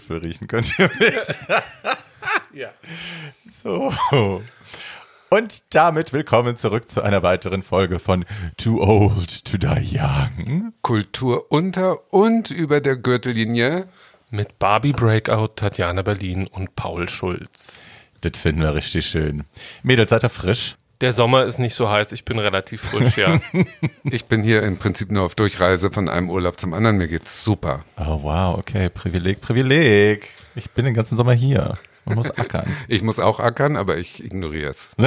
Zipfel riechen könnt ihr mich. Ja. So. Und damit willkommen zurück zu einer weiteren Folge von Too Old to Die Young. Kultur unter und über der Gürtellinie. Mit Barbie Breakout, Tatjana Berlin und Paul Schulz. Das finden wir richtig schön. Mädels, seid ihr frisch? Der Sommer ist nicht so heiß, ich bin relativ frisch, ja. Ich bin hier im Prinzip nur auf Durchreise von einem Urlaub zum anderen. Mir geht's super. Oh wow, okay, Privileg, Privileg. Ich bin den ganzen Sommer hier. Man muss ackern. Ich muss auch ackern, aber ich ignoriere es.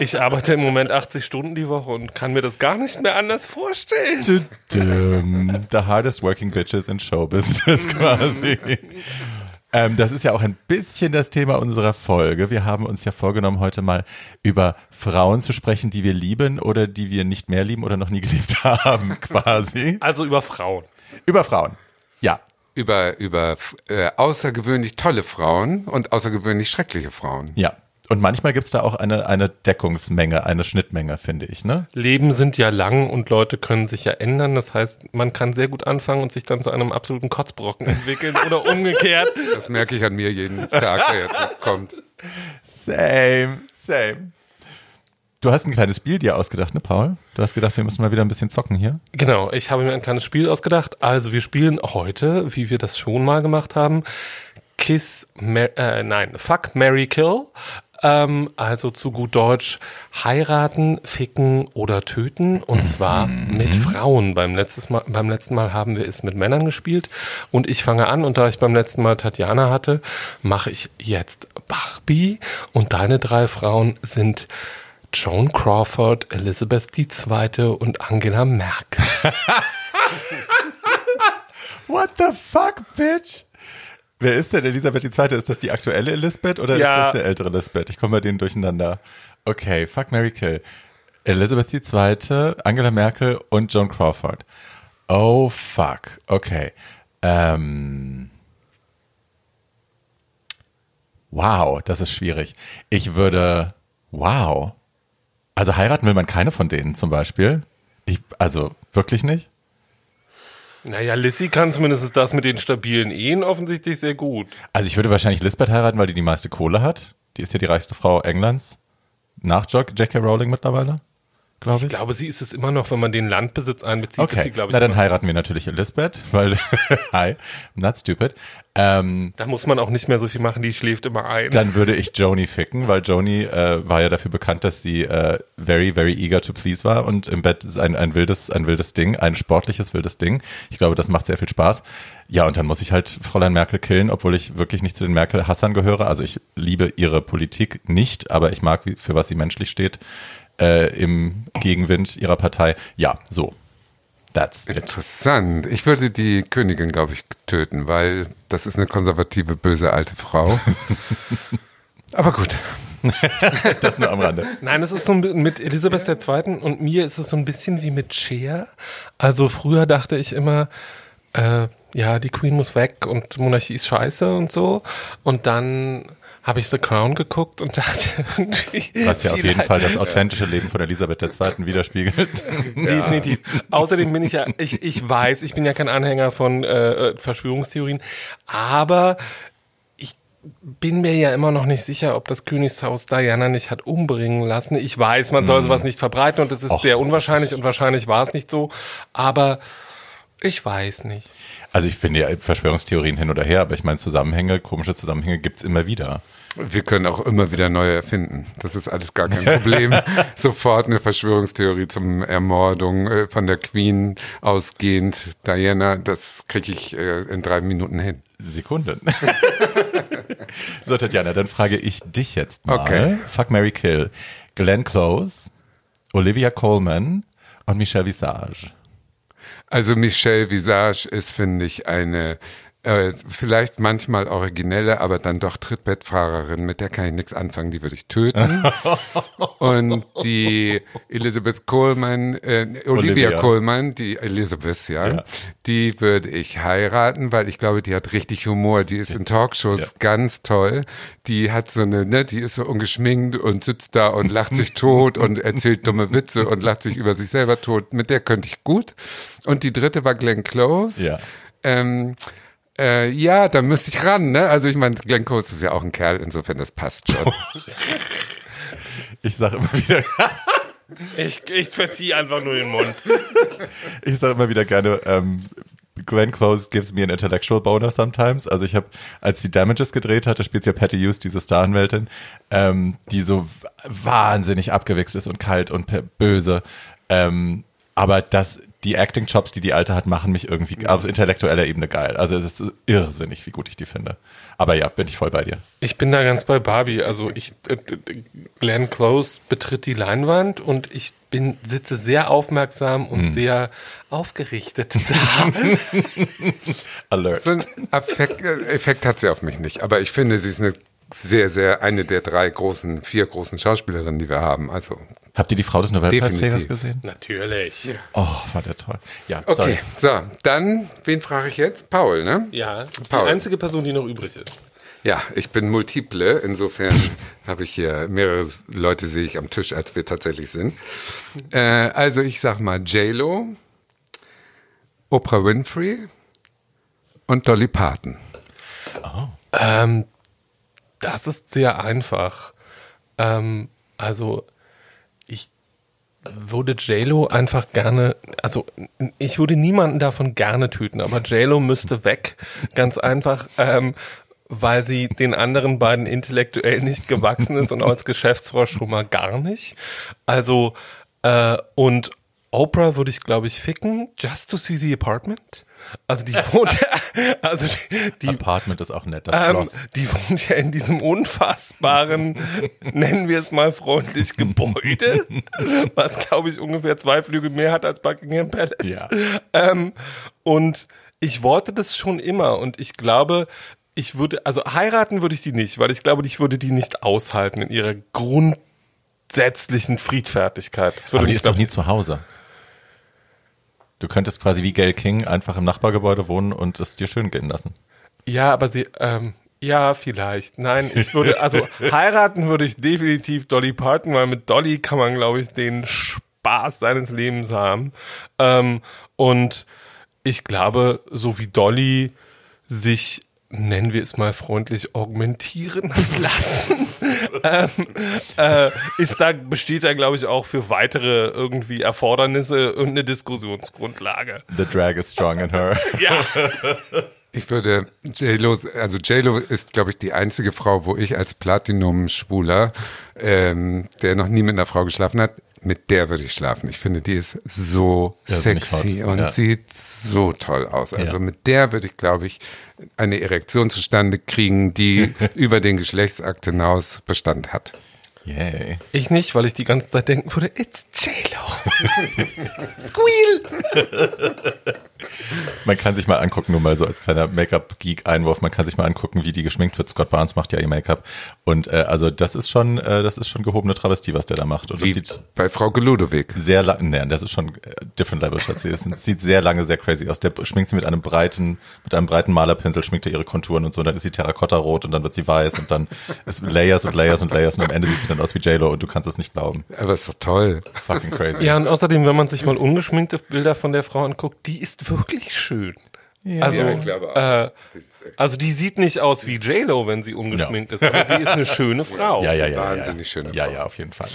Ich arbeite im Moment 80 Stunden die Woche und kann mir das gar nicht mehr anders vorstellen. The hardest working bitches in show business quasi. Ähm, das ist ja auch ein bisschen das Thema unserer Folge. Wir haben uns ja vorgenommen, heute mal über Frauen zu sprechen, die wir lieben oder die wir nicht mehr lieben oder noch nie geliebt haben, quasi. Also über Frauen. Über Frauen. Ja. Über, über äh, außergewöhnlich tolle Frauen und außergewöhnlich schreckliche Frauen. Ja. Und manchmal gibt's da auch eine, eine Deckungsmenge, eine Schnittmenge, finde ich, ne? Leben sind ja lang und Leute können sich ja ändern. Das heißt, man kann sehr gut anfangen und sich dann zu einem absoluten Kotzbrocken entwickeln oder umgekehrt. Das merke ich an mir jeden Tag, der jetzt kommt. Same, same. Du hast ein kleines Spiel dir ausgedacht, ne, Paul? Du hast gedacht, wir müssen mal wieder ein bisschen zocken hier. Genau, ich habe mir ein kleines Spiel ausgedacht. Also wir spielen heute, wie wir das schon mal gemacht haben, Kiss, Mar äh, nein, Fuck, Mary Kill. Ähm, also zu gut Deutsch heiraten, ficken oder töten. Und zwar mit Frauen. Beim, letztes mal, beim letzten Mal haben wir es mit Männern gespielt. Und ich fange an. Und da ich beim letzten Mal Tatjana hatte, mache ich jetzt Barbie. Und deine drei Frauen sind Joan Crawford, Elizabeth II. und Angela Merkel. What the fuck, bitch? Wer ist denn Elisabeth II.? Ist das die aktuelle Elisabeth oder Ja. ist das der ältere Elisabeth? Ich komme bei denen durcheinander. Okay, fuck Mary Kill. Elizabeth II., Angela Merkel und Joan Crawford. Oh fuck. Okay. Ähm. Wow, das ist schwierig. Ich würde. Wow. Also heiraten will man keine von denen zum Beispiel. Ich, also wirklich nicht? Naja, Lissy kann zumindest das mit den stabilen Ehen offensichtlich sehr gut. Also ich würde wahrscheinlich Lisbeth heiraten, weil die die meiste Kohle hat. Die ist ja die reichste Frau Englands. Nach J.K. Rowling mittlerweile, glaube ich. Ich glaube, sie ist es immer noch, wenn man den Landbesitz einbezieht, ist Okay, sie, glaube ich, na dann heiraten wir natürlich Elizabeth, weil, hi, not stupid. Ähm, da muss man auch nicht mehr so viel machen, die schläft immer ein. dann würde ich Joni ficken, weil Joni äh, war ja dafür bekannt, dass sie äh, very, very eager to please war und im Bett ist ein, ein wildes, ein wildes Ding, ein sportliches wildes Ding. Ich glaube, das macht sehr viel Spaß. Ja, und dann muss ich halt Fräulein Merkel killen, obwohl ich wirklich nicht zu den Merkel-Hassern gehöre. Also ich liebe ihre Politik nicht, aber ich mag, für was sie menschlich steht, äh, im Gegenwind ihrer Partei. Ja, so. That's it. Interessant. Ich würde die Königin, glaube ich, töten, weil das ist eine konservative, böse alte Frau. Aber gut. Das nur am Rande. Nein, es ist so ein bisschen mit Elisabeth II. und mir ist es so ein bisschen wie mit Cher. Also früher dachte ich immer, äh, ja, die Queen muss weg und Monarchie ist scheiße und so. Und dann habe ich The Crown geguckt und dachte irgendwie. Was ja auf jeden Fall das authentische Leben von Elisabeth II. widerspiegelt. Definitiv. Außerdem bin ich ja, ich, ich weiß, ich bin ja kein Anhänger von äh, Verschwörungstheorien, aber ich bin mir ja immer noch nicht sicher, ob das Königshaus Diana nicht hat umbringen lassen. Ich weiß, man soll sowas nicht verbreiten und es ist Och. sehr unwahrscheinlich und wahrscheinlich war es nicht so, aber ich weiß nicht. Also ich finde ja Verschwörungstheorien hin oder her, aber ich meine Zusammenhänge, komische Zusammenhänge gibt's immer wieder. Wir können auch immer wieder neue erfinden. Das ist alles gar kein Problem. Sofort eine Verschwörungstheorie zum Ermordung äh, von der Queen ausgehend. Diana, das kriege ich äh, in drei Minuten hin. Sekunden. so, Tatjana, dann frage ich dich jetzt mal. Okay. Fuck Mary Kill. Glenn Close, Olivia Colman und Michelle Visage. Also Michelle Visage ist, finde ich, eine äh, vielleicht manchmal originelle, aber dann doch Trittbettfahrerin, mit der kann ich nichts anfangen, die würde ich töten. Und die Elizabeth Coleman, äh, Olivia, Olivia. Coleman, die Elizabeth, ja, Ja. die würde ich heiraten, weil ich glaube, die hat richtig Humor, die ist in Talkshows Ja. ganz toll. Die hat so eine, ne, die ist so ungeschminkt und sitzt da und lacht sich tot und erzählt dumme Witze und lacht sich über sich selber tot. Mit der könnte ich gut. Und die dritte war Glenn Close. Ja. Ähm, Äh, ja, da müsste ich ran, ne? Also ich meine, Glenn Close ist ja auch ein Kerl, insofern das passt schon. Ich sage immer wieder, Ich, ich verziehe einfach nur den Mund. ich sage immer wieder gerne, ähm, Glenn Close gives me an intellectual boner sometimes. Also ich habe, als die Damages gedreht hatte, spielt ja Patty Hughes, diese Staranwältin, ähm, die so wahnsinnig abgewichst ist und kalt und böse. Ähm, aber das, die Acting Chops, die die Alte hat, machen mich irgendwie auf intellektueller Ebene geil. Also es ist irrsinnig, wie gut ich die finde. Aber ja, bin ich voll bei dir. Ich bin da ganz bei Barbie. Also ich, äh, äh, Glenn Close betritt die Leinwand und ich bin, sitze sehr aufmerksam und sehr aufgerichtet da. Alert. so ein Effekt, Effekt hat sie auf mich nicht. Aber ich finde, sie ist eine sehr, sehr, eine der drei großen, vier großen Schauspielerinnen, die wir haben. Also, Habt ihr die Frau des Nobelpreisträgers Definitiv. gesehen? Natürlich. Oh, war der toll. Ja, okay. sorry. So, dann, wen frage ich jetzt? Paul, ne? Ja, die Paul. einzige Person, die noch übrig ist. Ja, ich bin multiple. Insofern habe ich hier mehrere Leute sehe ich am Tisch, als wir tatsächlich sind. Äh, also ich sag mal J-Lo, Oprah Winfrey und Dolly Parton. Ähm, das ist sehr einfach. Ähm, also, würde JLo einfach gerne, also ich würde niemanden davon gerne töten, aber JLo müsste weg. Ganz einfach, ähm, weil sie den anderen beiden intellektuell nicht gewachsen ist und als Geschäftsfrau schon mal gar nicht. Also, äh, und Oprah würde ich, glaube ich, ficken, just to see the apartment. Also die wohnt, also die, die Apartment ist auch nett, das ähm, Schloss. die wohnt ja in diesem unfassbaren, nennen wir es mal freundlich, Gebäude, was glaube ich ungefähr zwei Flüge mehr hat als Buckingham Palace. Ja. Ähm, und ich wollte das schon immer und ich glaube, ich würde, also heiraten würde ich die nicht, weil ich glaube, ich würde die nicht aushalten in ihrer grundsätzlichen Friedfertigkeit. Das würde Aber die ist doch nie zu Hause. Du könntest quasi wie Gail King einfach im Nachbargebäude wohnen und es dir schön gehen lassen. Ja, aber sie, ähm, ja, vielleicht. Nein, ich würde, also heiraten würde ich definitiv Dolly Parton, weil mit Dolly kann man, glaube ich, den Spaß seines Lebens haben. Ähm, und ich glaube, so wie Dolly sich, nennen wir es mal freundlich, augmentieren lassen, ähm, äh, ist da, besteht da, glaube ich, auch für weitere irgendwie Erfordernisse und eine Diskussionsgrundlage. The drag is strong in her. Ja. Ich würde J-Lo, also J-Lo ist, glaube ich, die einzige Frau, wo ich als Platinum-Schwuler, ähm, der noch nie mit einer Frau geschlafen hat, mit der würde ich schlafen. Ich finde, die ist so Irrsinnig sexy und ja. sieht so toll aus. Also Ja. mit der würde ich, glaube ich, eine Erektion zustande kriegen, die über den Geschlechtsakt hinaus Bestand hat. Yay. Ich nicht, weil ich die ganze Zeit denken würde, it's J-Lo. Squeal. Man kann sich mal angucken, nur mal so als kleiner Make-up-Geek-Einwurf, man kann sich mal angucken, wie die geschminkt wird. Scott Barnes macht ja ihr Make-up. Und äh, also das ist schon, äh, das ist schon gehobene Travestie, was der da macht. Und das Wie sieht bei Frau Geludowig. sehr lange, nee, das ist schon äh, different level, Schatzi. Das sieht sehr lange sehr crazy aus. Der schminkt sie mit einem breiten, mit einem breiten Malerpinsel, schminkt er ihre Konturen und so. Und dann ist sie terrakottarot und dann wird sie weiß und dann ist Layers und Layers und Layers und am Ende sieht sie dann aus wie J-Lo und du kannst es nicht glauben. Aber ist doch toll. Fucking crazy. Ja, und außerdem, wenn man sich mal ungeschminkte Bilder von der Frau anguckt, die ist wirklich schön. also, Ja, ich glaube auch. äh, also die sieht nicht aus wie J-Lo, wenn sie ungeschminkt ist, aber sie ist eine schöne Frau. Ja, ja, ja. Wahnsinnig ja. schöne Ja, Frau. ja, auf jeden Fall.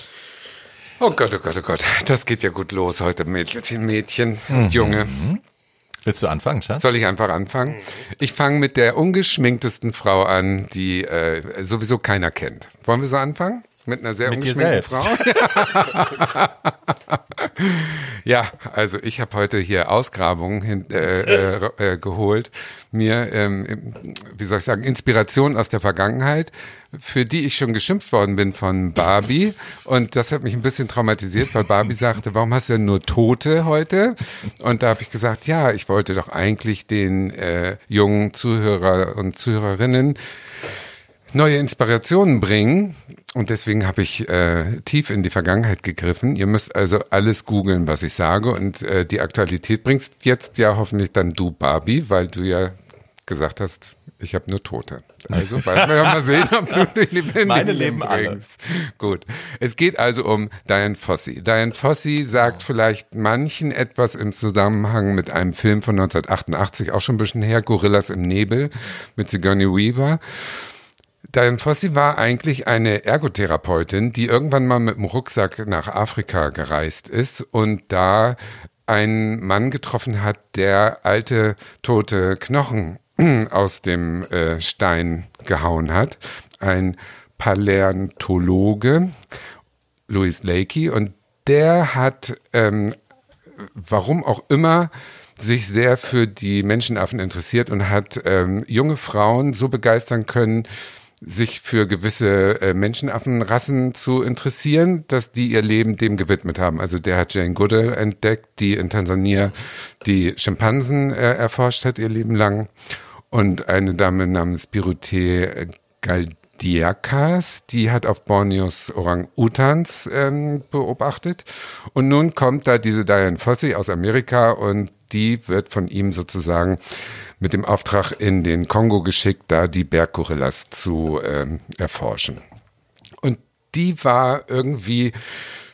Oh Gott, oh Gott, oh Gott. Das geht ja gut los heute, Mädchen, Mädchen, Mhm. Junge. Willst du anfangen, Schatz? Soll ich einfach anfangen? Ich fange mit der ungeschminktesten Frau an, die äh, sowieso keiner kennt. Wollen wir so anfangen? Mit einer sehr Mit ungeschminkten. Frau? Ja, also ich habe heute hier Ausgrabungen hin, äh, äh, äh, geholt, mir, ähm, wie soll ich sagen, Inspiration aus der Vergangenheit, für die ich schon geschimpft worden bin von Barbie. Und das hat mich ein bisschen traumatisiert, weil Barbie sagte, warum hast du denn nur Tote heute? Und da habe ich gesagt, ja, ich wollte doch eigentlich den äh, jungen Zuhörer und Zuhörerinnen neue Inspirationen bringen. Und deswegen habe ich äh, tief in die Vergangenheit gegriffen. Ihr müsst also alles googeln, was ich sage. Und äh, die Aktualität bringst jetzt ja hoffentlich dann du, Barbie, weil du ja gesagt hast, ich habe nur Tote. Also werden wir ja mal sehen, ob du die Lebendigen Meine leben alle. bringst. Gut. Es geht also um Diane Fossey. Diane Fossey sagt vielleicht manchen etwas im Zusammenhang mit einem Film von 1988, auch schon ein bisschen her, Gorillas im Nebel mit Sigourney Weaver. Diane Fossey war eigentlich eine Ergotherapeutin, die irgendwann mal mit dem Rucksack nach Afrika gereist ist und da einen Mann getroffen hat, der alte tote Knochen aus dem äh, Stein gehauen hat. Ein Paläontologe, Louis Lakey, und der hat, ähm, warum auch immer, sich sehr für die Menschenaffen interessiert und hat ähm, junge Frauen so begeistern können, sich für gewisse äh, Menschenaffenrassen zu interessieren, dass die ihr Leben dem gewidmet haben. Also der hat Jane Goodall entdeckt, die in Tansania die Schimpansen äh, erforscht hat ihr Leben lang. Und eine Dame namens Birute Galdiakas, die hat auf Borneos Orang-Utans ähm, beobachtet. Und nun kommt da diese Diane Fossey aus Amerika und die wird von ihm sozusagen mit dem Auftrag in den Kongo geschickt, da die Berggorillas zu ähm, erforschen. Und die war irgendwie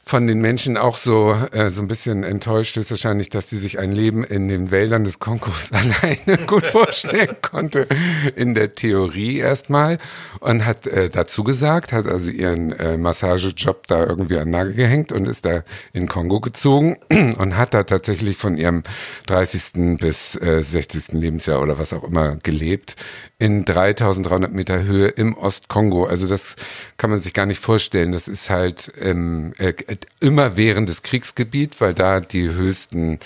von den Menschen auch so, äh, so ein bisschen enttäuscht ist wahrscheinlich, dass die sich ein Leben in den Wäldern des Kongos alleine gut vorstellen konnte. In der Theorie erstmal. Und hat äh, dazu gesagt, hat also ihren äh, Massagejob da irgendwie an Nagel gehängt und ist da in Kongo gezogen und hat da tatsächlich von ihrem 30. bis äh, 60. Lebensjahr oder was auch immer gelebt in 3300 Meter Höhe im Ostkongo. Also das kann man sich gar nicht vorstellen. Das ist halt ähm, äh, immer währendes Kriegsgebiet, weil da die höchsten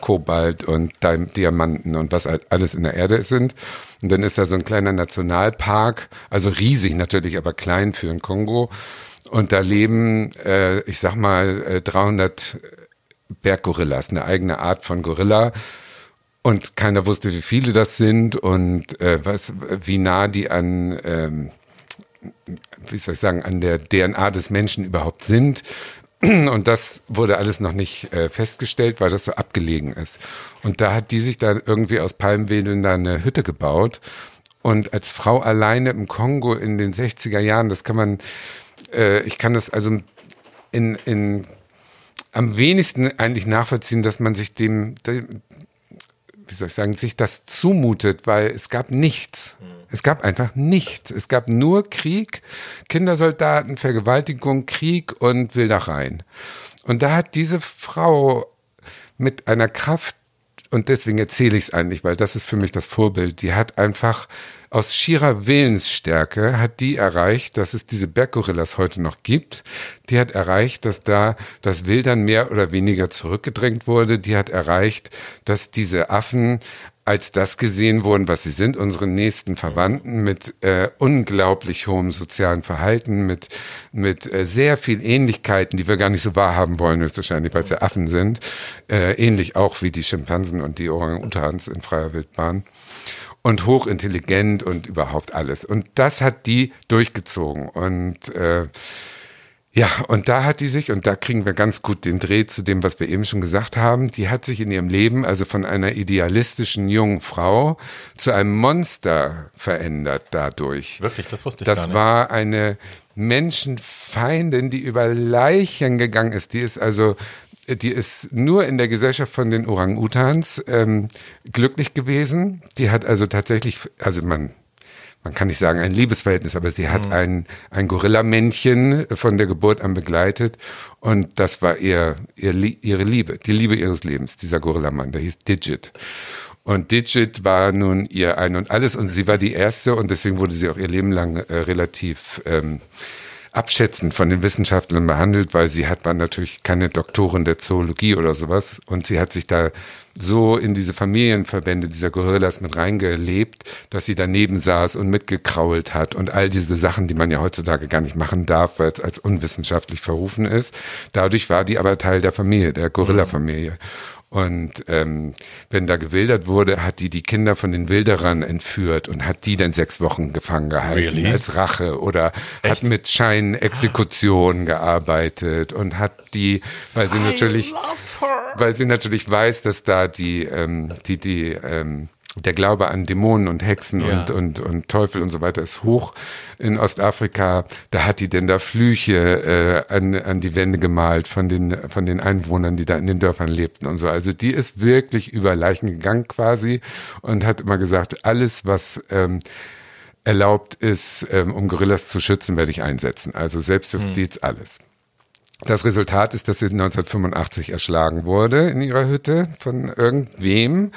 Kobalt und Diamanten und was halt alles in der Erde sind. Und dann ist da so ein kleiner Nationalpark, also riesig natürlich, aber klein für den Kongo. Und da leben, äh, ich sag mal, äh, 300 Berggorillas, eine eigene Art von Gorilla und keiner wusste, wie viele das sind und äh, was, wie nah die an, ähm, wie soll ich sagen, an der DNA des Menschen überhaupt sind. Und das wurde alles noch nicht äh, festgestellt, weil das so abgelegen ist. Und da hat die sich da irgendwie aus Palmwedeln da eine Hütte gebaut. Und als Frau alleine im Kongo in den 60er Jahren, das kann man, äh, ich kann das also in, in am wenigsten eigentlich nachvollziehen, dass man sich dem, dem wie soll ich sagen, sich das zumutet, weil es gab nichts. Es gab einfach nichts. Es gab nur Krieg, Kindersoldaten, Vergewaltigung, Krieg und Wildereien. Und da hat diese Frau mit einer Kraft, und deswegen erzähle ich es eigentlich, weil das ist für mich das Vorbild, die hat einfach aus schierer Willensstärke hat die erreicht, dass es diese Berggorillas heute noch gibt. Die hat erreicht, dass da das Wildern mehr oder weniger zurückgedrängt wurde. Die hat erreicht, dass diese Affen als das gesehen wurden, was sie sind, unsere nächsten Verwandten mit äh, unglaublich hohem sozialen Verhalten, mit, mit äh, sehr viel Ähnlichkeiten, die wir gar nicht so wahrhaben wollen, höchstwahrscheinlich, weil sie Affen sind, äh, ähnlich auch wie die Schimpansen und die Orang-Utans in freier Wildbahn und hochintelligent und überhaupt alles. Und das hat die durchgezogen. Und äh, ja, und da hat die sich, und da kriegen wir ganz gut den Dreh zu dem, was wir eben schon gesagt haben, die hat sich in ihrem Leben, also von einer idealistischen jungen Frau zu einem Monster verändert dadurch. Wirklich, das wusste ich Das gar nicht. war eine Menschenfeindin, die über Leichen gegangen ist. Die ist also die ist nur in der Gesellschaft von den Orang-Utans ähm, glücklich gewesen. Die hat also tatsächlich, also man, man kann nicht sagen ein Liebesverhältnis, aber sie hat ein, ein Gorilla-Männchen von der Geburt an begleitet und das war ihr, ihr, ihre Liebe, die Liebe ihres Lebens, dieser Gorillamann, der hieß Digit. Und Digit war nun ihr Ein und Alles und sie war die Erste und deswegen wurde sie auch ihr Leben lang äh, relativ ähm, abschätzend von den Wissenschaftlern behandelt, weil sie hat war natürlich keine Doktorin der Zoologie oder sowas und sie hat sich da so in diese Familienverbände dieser Gorillas mit reingelebt, dass sie daneben saß und mitgekrault hat und all diese Sachen, die man ja heutzutage gar nicht machen darf, weil es als unwissenschaftlich verrufen ist. Dadurch war die aber Teil der Familie, der Gorilla-Familie. Und ähm, wenn da gewildert wurde, hat die die Kinder von den Wilderern entführt und hat die dann sechs Wochen gefangen gehalten Really? als Rache oder hat mit Scheinexekutionen gearbeitet und hat die, weil sie natürlich, weil sie natürlich weiß, dass da die ähm, die die ähm, der Glaube an Dämonen und Hexen Ja. und, und, und Teufel und so weiter ist hoch in Ostafrika. Da hat die denn da Flüche äh, an, an die Wände gemalt von den, von den Einwohnern, die da in den Dörfern lebten und so. Also die ist wirklich über Leichen gegangen quasi und hat immer gesagt, alles, was ähm, erlaubt ist, ähm, um Gorillas zu schützen, werde ich einsetzen. Also Selbstjustiz, alles. Das Resultat ist, dass sie 1985 erschlagen wurde in ihrer Hütte von irgendwem.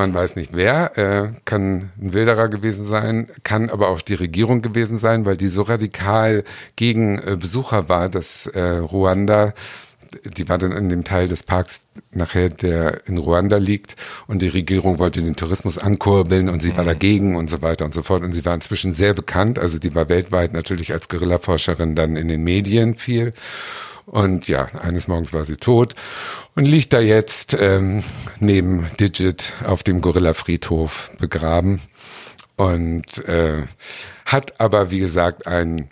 Man weiß nicht wer, äh, kann ein Wilderer gewesen sein, kann aber auch die Regierung gewesen sein, weil die so radikal gegen äh, Besucher war, dass äh, Ruanda, die war dann in dem Teil des Parks nachher, der in Ruanda liegt und die Regierung wollte den Tourismus ankurbeln und sie war dagegen und so weiter und so fort. Und sie war inzwischen sehr bekannt, also die war weltweit natürlich als Guerillaforscherin dann in den Medien viel und ja, eines Morgens war sie tot und liegt da jetzt ähm, neben Digit auf dem Gorilla-Friedhof begraben und äh, hat aber, wie gesagt, ein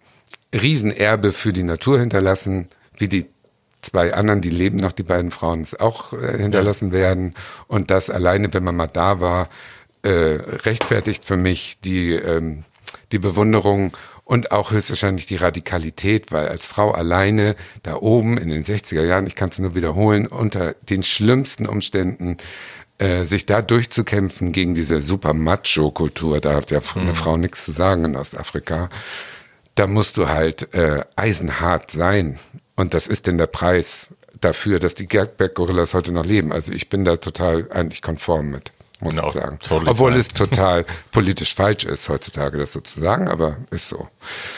Riesenerbe für die Natur hinterlassen, wie die zwei anderen, die leben noch, die beiden Frauen, es auch äh, hinterlassen werden. Und das alleine, wenn man mal da war, äh, rechtfertigt für mich die, ähm, die Bewunderung und auch höchstwahrscheinlich die Radikalität, weil als Frau alleine da oben in den 60er Jahren, ich kann es nur wiederholen, unter den schlimmsten Umständen äh, sich da durchzukämpfen gegen diese super Macho-Kultur, da hat ja eine Frau nichts zu sagen in Ostafrika, da musst du halt äh, eisenhart sein. Und das ist denn der Preis dafür, dass die Berggorillas heute noch leben. Also ich bin da total eigentlich konform mit, muss No, ich sagen. totally Obwohl fine. es total politisch falsch ist heutzutage, das so zu sagen, aber ist so.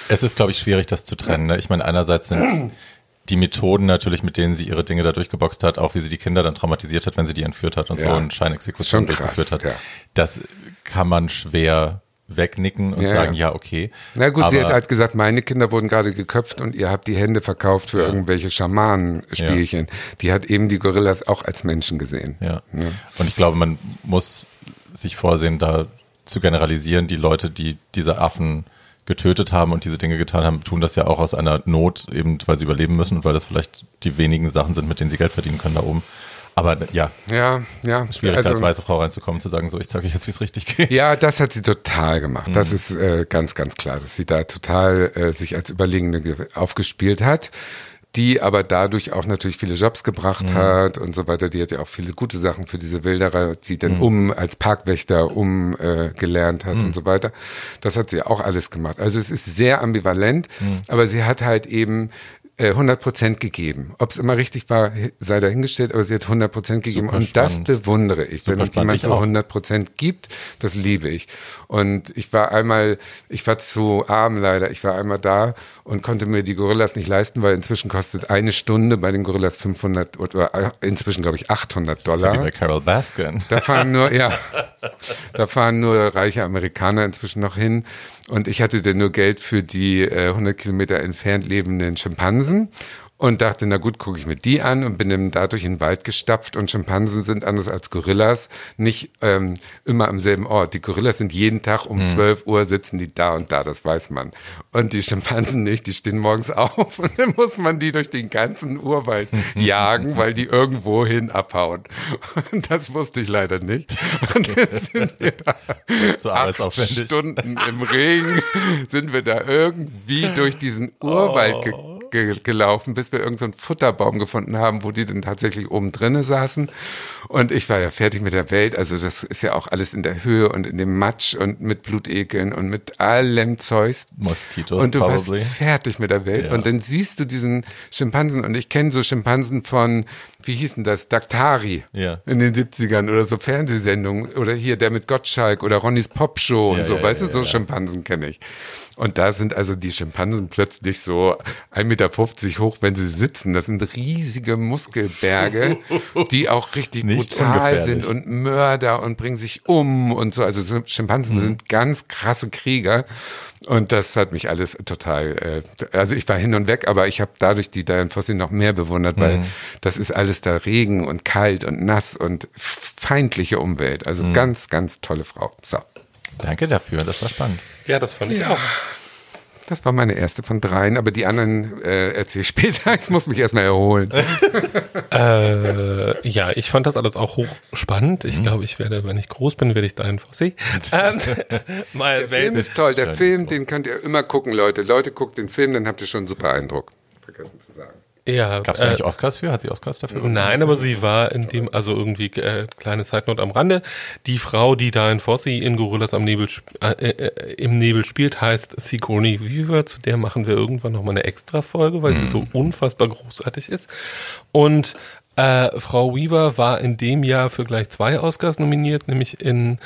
Es ist, glaube ich, schwierig, das zu trennen. Ne? Ich meine, einerseits sind die Methoden natürlich, mit denen sie ihre Dinge da durchgeboxt hat, auch wie sie die Kinder dann traumatisiert hat, wenn sie die entführt hat und Ja. so und Scheinexekution durchgeführt hat. ja. Das kann man schwer wegnicken und Ja, sagen, ja. ja, okay. Na gut, sie Aber- hat halt gesagt, meine Kinder wurden gerade geköpft und ihr habt die Hände verkauft für irgendwelche Schamanenspielchen. Die hat eben die Gorillas auch als Menschen gesehen. Ja. Und ich glaube, man muss sich vorsehen, da zu generalisieren. Die Leute, die diese Affen getötet haben und diese Dinge getan haben, tun das ja auch aus einer Not, eben weil sie überleben müssen und weil das vielleicht die wenigen Sachen sind, mit denen sie Geld verdienen können da oben. Aber ja, Ja, ja. schwierig Also- als weiße Frau reinzukommen, zu sagen, so, ich zeige euch jetzt, wie es richtig geht. Ja, das hat sie total gemacht. Mhm. Das ist äh, ganz, ganz klar, dass sie da total äh, sich als Überlegene ge- aufgespielt hat, die aber dadurch auch natürlich viele Jobs gebracht Mhm. hat und so weiter. Die hat ja auch viele gute Sachen für diese Wilderer, die dann Mhm. um als Parkwächter um äh, gelernt hat und so weiter. Das hat sie auch alles gemacht. Also es ist sehr ambivalent, Mhm. aber sie hat halt eben 100 Prozent gegeben. Ob es immer richtig war, sei dahingestellt, aber sie hat 100 Prozent gegeben. Super und das spannend. bewundere ich. Super Wenn jemand so auch. 100 Prozent gibt, das liebe ich. Und ich war einmal, ich war zu arm leider, ich war einmal da und konnte mir die Gorillas nicht leisten, weil inzwischen kostet eine Stunde bei den Gorillas 500 oder äh, inzwischen glaube ich 800 So wie Dollar. bei Carol Baskin. Da fahren nur, ja, da fahren nur reiche Amerikaner inzwischen noch hin. Und ich hatte denn nur Geld für die äh, 100 Kilometer entfernt lebenden Schimpansen und dachte, na gut, gucke ich mir die an und bin dann dadurch in den Wald gestapft. Und Schimpansen sind anders als Gorillas nicht ähm, immer am selben Ort. Die Gorillas sind jeden Tag um 12 Uhr sitzen die da und da, das weiß man. Und die Schimpansen nicht, die stehen morgens auf und dann muss man die durch den ganzen Urwald jagen, weil die irgendwo hin abhauen. Und das wusste ich leider nicht. Und jetzt sind wir da So acht. Stunden im Regen, sind wir da irgendwie durch diesen Urwald ge ge gelaufen, bis wir irgendeinen so einen Futterbaum gefunden haben, wo die dann tatsächlich oben drinnen saßen. Und ich war ja fertig mit der Welt. Also das ist ja auch alles in der Höhe und in dem Matsch und mit Blutekeln und mit allem Zeugs. Moskitos Und du probably. warst fertig mit der Welt. Ja. Und dann siehst du diesen Schimpansen. Und ich kenne so Schimpansen von, wie hießen das, Daktari Ja. in den 70ern oder so Fernsehsendungen. Oder hier der mit Gottschalk oder Ronnys Popshow Ja, und so. ja, weißt ja, du, so. Schimpansen kenne ich. Und da sind also die Schimpansen plötzlich so 1,50 Meter hoch, wenn sie sitzen. Das sind riesige Muskelberge, die auch richtig brutal sind und Mörder und bringen sich um und so. Also so Schimpansen Mhm. sind ganz krasse Krieger. Und das hat mich alles total, äh, also ich war hin und weg, aber ich habe dadurch die Diane Fossey noch mehr bewundert, weil Mhm. das ist alles da Regen und kalt und nass und feindliche Umwelt. Also Mhm. ganz, ganz tolle Frau. So. Danke dafür, das war spannend. Ja, das fand ich auch. Das war meine erste von dreien, aber die anderen äh, erzähle ich später. Ich muss mich erstmal erholen. Äh, ja, ich fand das alles auch hochspannend. Ich glaube, ich werde, wenn ich groß bin, werde ich dahin Fossi. Ähm, mal Der Film ist toll. Der Film, den könnt ihr immer gucken, Leute. Leute, guckt den Film, dann habt ihr schon einen super Eindruck. Vergessen zu sagen. Ja, Gab es da eigentlich Oscars für? Hat sie Oscars dafür? bekommen? Nein, aber sie war in dem, also irgendwie, äh, kleine Zeitnot am Rande. Die Frau, die da in Fossi in Gorillas am Nebel, sp- äh, äh, im Nebel spielt, heißt Sigourney Weaver. Zu der machen wir irgendwann nochmal eine extra Folge, weil sie so unfassbar großartig ist. Und äh, Frau Weaver war in dem Jahr für gleich zwei Oscars nominiert, nämlich in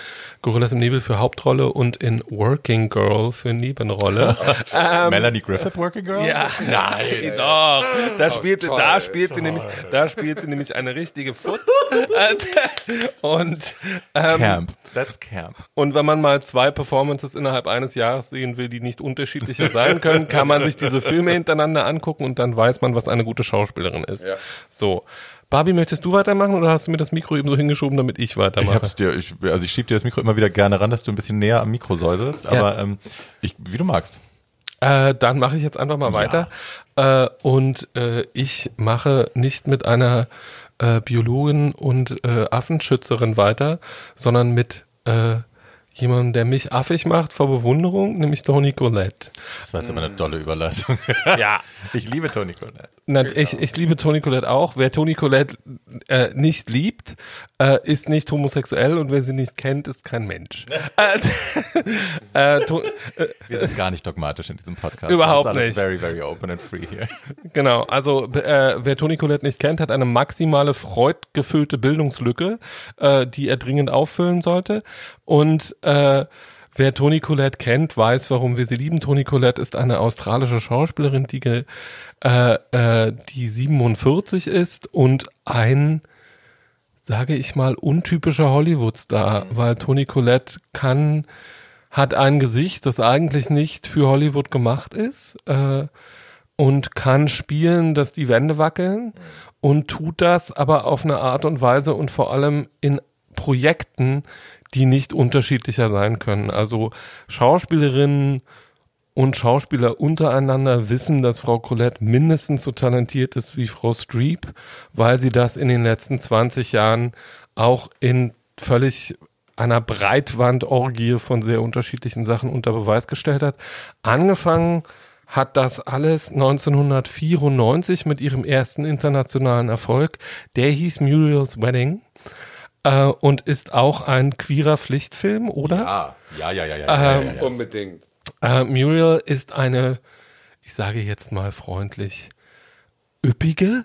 Gorillas im Nebel für Hauptrolle und in Working Girl für Nebenrolle. Melanie Griffith Working Girl? Ja, nein, doch. Da spielt sie, toll, da spielt sie nämlich, da spielt sie nämlich eine richtige Foot. und ähm, Camp. That's Camp. und wenn man mal zwei Performances innerhalb eines Jahres sehen will, die nicht unterschiedlicher sein können, kann man sich diese Filme hintereinander angucken und dann weiß man, was eine gute Schauspielerin ist. Ja. So. Barbie, möchtest du weitermachen oder hast du mir das Mikro eben so hingeschoben, damit ich Ich weitermache? hab's dir, ich, also ich schieb dir das Mikro immer wieder gerne ran, dass du ein bisschen näher am Mikro säuselst, aber ähm, ich, wie du magst. Äh, dann mache ich jetzt einfach mal weiter. Äh, und äh, ich mache nicht mit einer äh, Biologin und äh, Affenschützerin weiter, sondern mit äh, jemandem, der mich affig macht vor Bewunderung, nämlich Toni Collette. Das war jetzt aber eine tolle Überleitung. Ja. Ich liebe Toni Collette. Na, ich, ich liebe Toni Collette auch. Wer Toni Collette äh, nicht liebt, äh, ist nicht homosexuell und wer sie nicht kennt, ist kein Mensch. äh, äh, to, äh, Wir sind gar nicht dogmatisch in diesem Podcast. Überhaupt das ist alles nicht. Very, very open and free here. Genau, also äh, wer Toni Collette nicht kennt, hat eine maximale freudgefüllte Bildungslücke, äh, die er dringend auffüllen sollte. Und äh, wer Toni Collette kennt, weiß, warum wir sie lieben. Toni Collette ist eine australische Schauspielerin, die, äh, äh, die 47 ist und ein sage ich mal, untypischer Hollywood-Star, weil Toni Collette kann, hat ein Gesicht, das eigentlich nicht für Hollywood gemacht ist, äh, und kann spielen, dass die Wände wackeln und tut das aber auf eine Art und Weise und vor allem in Projekten, die nicht unterschiedlicher sein können. Also Schauspielerinnen und Schauspieler untereinander wissen, dass Frau Colette mindestens so talentiert ist wie Frau Streep, weil sie das in den letzten 20 Jahren auch in völlig einer Breitwandorgie von sehr unterschiedlichen Sachen unter Beweis gestellt hat. Angefangen hat das alles 1994 mit ihrem ersten internationalen Erfolg. Der hieß Muriel's Wedding äh, und ist auch ein queerer Pflichtfilm, oder? Ah, ja, ja, ja, ja. ja, Ähm, ja, ja. Unbedingt. Äh, Muriel ist eine, ich sage jetzt mal freundlich, üppige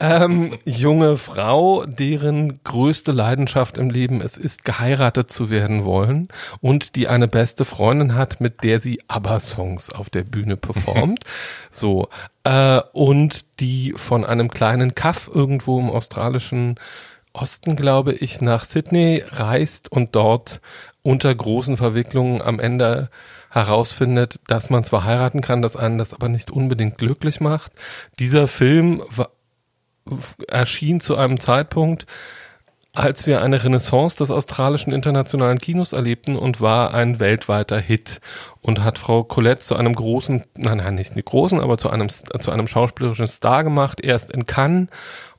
ähm, junge Frau, deren größte Leidenschaft im Leben es ist, geheiratet zu werden wollen und die eine beste Freundin hat, mit der sie ABBA-Songs auf der Bühne performt. so. Äh, und die von einem kleinen Kaff irgendwo im australischen Osten, glaube ich, nach Sydney reist und dort unter großen Verwicklungen am Ende herausfindet, dass man zwar heiraten kann, dass einen das aber nicht unbedingt glücklich macht. Dieser Film erschien zu einem Zeitpunkt, als wir eine Renaissance des australischen internationalen Kinos erlebten und war ein weltweiter Hit und hat Frau Colette zu einem großen, nein, nein, nicht großen, aber zu einem, zu einem schauspielerischen Star gemacht, erst in Cannes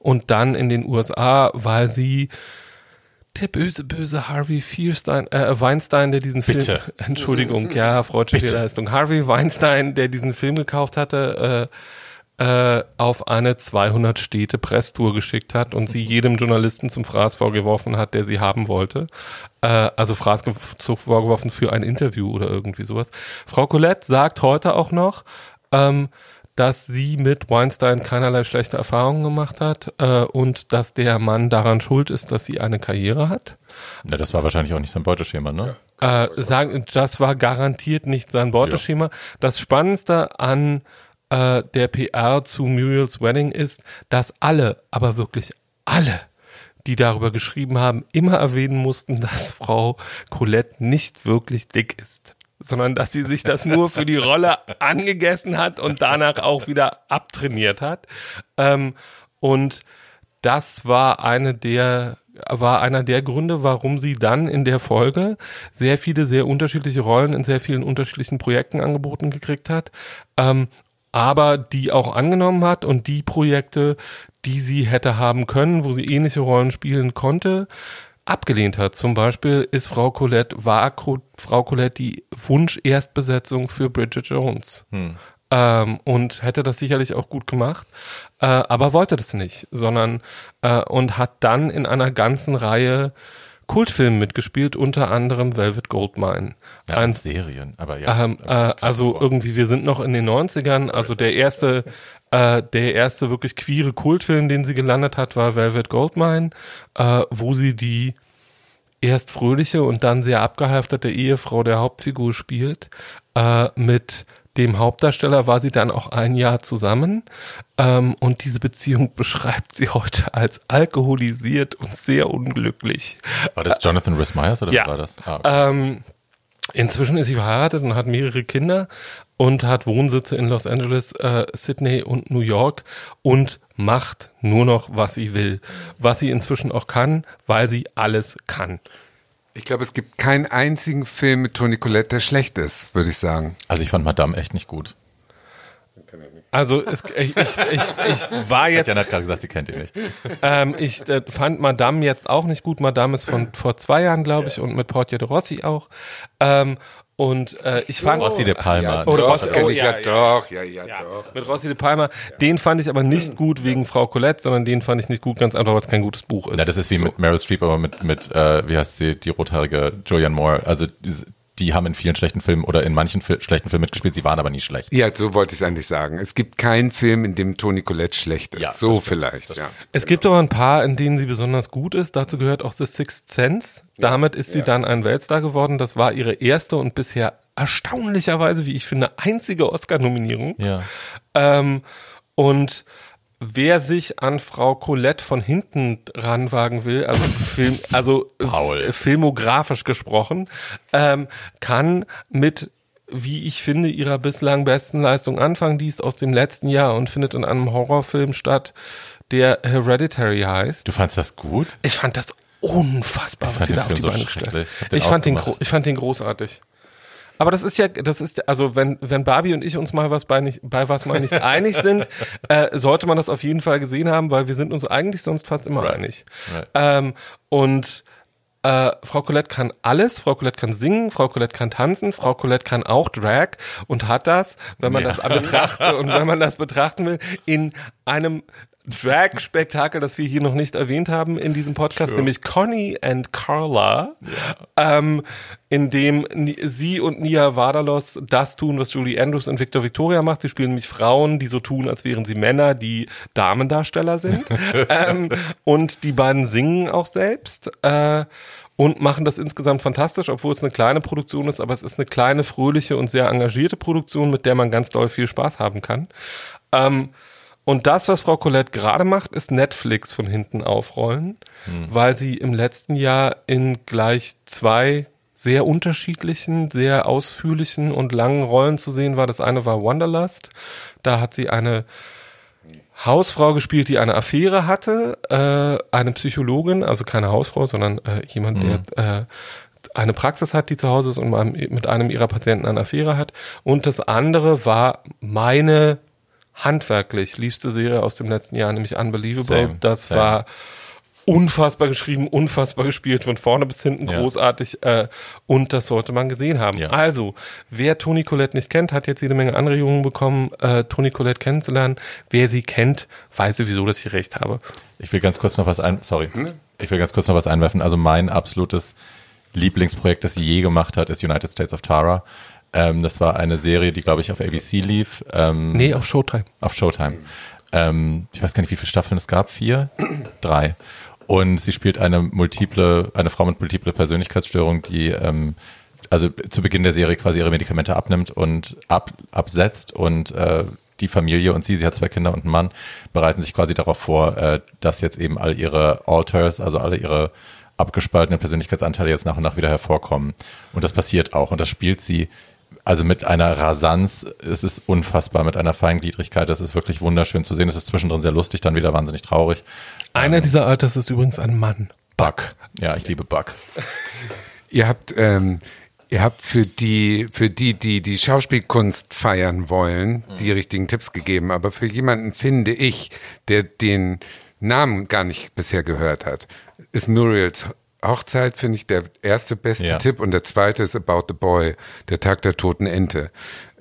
und dann in den USA, weil sie der böse, böse Harvey Fierstein, äh, Weinstein, der diesen Bitte. Film, Entschuldigung, ja, freudsche Fehlleistung, Harvey Weinstein, der diesen Film gekauft hatte, äh, äh, auf eine 200 Städte Presstour geschickt hat und sie jedem Journalisten zum Fraß vorgeworfen hat, der sie haben wollte. Äh, also Fraß vorgeworfen für ein Interview oder irgendwie sowas. Frau Colette sagt heute auch noch, ähm, dass sie mit Weinstein keinerlei schlechte Erfahrungen gemacht hat äh, und dass der Mann daran schuld ist, dass sie eine Karriere hat. Na, das war wahrscheinlich auch nicht sein Beuteschema, ne? Äh, sagen, das war garantiert nicht sein Beuteschema. Das Spannendste an äh, der PR zu Muriel's Wedding ist, dass alle, aber wirklich alle, die darüber geschrieben haben, immer erwähnen mussten, dass Frau Colette nicht wirklich dick ist, sondern dass sie sich das nur für die Rolle angegessen hat und danach auch wieder abtrainiert hat. Ähm, und das war eine der war einer der Gründe, warum sie dann in der Folge sehr viele, sehr unterschiedliche Rollen in sehr vielen unterschiedlichen Projekten angeboten gekriegt hat. Ähm, aber die auch angenommen hat und die Projekte, die sie hätte haben können, wo sie ähnliche Rollen spielen konnte, abgelehnt hat. Zum Beispiel ist Frau Colette, war Frau Colette die Wunsch-Erstbesetzung für Bridget Jones. Hm. Ähm, und hätte das sicherlich auch gut gemacht, äh, aber wollte das nicht, sondern äh, und hat dann in einer ganzen Reihe Kultfilmen mitgespielt, unter anderem Velvet Goldmine. Ja, Ein, Serien, aber ja. Ähm, äh, also irgendwie, wir sind noch in den 90ern, also der erste äh, der erste wirklich queere Kultfilm, den sie gelandet hat, war Velvet Goldmine, äh, wo sie die erst fröhliche und dann sehr abgehalfterte Ehefrau der Hauptfigur spielt. Äh, mit dem Hauptdarsteller war sie dann auch ein Jahr zusammen. Ähm, und diese Beziehung beschreibt sie heute als alkoholisiert und sehr unglücklich. War das Jonathan Rhys Meyers oder ja. war das? Ah, okay. ähm, inzwischen ist sie verheiratet und hat mehrere Kinder und hat Wohnsitze in Los Angeles, äh, Sydney und New York und macht nur noch, was sie will. Was sie inzwischen auch kann, weil sie alles kann. Ich glaube, es gibt keinen einzigen Film mit Toni Collette, der schlecht ist, würde ich sagen. Also ich fand Madame echt nicht gut. Also es, ich, ich, ich, ich war jetzt. Tatjana hat gerade gesagt, sie kennt ihn nicht. Ähm, ich äh, fand Madame jetzt auch nicht gut. Madame ist von vor zwei Jahren, glaube ich, und mit Portia de Rossi auch. Ähm, und äh, ich fand Rossi de Palma. Ja, oder Rossi, oh, ja, ja, doch, ja, ja, ja, doch. Mit Rossi de Palma. Den fand ich aber nicht gut wegen Frau Colette, sondern den fand ich nicht gut, ganz einfach, weil es kein gutes Buch ist. Ja, das ist wie so. mit Meryl Streep, aber mit, mit äh, wie heißt sie, die rothaarige Julianne Moore. Also die haben in vielen schlechten Filmen oder in manchen Fil schlechten Filmen mitgespielt, sie waren aber nie schlecht. Ja, so wollte ich es eigentlich sagen. Es gibt keinen Film, in dem Toni Collette schlecht ist. Ja, so vielleicht, ja. Es gibt aber ein paar, in denen sie besonders gut ist. Dazu gehört auch The Sixth Sense. Damit ist sie ja. dann ein Weltstar geworden. Das war ihre erste und bisher erstaunlicherweise, wie ich finde, einzige Oscar-Nominierung. Ja. Ähm, und wer sich an Frau Colette von hinten ranwagen will, also, Film, also filmografisch gesprochen, ähm, kann mit wie ich finde, ihrer bislang besten Leistung anfangen. Die ist aus dem letzten Jahr und findet in einem Horrorfilm statt, der Hereditary heißt. Du fandst das gut? Ich fand das unfassbar, was sie da auf die Beine gestellt. Ich fand, den, ich fand den großartig. Aber das ist ja, das ist, also wenn, wenn Barbie und ich uns mal was bei, nicht, bei was mal nicht einig sind, äh, sollte man das auf jeden Fall gesehen haben, weil wir sind uns eigentlich sonst fast immer right. einig. Right. Ähm, und äh, Frau Colette kann alles, Frau Colette kann singen, Frau Colette kann tanzen, Frau Colette kann auch Drag und hat das, wenn man ja. das betrachtet und wenn man das betrachten will, in einem Drag-Spektakel, das wir hier noch nicht erwähnt haben in diesem Podcast, sure. nämlich Connie and Carla, yeah. ähm, in dem sie und Nia Vardalos das tun, was Julie Andrews und Victor Victoria macht. Sie spielen nämlich Frauen, die so tun, als wären sie Männer, die Damendarsteller sind. ähm, und die beiden singen auch selbst. Äh, und machen das insgesamt fantastisch, obwohl es eine kleine Produktion ist, aber es ist eine kleine, fröhliche und sehr engagierte Produktion, mit der man ganz doll viel Spaß haben kann. Ähm, und das, was Frau Colette gerade macht, ist Netflix von hinten aufrollen, hm. weil sie im letzten Jahr in gleich zwei sehr unterschiedlichen, sehr ausführlichen und langen Rollen zu sehen war. Das eine war Wanderlust. Da hat sie eine Hausfrau gespielt, die eine Affäre hatte, äh, eine Psychologin, also keine Hausfrau, sondern äh, jemand, mhm. der äh, eine Praxis hat, die zu Hause ist und mit einem ihrer Patienten eine Affäre hat. Und das andere war meine handwerklich liebste Serie aus dem letzten Jahr, nämlich Unbelievable. Same, das same. war unfassbar geschrieben, unfassbar gespielt, von vorne bis hinten ja. großartig äh, und das sollte man gesehen haben. Ja. Also, wer Toni Colette nicht kennt, hat jetzt jede Menge Anregungen bekommen, äh, Toni Colette kennenzulernen. Wer sie kennt, weiß sowieso, dass ich recht habe. Ich will ganz kurz noch was ein, sorry, hm? ich will ganz kurz noch was einwerfen. Also mein absolutes Lieblingsprojekt, das sie je gemacht hat, ist United States of Tara. Ähm, das war eine Serie, die, glaube ich, auf ABC lief. Ähm, nee, auf Showtime. Auf Showtime. Ähm, ich weiß gar nicht, wie viele Staffeln es gab. Vier? Drei. Und sie spielt eine multiple, eine Frau mit multiple Persönlichkeitsstörung, die ähm, also zu Beginn der Serie quasi ihre Medikamente abnimmt und ab, absetzt und äh, die Familie und sie, sie hat zwei Kinder und einen Mann, bereiten sich quasi darauf vor, äh, dass jetzt eben all ihre Alters, also alle ihre abgespaltenen Persönlichkeitsanteile jetzt nach und nach wieder hervorkommen. Und das passiert auch. Und das spielt sie also mit einer Rasanz, es ist unfassbar, mit einer Feingliedrigkeit, das ist wirklich wunderschön zu sehen. Es ist zwischendrin sehr lustig, dann wieder wahnsinnig traurig. Einer ähm, dieser Alters ist übrigens ein Mann. Buck. Ja, ich liebe Buck. Ihr habt, ähm, ihr habt für die, für die, die die Schauspielkunst feiern wollen, die richtigen Tipps gegeben. Aber für jemanden finde ich, der den Namen gar nicht bisher gehört hat, ist Muriels Hochzeit, finde ich, der erste beste Ja. Tipp. Und der zweite ist About the Boy, der Tag der toten Ente.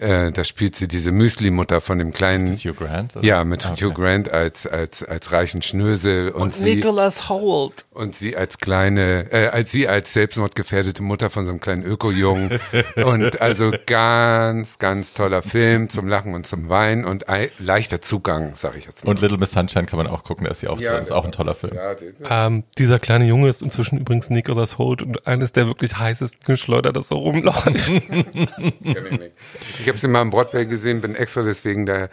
Äh, da spielt sie diese Müsli-Mutter von dem kleinen. Ist das Hugh Grant? oder? Ja, mit Ah, okay. Hugh Grant als, als, als reichen Schnösel und, sie, Nicholas Holt. und sie als kleine, äh, als sie als selbstmordgefährdete Mutter von so einem kleinen Öko-Jungen. und also ganz, ganz toller Film zum Lachen und zum Weinen und ei- leichter Zugang, sag ich jetzt mal. Und Little Miss Sunshine kann man auch gucken, da ist sie auch drin. Ist auch ein toller Film. Ja, die- Ähm, dieser kleine Junge ist inzwischen übrigens Nicholas Holt und eines der wirklich heißesten Geschleuder, das so rumläuft. kenn ich nicht. Ich habe sie mal am Broadway gesehen, bin extra deswegen da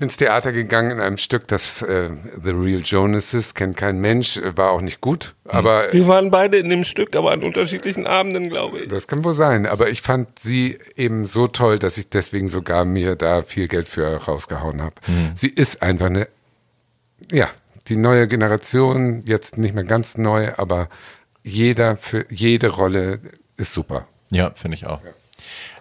ins Theater gegangen in einem Stück, das äh, The Real Jonases kennt kein Mensch, war auch nicht gut, aber Wir waren beide in dem Stück, aber an unterschiedlichen Abenden, glaube ich. Das kann wohl sein, aber ich fand sie eben so toll, dass ich deswegen sogar mir da viel Geld für rausgehauen habe. Sie ist einfach eine, ja, die neue Generation, jetzt nicht mehr ganz neu, aber jeder für jede Rolle ist super. Ja, finde ich auch.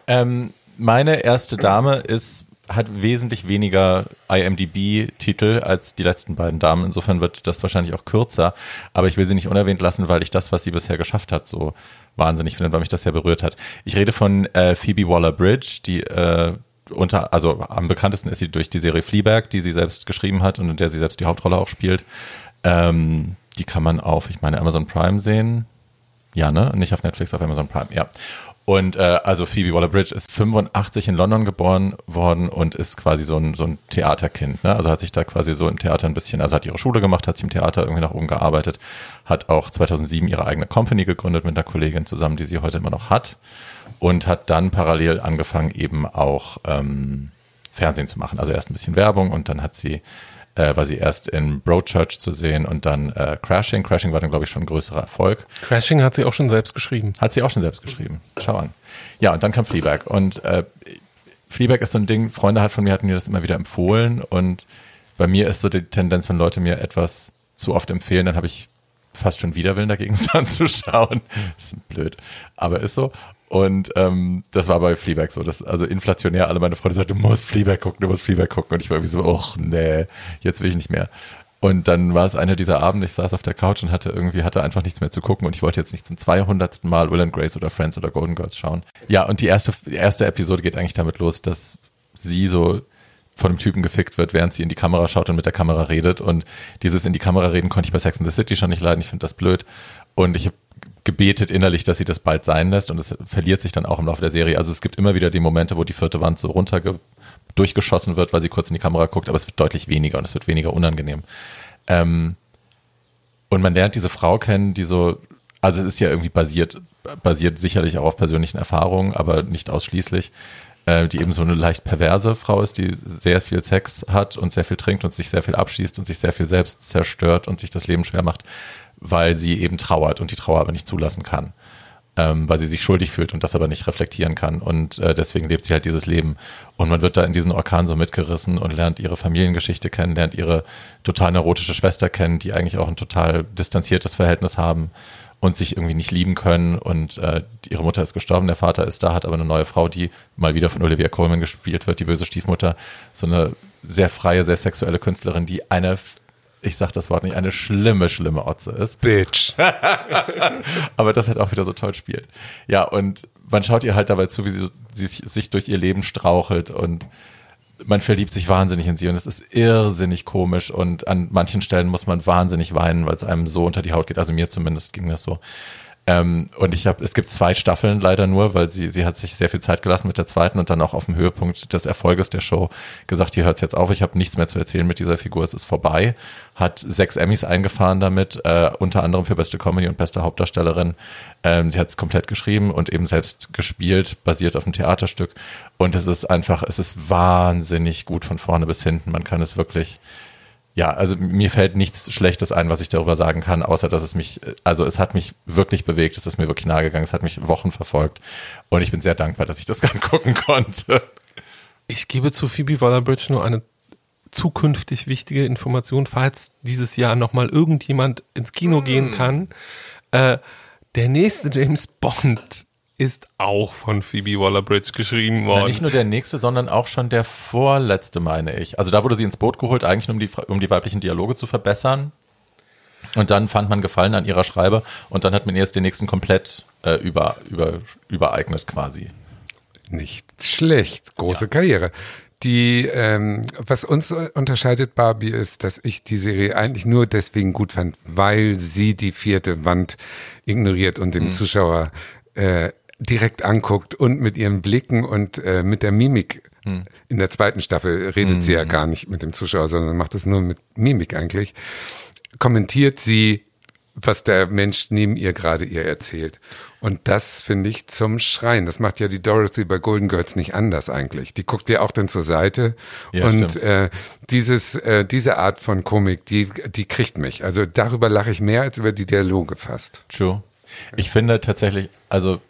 Ähm, meine erste Dame ist, hat wesentlich weniger IMDb-Titel als die letzten beiden Damen. Insofern wird das wahrscheinlich auch kürzer. Aber ich will sie nicht unerwähnt lassen, weil ich das, was sie bisher geschafft hat, so wahnsinnig finde, weil mich das sehr berührt hat. Ich rede von äh, Phoebe Waller-Bridge, die äh, unter, also am bekanntesten ist sie durch die Serie Fleabag, die sie selbst geschrieben hat und in der sie selbst die Hauptrolle auch spielt. Ähm, die kann man auf, ich meine, Amazon Prime sehen. Ja, ne? Nicht auf Netflix, auf Amazon Prime, ja. Und äh, also Phoebe Waller-Bridge ist 85 in London geboren worden und ist quasi so ein, so ein Theaterkind. Ne? Also hat sich da quasi so im Theater ein bisschen, also hat ihre Schule gemacht, hat sich im Theater irgendwie nach oben gearbeitet, hat auch 2007 ihre eigene Company gegründet mit einer Kollegin zusammen, die sie heute immer noch hat und hat dann parallel angefangen eben auch ähm, Fernsehen zu machen. Also erst ein bisschen Werbung und dann hat sie äh, war sie erst in Broadchurch zu sehen und dann äh, Crashing. Crashing war dann, glaube ich, schon ein größerer Erfolg. Crashing hat sie auch schon selbst geschrieben. Hat sie auch schon selbst geschrieben. Schau an. Ja, und dann kam Fleabag. Und äh, Fleabag ist so ein Ding, Freunde hat von mir hatten mir das immer wieder empfohlen. Und bei mir ist so die Tendenz, wenn Leute mir etwas zu oft empfehlen, dann habe ich fast schon Widerwillen dagegen, es anzuschauen. Das ist blöd, aber ist so. Und ähm, das war bei Fleabag so. Das, also inflationär, alle meine Freunde sagten, du musst Fleabag gucken, du musst Fleabag gucken. Und ich war irgendwie so, ach nee, jetzt will ich nicht mehr. Und dann war es einer dieser Abende, ich saß auf der Couch und hatte irgendwie, hatte einfach nichts mehr zu gucken und ich wollte jetzt nicht zum 200. Mal Will and Grace oder Friends oder Golden Girls schauen. Ja, und die erste, erste Episode geht eigentlich damit los, dass sie so von einem Typen gefickt wird, während sie in die Kamera schaut und mit der Kamera redet. Und dieses in die Kamera reden konnte ich bei Sex and the City schon nicht leiden. Ich finde das blöd. Und ich habe gebetet innerlich, dass sie das bald sein lässt. Und es verliert sich dann auch im Laufe der Serie. Also es gibt immer wieder die Momente, wo die vierte Wand so runter durchgeschossen wird, weil sie kurz in die Kamera guckt, aber es wird deutlich weniger und es wird weniger unangenehm. Ähm, und man lernt diese Frau kennen, die so, also es ist ja irgendwie basiert, basiert sicherlich auch auf persönlichen Erfahrungen, aber nicht ausschließlich, äh, die eben so eine leicht perverse Frau ist, die sehr viel Sex hat und sehr viel trinkt und sich sehr viel abschießt und sich sehr viel selbst zerstört und sich das Leben schwer macht, weil sie eben trauert und die Trauer aber nicht zulassen kann. Ähm, weil sie sich schuldig fühlt und das aber nicht reflektieren kann. Und äh, deswegen lebt sie halt dieses Leben. Und man wird da in diesen Orkan so mitgerissen und lernt ihre Familiengeschichte kennen, lernt ihre total neurotische Schwester kennen, die eigentlich auch ein total distanziertes Verhältnis haben und sich irgendwie nicht lieben können. Und äh, ihre Mutter ist gestorben, der Vater ist da, hat aber eine neue Frau, die mal wieder von Olivia Colman gespielt wird, die böse Stiefmutter. So eine sehr freie, sehr sexuelle Künstlerin, die eine, ich sag das Wort nicht, eine schlimme, schlimme Otze ist. Bitch. aber das halt auch wieder so toll spielt. Ja, und man schaut ihr halt dabei zu, wie sie, sie sich- sich durch ihr Leben strauchelt und man verliebt sich wahnsinnig in sie und es ist irrsinnig komisch und an manchen Stellen muss man wahnsinnig weinen, weil es einem so unter die Haut geht. Also mir zumindest ging das so. Ähm, und ich habe, es gibt zwei Staffeln leider nur, weil sie, sie hat sich sehr viel Zeit gelassen mit der zweiten und dann auch auf dem Höhepunkt des Erfolges der Show gesagt, hier hört's jetzt auf, ich habe nichts mehr zu erzählen mit dieser Figur, es ist vorbei. Hat sechs Emmys eingefahren damit, äh, unter anderem für beste Comedy und beste Hauptdarstellerin. Ähm, sie hat es komplett geschrieben und eben selbst gespielt, basiert auf einem Theaterstück. Und es ist einfach, es ist wahnsinnig gut von vorne bis hinten. Man kann es wirklich, ja, also mir fällt nichts Schlechtes ein, was ich darüber sagen kann, außer dass es mich, also es hat mich wirklich bewegt, es ist mir wirklich nahe gegangen, es hat mich Wochen verfolgt und ich bin sehr dankbar, dass ich das angucken konnte. Ich gebe zu Phoebe Waller-Bridge nur eine zukünftig wichtige Information, falls dieses Jahr nochmal irgendjemand ins Kino gehen kann. Äh, der nächste James Bond ist auch von Phoebe Waller-Bridge geschrieben worden. Na, nicht nur der nächste, sondern auch schon der vorletzte, meine ich. Also da wurde sie ins Boot geholt, eigentlich um die, um die weiblichen Dialoge zu verbessern. Und dann fand man Gefallen an ihrer Schreibe und dann hat man erst den nächsten komplett äh, über, über, übereignet quasi. Nicht schlecht, große ja. Karriere. Die, ähm, was uns unterscheidet, Barbie, ist, dass ich die Serie eigentlich nur deswegen gut fand, weil sie die vierte Wand ignoriert und dem mhm. Zuschauer äh, direkt anguckt und mit ihren Blicken und äh, mit der Mimik. Mhm. In der zweiten Staffel redet mhm. sie ja gar nicht mit dem Zuschauer, sondern macht es nur mit Mimik eigentlich. Kommentiert sie was der Mensch neben ihr gerade ihr erzählt. Und das finde ich zum Schreien. Das macht ja die Dorothy bei Golden Girls nicht anders eigentlich. Die guckt ja auch dann zur Seite. Ja, und äh, dieses, äh, diese Art von Komik, die, die kriegt mich. Also darüber lache ich mehr als über die Dialoge fast. True. Ich finde tatsächlich, also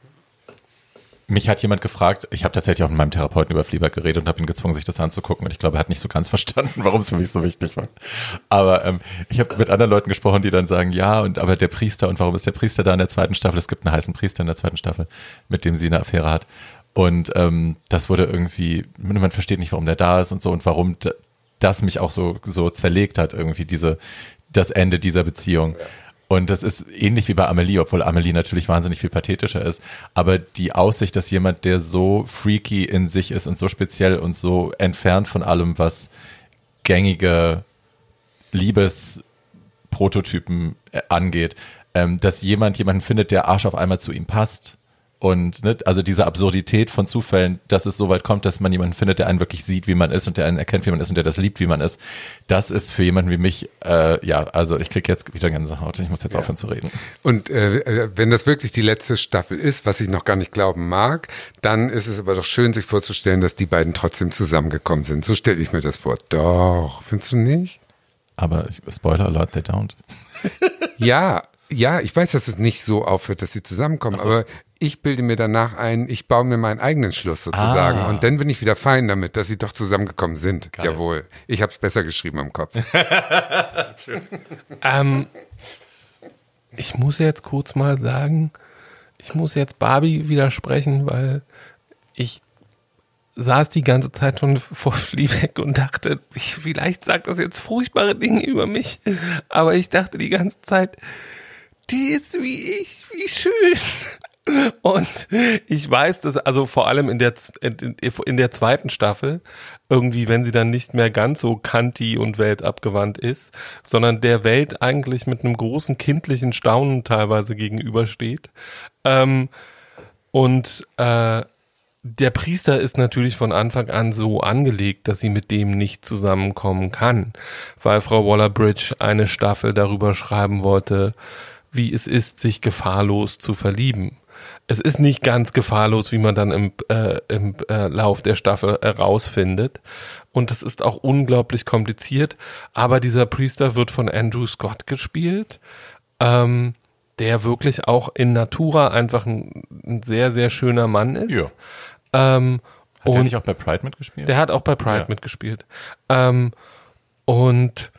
mich hat jemand gefragt, ich habe tatsächlich auch mit meinem Therapeuten über Fleabag geredet und habe ihn gezwungen, sich das anzugucken. Und ich glaube, er hat nicht so ganz verstanden, warum es für mich so wichtig war. Aber ähm, ich habe mit anderen Leuten gesprochen, die dann sagen, ja, und aber der Priester und warum ist der Priester da in der zweiten Staffel? Es gibt einen heißen Priester in der zweiten Staffel, mit dem sie eine Affäre hat. Und ähm, das wurde irgendwie, man versteht nicht, warum der da ist und so und warum das mich auch so so zerlegt hat irgendwie diese das Ende dieser Beziehung. Ja. Und das ist ähnlich wie bei Amelie, obwohl Amelie natürlich wahnsinnig viel pathetischer ist. Aber die Aussicht, dass jemand, der so freaky in sich ist und so speziell und so entfernt von allem, was gängige Liebesprototypen äh, angeht, ähm, dass jemand jemanden findet, der Arsch auf einmal zu ihm passt und ne, also diese Absurdität von Zufällen, dass es so weit kommt, dass man jemanden findet, der einen wirklich sieht, wie man ist und der einen erkennt, wie man ist und der das liebt, wie man ist, das ist für jemanden wie mich, äh, ja, also ich krieg jetzt wieder Gänsehaut. Ich muss jetzt ja. aufhören zu reden. Und äh, wenn das wirklich die letzte Staffel ist, was ich noch gar nicht glauben mag, dann ist es aber doch schön, sich vorzustellen, dass die beiden trotzdem zusammengekommen sind. So stelle ich mir das vor. Doch, findest du nicht? Aber Spoiler alert, they don't. ja, ja, ich weiß, dass es nicht so aufhört, dass sie zusammenkommen, so. aber ich bilde mir danach ein, ich baue mir meinen eigenen Schluss sozusagen. Ah. Und dann bin ich wieder fein damit, dass sie doch zusammengekommen sind. Geil. Jawohl. Ich habe es besser geschrieben am Kopf. ähm, ich muss jetzt kurz mal sagen, ich muss jetzt Barbie widersprechen, weil ich saß die ganze Zeit schon vor Fleabag und dachte, ich, vielleicht sagt das jetzt furchtbare Dinge über mich. Aber ich dachte die ganze Zeit, die ist wie ich, wie schön. Und ich weiß, dass also vor allem in der in der zweiten Staffel irgendwie, wenn sie dann nicht mehr ganz so kanti und weltabgewandt ist, sondern der Welt eigentlich mit einem großen kindlichen Staunen teilweise gegenübersteht. Ähm, und äh, der Priester ist natürlich von Anfang an so angelegt, dass sie mit dem nicht zusammenkommen kann, weil Frau Waller-Bridge eine Staffel darüber schreiben wollte, wie es ist, sich gefahrlos zu verlieben es ist nicht ganz gefahrlos, wie man dann im, äh, im äh, Lauf der Staffel herausfindet. Und es ist auch unglaublich kompliziert. Aber dieser Priester wird von Andrew Scott gespielt, ähm, der wirklich auch in Natura einfach ein, ein sehr, sehr schöner Mann ist. Ja. Ähm, hat und der nicht auch bei Pride mitgespielt? Der hat auch bei Pride ja. mitgespielt. Ähm, und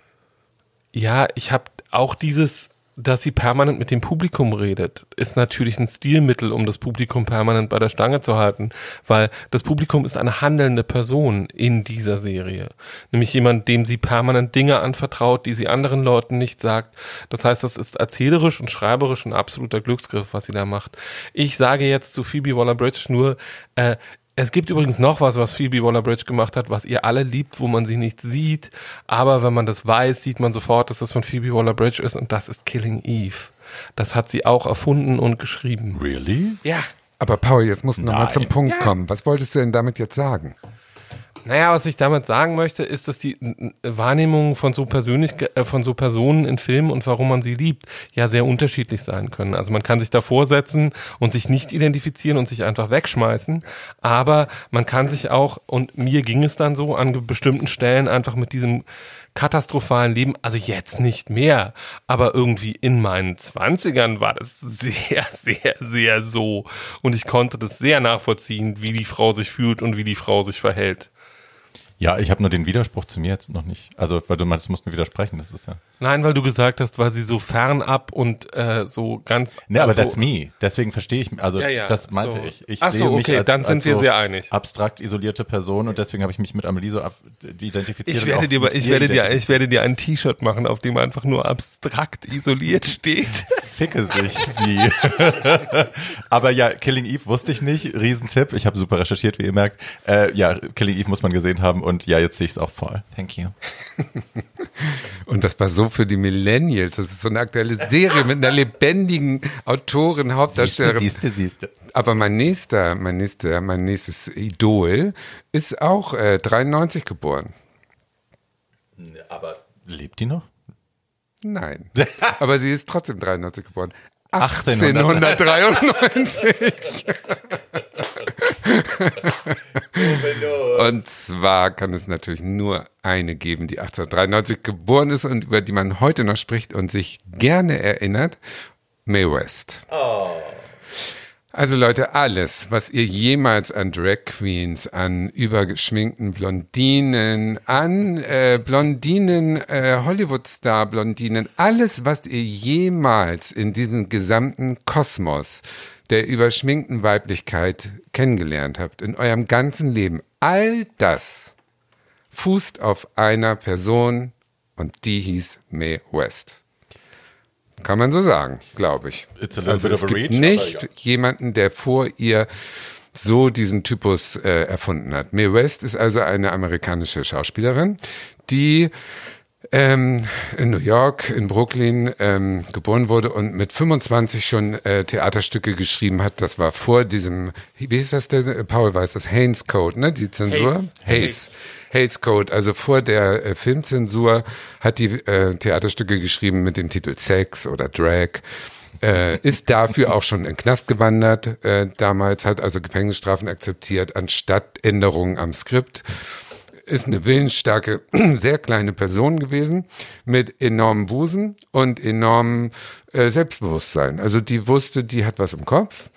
ja, ich habe auch dieses dass sie permanent mit dem Publikum redet, ist natürlich ein Stilmittel, um das Publikum permanent bei der Stange zu halten, weil das Publikum ist eine handelnde Person in dieser Serie. Nämlich jemand, dem sie permanent Dinge anvertraut, die sie anderen Leuten nicht sagt. Das heißt, das ist erzählerisch und schreiberisch ein absoluter Glücksgriff, was sie da macht. Ich sage jetzt zu Phoebe Waller-Bridge nur, äh, es gibt übrigens noch was, was Phoebe Waller-Bridge gemacht hat, was ihr alle liebt, wo man sie nicht sieht. Aber wenn man das weiß, sieht man sofort, dass das von Phoebe Waller-Bridge ist und das ist Killing Eve. Das hat sie auch erfunden und geschrieben. Really? Ja. Aber Paul, jetzt musst du nochmal zum Punkt ja. kommen. Was wolltest du denn damit jetzt sagen? Naja, was ich damit sagen möchte, ist, dass die Wahrnehmungen von so persönlich, äh, von so Personen in Filmen und warum man sie liebt, ja sehr unterschiedlich sein können. Also man kann sich davor setzen und sich nicht identifizieren und sich einfach wegschmeißen. Aber man kann sich auch, und mir ging es dann so, an bestimmten Stellen einfach mit diesem katastrophalen Leben, also jetzt nicht mehr, aber irgendwie in meinen Zwanzigern war das sehr, sehr, sehr so. Und ich konnte das sehr nachvollziehen, wie die Frau sich fühlt und wie die Frau sich verhält. Ja, ich habe nur den Widerspruch zu mir jetzt noch nicht. Also, weil du meinst, du musst mir widersprechen, das ist ja. Nein, weil du gesagt hast, war sie so fernab und äh, so ganz. Ne, aber also, that's me. Deswegen verstehe ich, also Ja, ja, das meinte so. ich. Ich Ach so, mich okay, als, dann sind als wir so sehr einig. abstrakt isolierte Person und deswegen habe ich mich mit Amelie so identifiziert. Ich werde dir, ich werde dir, ich werde dir ein T-Shirt machen, auf dem einfach nur abstrakt isoliert steht. Ficke sich sie. Aber ja, Killing Eve wusste ich nicht. Riesentipp. Ich habe super recherchiert, wie ihr merkt. Äh, ja, Killing Eve muss man gesehen haben und ja, jetzt sehe ich es auch voll. Thank you. Und das war so für die Millennials. Das ist so eine aktuelle Serie mit einer lebendigen Autorin, Siehste, Hauptdarstellerin. siehste, siehste. Aber mein nächster, mein nächster, mein nächstes Idol ist auch äh, 93 geboren. Aber lebt die noch? Nein. Aber sie ist trotzdem 93 geboren. 1800. 1893. Und zwar kann es natürlich nur eine geben, die 1893 geboren ist und über die man heute noch spricht und sich gerne erinnert. Mae West. Also Leute, alles, was ihr jemals an Drag Queens, an übergeschminkten Blondinen, an äh, Blondinen, äh, Hollywood-Star Blondinen, alles, was ihr jemals in diesem gesamten Kosmos der überschminkten Weiblichkeit kennengelernt habt, in eurem ganzen Leben, all das fußt auf einer Person und die hieß Mae West. Kann man so sagen, glaube ich. It's a little also bit es of a gibt reach, nicht ja. jemanden, der vor ihr so diesen Typus äh, erfunden hat. Mae West ist also eine amerikanische Schauspielerin, die ähm, in New York, in Brooklyn ähm, geboren wurde und mit 25 schon äh, Theaterstücke geschrieben hat. Das war vor diesem, wie ist das denn? Paul weiß das, Haynes Code, ne? Die Zensur? Hays. Hayes. Hays Code, also vor der äh, Filmzensur hat die äh, Theaterstücke geschrieben mit dem Titel Sex oder Drag. Äh, ist dafür auch schon in den Knast gewandert äh, damals, hat also Gefängnisstrafen akzeptiert, anstatt Änderungen am Skript ist eine willensstarke, sehr kleine Person gewesen mit enormem Busen und enormem äh, Selbstbewusstsein. Also die wusste, die hat was im Kopf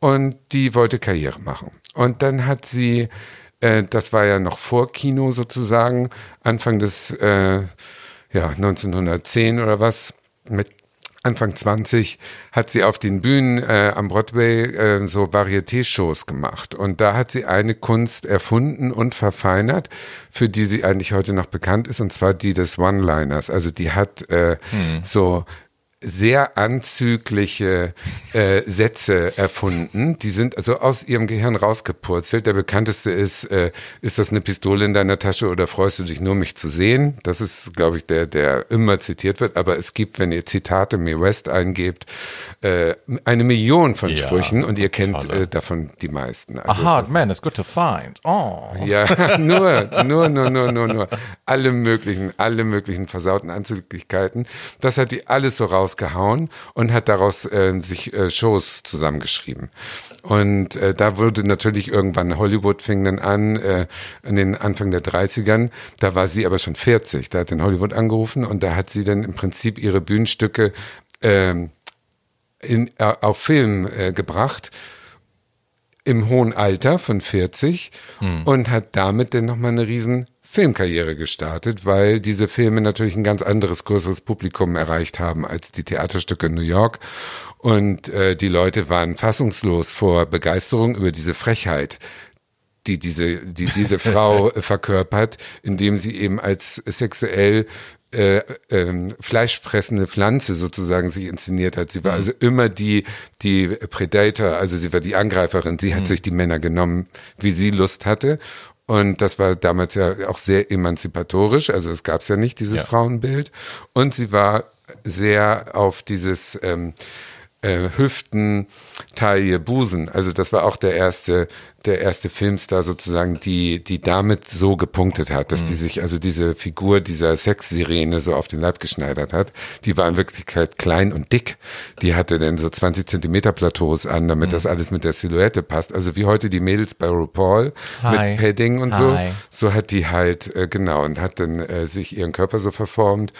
und die wollte Karriere machen. Und dann hat sie, äh, das war ja noch vor Kino sozusagen, Anfang des, äh, ja, 1910 oder was, mit Anfang 20 hat sie auf den Bühnen äh, am Broadway äh, so Varieté-Shows gemacht. Und da hat sie eine Kunst erfunden und verfeinert, für die sie eigentlich heute noch bekannt ist, und zwar die des One-Liners. Also die hat äh, so sehr anzügliche äh, Sätze erfunden. Die sind also aus ihrem Gehirn rausgepurzelt. Der bekannteste ist, äh, ist das eine Pistole in deiner Tasche oder freust du dich nur, mich zu sehen? Das ist, glaube ich, der, der immer zitiert wird. Aber es gibt, wenn ihr Zitate Mae West eingebt, äh, eine Million von Ja, Sprüchen und ihr kennt tolle. äh, davon die meisten. A Also hard man is good to find. Oh. ja, nur, nur, nur, nur, nur, nur. Alle möglichen, alle möglichen versauten Anzüglichkeiten. Das hat die alles so rausgehauen und hat daraus äh, sich äh, Shows zusammengeschrieben. Und äh, da wurde natürlich irgendwann Hollywood fing dann an, äh, in den Anfang der 30ern. Da war sie aber schon 40. Da hat in Hollywood angerufen und da hat sie dann im Prinzip ihre Bühnenstücke ähm, in, äh, auf Film äh, gebracht im hohen Alter von 40 und hat damit dann nochmal eine riesen Filmkarriere gestartet, weil diese Filme natürlich ein ganz anderes, größeres Publikum erreicht haben als die Theaterstücke in New York. Und äh, die Leute waren fassungslos vor Begeisterung über diese Frechheit, die diese, die diese Frau verkörpert, indem sie eben als sexuell äh, ähm, fleischfressende Pflanze sozusagen sich inszeniert hat. Sie war also immer die, die Predator, also sie war die Angreiferin. Sie hat sich die Männer genommen, wie sie Lust hatte. Und das war damals ja auch sehr emanzipatorisch. Also es gab ja nicht, dieses Ja. Frauenbild. Und sie war sehr auf dieses ähm, äh, Hüften, Taille, Busen. Also das war auch der erste, der erste Filmstar sozusagen, die, die damit so gepunktet hat, dass die sich, also diese Figur dieser Sexsirene so auf den Leib geschneidert hat. Die war in Wirklichkeit klein und dick. Die hatte dann so 20 Zentimeter Plateaus an, damit das alles mit der Silhouette passt. Also wie heute die Mädels bei RuPaul Hi. mit Padding und Hi. so. So hat die halt, äh, genau, und hat dann äh, sich ihren Körper so verformt.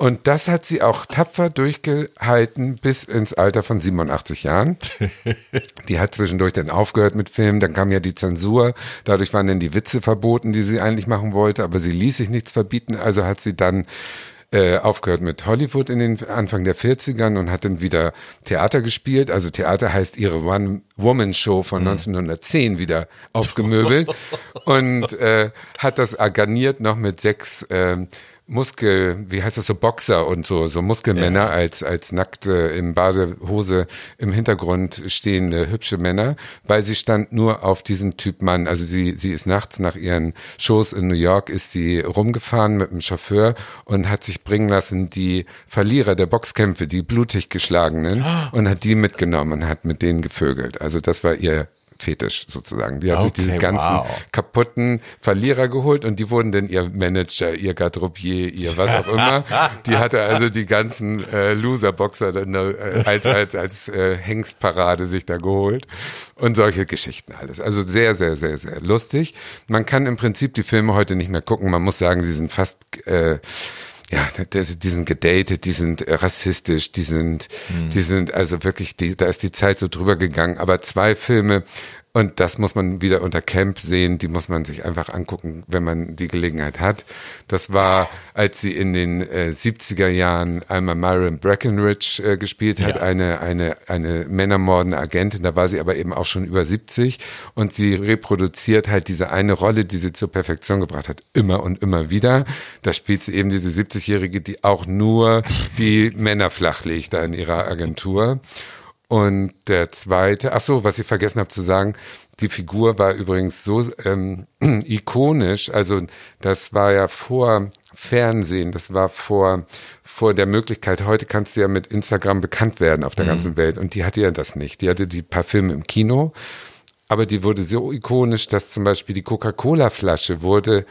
Und das hat sie auch tapfer durchgehalten bis ins Alter von 87 Jahren. die hat zwischendurch dann aufgehört mit Filmen, dann kam ja die Zensur, dadurch waren dann die Witze verboten, die sie eigentlich machen wollte, aber sie ließ sich nichts verbieten, also hat sie dann äh, aufgehört mit Hollywood in den Anfang der 40ern und hat dann wieder Theater gespielt. Also Theater heißt ihre One-Woman-Show von 1910 mhm. wieder aufgemöbelt und äh, hat das garniert noch mit sechs äh, Muskel, wie heißt das so, Boxer und so, so Muskelmänner ja. als, als nackte im Badehose im Hintergrund stehende hübsche Männer, weil sie stand nur auf diesen Typ Mann. Also sie, sie ist nachts nach ihren Shows in New York, ist sie rumgefahren mit dem Chauffeur und hat sich bringen lassen, die Verlierer der Boxkämpfe, die blutig geschlagenen, und hat die mitgenommen und hat mit denen gevögelt. Also das war ihr Fetisch sozusagen. Die hat okay, sich diese ganzen wow. kaputten Verlierer geholt und die wurden dann ihr Manager, ihr Garderobier, ihr was auch immer. die hatte also die ganzen äh, Loser-Boxer dann äh, als, als, als äh, Hengstparade sich da geholt und solche Geschichten alles. Also sehr, sehr, sehr, sehr lustig. Man kann im Prinzip die Filme heute nicht mehr gucken. Man muss sagen, sie sind fast äh, ja, die sind gedatet, die sind rassistisch, die sind, mhm. die sind also wirklich, die, da ist die Zeit so drüber gegangen. Aber zwei Filme und das muss man wieder unter Camp sehen, die muss man sich einfach angucken, wenn man die Gelegenheit hat. Das war, als sie in den äh, 70er Jahren einmal Myron Breckenridge äh, gespielt hat, ja. eine, eine, eine männermordende Agentin, da war sie aber eben auch schon über 70 und sie reproduziert halt diese eine Rolle, die sie zur Perfektion gebracht hat, immer und immer wieder. Da spielt sie eben diese 70-Jährige, die auch nur die Männer flachlegt da in ihrer Agentur. Und der zweite, ach so, was ich vergessen habe zu sagen, die Figur war übrigens so ähm, ikonisch, also das war ja vor Fernsehen, das war vor, vor der Möglichkeit, heute kannst du ja mit Instagram bekannt werden auf der mhm. ganzen Welt und die hatte ja das nicht. Die hatte die paar Filme im Kino, aber die wurde so ikonisch, dass zum Beispiel die Coca-Cola-Flasche wurde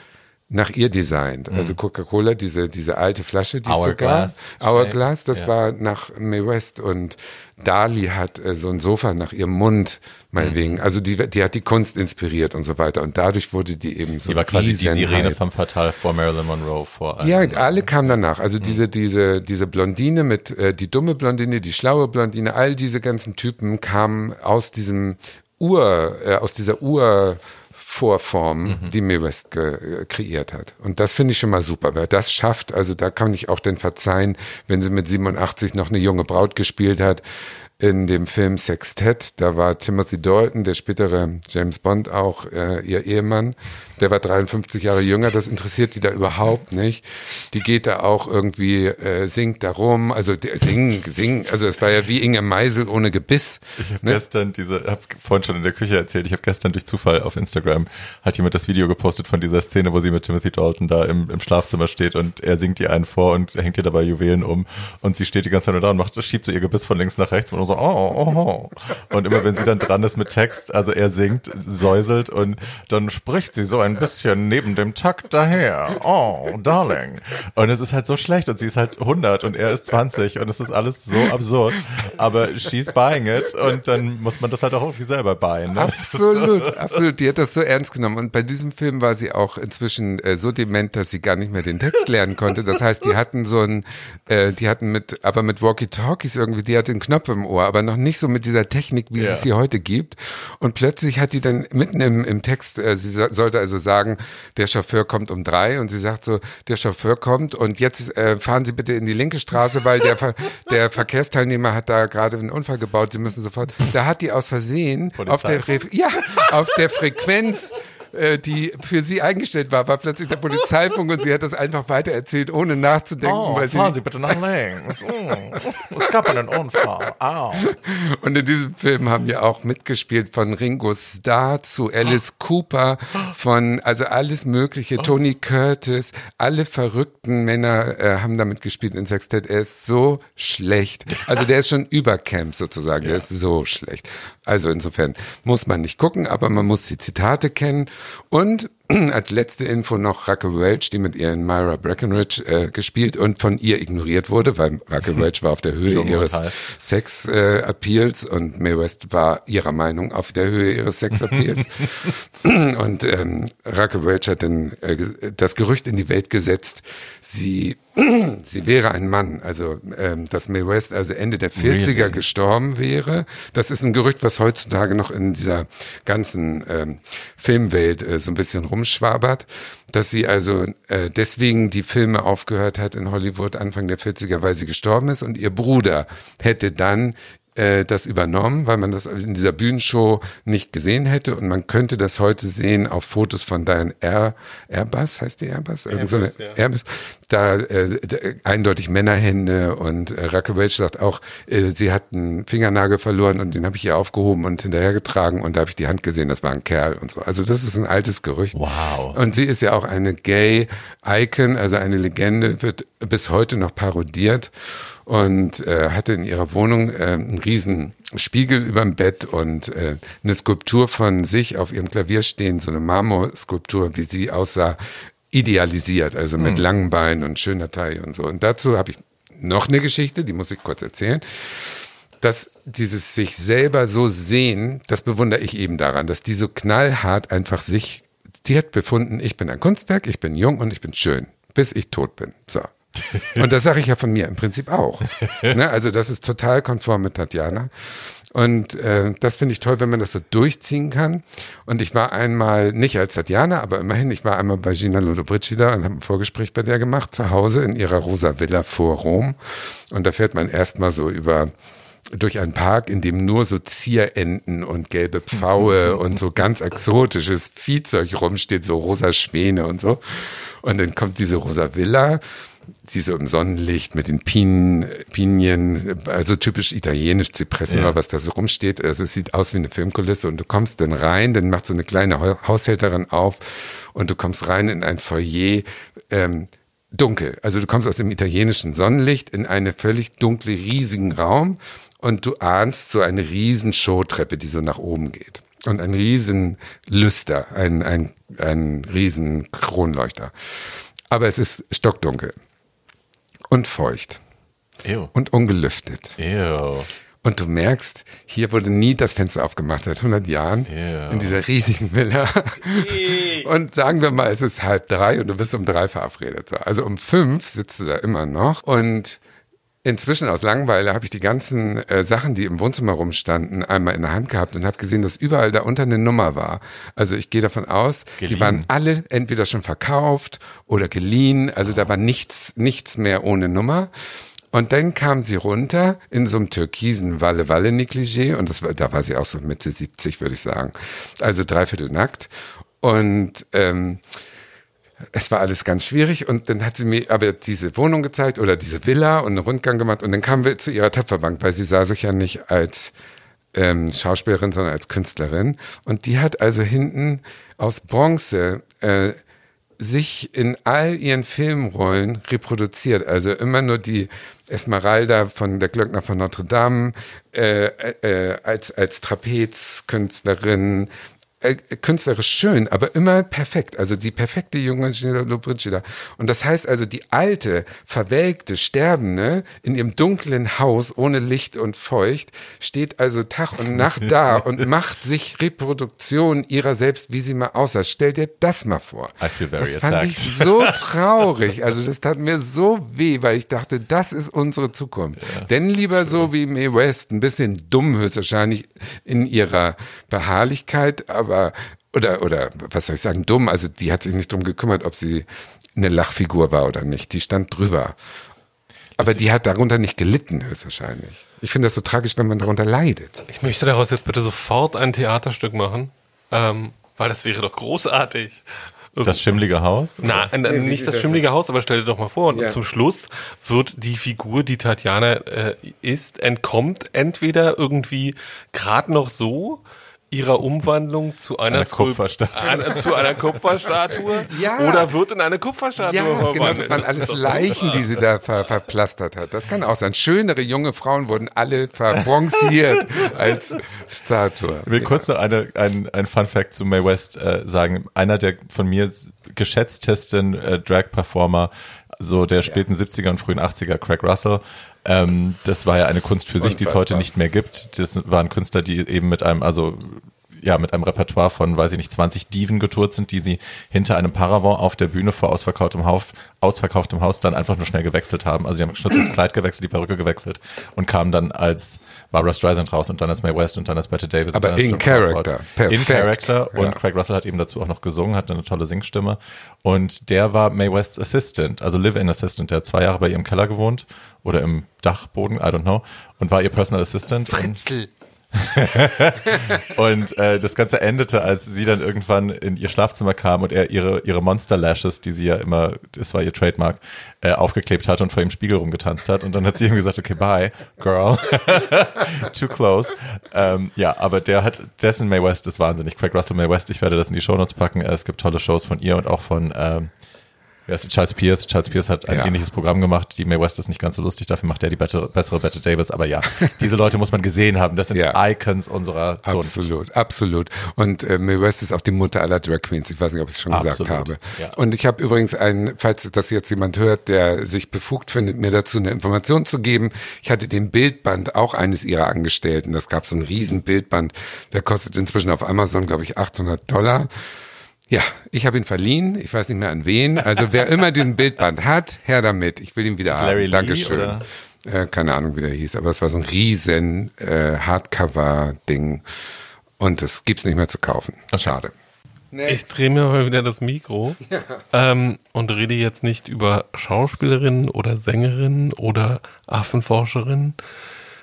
nach ihr designt. Mhm. Also Coca-Cola, diese, diese alte Flasche, die Hourglass. sogar, Hourglass, das ja. war nach Mae West und Dali hat äh, so ein Sofa nach ihrem Mund, meinetwegen. Mhm. Also die, die hat die Kunst inspiriert und so weiter. Und dadurch wurde die eben so. Die war quasi die Sirene vom Fatal vor Marilyn Monroe vor. Ja, alle kamen danach. Also mhm. diese, diese, diese Blondine mit, äh, die dumme Blondine, die schlaue Blondine, all diese ganzen Typen kamen aus diesem Ur, äh, aus dieser Ur, Vorform, mhm. die Mae West kreiert hat. Und das finde ich schon mal super. Wer das schafft, also da kann ich auch denn verzeihen, wenn sie mit 87 noch eine junge Braut gespielt hat, in dem Film Sextet, da war Timothy Dalton, der spätere James Bond, auch äh, ihr Ehemann. Der war 53 Jahre jünger, das interessiert die da überhaupt nicht. Die geht da auch irgendwie, äh, singt da rum, also singen, singen, also es war ja wie Inge Meisel ohne Gebiss. Ich habe ne? gestern diese, habe vorhin schon in der Küche erzählt, ich habe gestern durch Zufall auf Instagram, hat jemand das Video gepostet von dieser Szene, wo sie mit Timothy Dalton da im, im Schlafzimmer steht und er singt ihr einen vor und hängt ihr dabei Juwelen um und sie steht die ganze Zeit nur da und macht, schiebt so ihr Gebiss von links nach rechts und so, oh, oh, oh. Und immer wenn sie dann dran ist mit Text, also er singt, säuselt und dann spricht sie so ein bisschen neben dem Takt daher. Oh, darling. Und es ist halt so schlecht und sie ist halt 100 und er ist 20 und es ist alles so absurd. Aber she's buying it und dann muss man das halt auch irgendwie selber buyen. Ne? Absolut, absolut. Die hat das so ernst genommen. Und bei diesem Film war sie auch inzwischen äh, so dement, dass sie gar nicht mehr den Text lernen konnte. Das heißt, die hatten so ein, äh, die hatten mit, aber mit Walkie-Talkies irgendwie, die hatte einen Knopf im Ohr, aber noch nicht so mit dieser Technik, wie ja. es sie heute gibt. Und plötzlich hat die dann mitten im, im Text, äh, sie so, sollte also sagen, der Chauffeur kommt um drei und sie sagt so, der Chauffeur kommt und jetzt äh, fahren Sie bitte in die linke Straße, weil der, der Verkehrsteilnehmer hat da gerade einen Unfall gebaut, Sie müssen sofort. Da hat die aus Versehen auf der, ja, auf der Frequenz äh, die für sie eingestellt war, war plötzlich der Polizeifunk und sie hat das einfach weitererzählt, ohne nachzudenken. Oh, weil fahren sie, sie bitte nach links. Oh, es gab einen Unfall. Au. Und in diesem Film haben wir auch mitgespielt von Ringo Starr zu Alice Cooper, von also alles Mögliche, Tony Curtis, alle verrückten Männer äh, haben damit gespielt in Sextet. Er ist so schlecht. Also der ist schon über Camp sozusagen. Ja. Der ist so schlecht. Also insofern muss man nicht gucken, aber man muss die Zitate kennen. Und als letzte Info noch Raquel Welch, die mit ihr in Myra Breckenridge äh, gespielt und von ihr ignoriert wurde, weil Raquel Welch war auf der Höhe ihres. Sex-Appeals und Mae West war ihrer Meinung auf der Höhe ihres Sex-Appeals. und ähm, Raquel Welch hat dann äh, das Gerücht in die Welt gesetzt, sie, sie wäre ein Mann. Also, ähm, dass Mae West also Ende der 40er Really? gestorben wäre. Das ist ein Gerücht, was heutzutage noch in dieser ganzen ähm, Filmwelt äh, so ein bisschen rumschwabert, dass sie also äh, deswegen die Filme aufgehört hat in Hollywood Anfang der 40er, weil sie gestorben ist und ihr Bruder hätte dann äh, das übernommen, weil man das in dieser Bühnenshow nicht gesehen hätte und man könnte das heute sehen auf Fotos von Diane Air, Airbus, heißt die Airbus? Irgend so eine Airbus, ja. Airbus. Da äh, d- eindeutig Männerhände und äh, Raquel Welch sagt auch, äh, sie hat einen Fingernagel verloren und den habe ich ihr aufgehoben und hinterhergetragen und da habe ich die Hand gesehen, das war ein Kerl und so. Also das ist ein altes Gerücht. Wow. Und sie ist ja auch eine Gay-Icon, also eine Legende, wird bis heute noch parodiert und äh, hatte in ihrer Wohnung äh, einen riesen Spiegel überm Bett und äh, eine Skulptur von sich auf ihrem Klavier stehen, so eine Marmorskulptur, wie sie aussah, idealisiert, also mit langen Beinen und schöner Taille und so. Und dazu habe ich noch eine Geschichte, die muss ich kurz erzählen dass dieses sich selber so sehen, das bewundere ich eben daran, dass die so knallhart einfach sich, die hat befunden, ich bin ein Kunstwerk, ich bin jung und ich bin schön, bis ich tot bin. So. Und das sage ich ja von mir im Prinzip auch. ne? Also das ist total konform mit Tatjana. Und äh, das finde ich toll, wenn man das so durchziehen kann. Und ich war einmal, nicht als Tatjana, aber immerhin, ich war einmal bei Gina Lollobrigida und habe ein Vorgespräch bei der gemacht, zu Hause in ihrer rosa Villa vor Rom. Und da fährt man erstmal so über durch einen Park, in dem nur so Zierenten und gelbe Pfaue und so ganz exotisches Viehzeug rumsteht, so rosa Schwäne und so. Und dann kommt diese rosa Villa, die so im Sonnenlicht mit den Pinen, Pinien, also typisch italienisch, Zypressen Ja. oder was da so rumsteht. Also es sieht aus wie eine Filmkulisse und du kommst dann rein, dann macht so eine kleine Hau- Haushälterin auf und du kommst rein in ein Foyer, ähm, dunkel. Also du kommst aus dem italienischen Sonnenlicht in eine völlig dunkle, riesigen Raum und du ahnst so eine riesen Showtreppe, die so nach oben geht. Und ein riesen Lüster, ein, ein, ein riesen Kronleuchter. Aber es ist stockdunkel und feucht Ew. und ungelüftet. Ew. Und du merkst, hier wurde nie das Fenster aufgemacht seit 100 Jahren Ja. in dieser riesigen Villa. Und sagen wir mal, es ist halb drei und du bist um drei verabredet. So. Also um fünf sitzt du da immer noch und Inzwischen aus Langeweile habe ich die ganzen äh, Sachen, die im Wohnzimmer rumstanden, einmal in der Hand gehabt und habe gesehen, dass überall da unter eine Nummer war. Also ich gehe davon aus, die Geliehen. waren alle entweder schon verkauft oder geliehen. Also da war nichts, nichts mehr ohne Nummer. Und dann kam sie runter in so einem türkisen Walle-Walle-Negligé und das war, da war sie auch so Mitte 70, würde ich sagen. Also dreiviertel nackt. Und ähm, es war alles ganz schwierig und dann hat sie mir aber diese Wohnung gezeigt oder diese Villa und einen Rundgang gemacht und dann kamen wir zu ihrer Töpferbank, weil sie sah sich ja nicht als ähm, Schauspielerin, sondern als Künstlerin und die hat also hinten aus Bronze äh, sich in all ihren Filmrollen reproduziert. Also immer nur die Esmeralda von der Glöckner von Notre Dame äh, äh, als, als Trapezkünstlerin, äh, künstlerisch schön, aber immer perfekt. Also die perfekte junge Lollobrigida. Und das heißt also, die alte, verwelkte, sterbende in ihrem dunklen Haus ohne Licht und Feucht steht also Tag und Nacht da und macht sich Reproduktion ihrer selbst, wie sie mal aussah. Stell dir das mal vor. I feel very das fand attacked. ich so traurig. Also das tat mir so weh, weil ich dachte, das ist unsere Zukunft. Denn lieber so wie Mae West, ein bisschen dumm höchstwahrscheinlich in ihrer Beharrlichkeit, aber oder oder was soll ich sagen, dumm. Also die hat sich nicht drum gekümmert, ob sie eine Lachfigur war oder nicht. Die stand drüber. Aber die hat darunter nicht gelitten, höchstwahrscheinlich. Ich finde das so tragisch, wenn man darunter leidet. Ich möchte daraus jetzt bitte sofort ein Theaterstück machen, ähm, weil das wäre doch großartig. Das schimmlige Haus? Nein, nicht das schimmlige Haus, aber stell dir doch mal vor, und Ja. zum Schluss wird die Figur, die Tatjana äh, ist, entkommt entweder irgendwie gerade noch so ihrer Umwandlung zu einer, Eine Kupferstatue. Einer, zu einer Kupferstatue Ja. oder wird in eine Kupferstatue Ja, genau, verwandelt. das waren alles Leichen, die sie da ver verplastert hat. Das kann auch sein. Schönere junge Frauen wurden alle verbronziert als Statue. Ich will kurz noch eine, ein, ein Fun Fact zu Mae West äh, sagen. Einer der von mir geschätztesten äh, Drag-Performer so der späten 70er und frühen 80er, Craig Russell. Ähm, das war ja eine Kunst für sich, die es heute nicht mehr gibt. Das waren Künstler, die eben mit einem, also ja, mit einem Repertoire von, weiß ich nicht, 20 Diven getourt sind, die sie hinter einem Paravent auf der Bühne vor ausverkauftem Haus, ausverkauftem Haus dann einfach nur schnell gewechselt haben. Also sie haben schnell das Kleid gewechselt, die Perücke gewechselt und kamen dann als Barbara Streisand raus und dann als Mae West und dann als Bette Davis. Aber und dann als in. Character. In Perfekt. Character. Und Ja. Craig Russell hat eben dazu auch noch gesungen, hat eine tolle Singstimme. Und der war Mae Wests Assistant, also Live-In Assistant. Der hat zwei Jahre bei ihr im Keller gewohnt oder im Dachboden, I don't know, und war ihr Personal Assistant. Und, Fritzel. und äh, das Ganze endete, als sie dann irgendwann in ihr Schlafzimmer kam und er ihre, ihre Monster Lashes, die sie ja immer, das war ihr Trademark, äh, aufgeklebt hat und vor dem Spiegel rumgetanzt hat. Und dann hat sie ihm gesagt, okay, bye, girl. Too close. Ähm, ja, aber der hat, dessen Mae West ist wahnsinnig. Craig Russell Mae West, ich werde das in die Shownotes packen. Äh, Es gibt tolle Shows von ihr und auch von ähm, wer ist Charles Pierce. Charles Pierce hat ein Ja. ähnliches Programm gemacht. Die Mae West ist nicht ganz so lustig, dafür macht er die bessere Bette Davis. Aber ja, diese Leute muss man gesehen haben. Das sind Ja. Icons unserer Zunft. Absolut, absolut. Und äh, Mae West ist auch die Mutter aller Drag Queens. Ich weiß nicht, ob ich es schon gesagt Absolut, habe. ja. Und ich habe übrigens einen, falls das jetzt jemand hört, der sich befugt findet, mir dazu eine Information zu geben. Ich hatte den Bildband auch eines ihrer Angestellten. Das gab so ein riesen Bildband. Der kostet inzwischen auf Amazon, glaube ich, 800 Dollar. Ja, ich habe ihn verliehen. Ich weiß nicht mehr an wen. Also wer immer diesen Bildband hat, her damit. Ich will ihn wieder haben. Larry Lee, Dankeschön. oder? Äh, keine Ahnung, wie der hieß, aber es war so ein riesen äh, Hardcover-Ding. Und es gibt's nicht mehr zu kaufen. Schade. Ich drehe mir mal wieder das Mikro ähm, und rede jetzt nicht über Schauspielerinnen oder Sängerinnen oder Affenforscherinnen,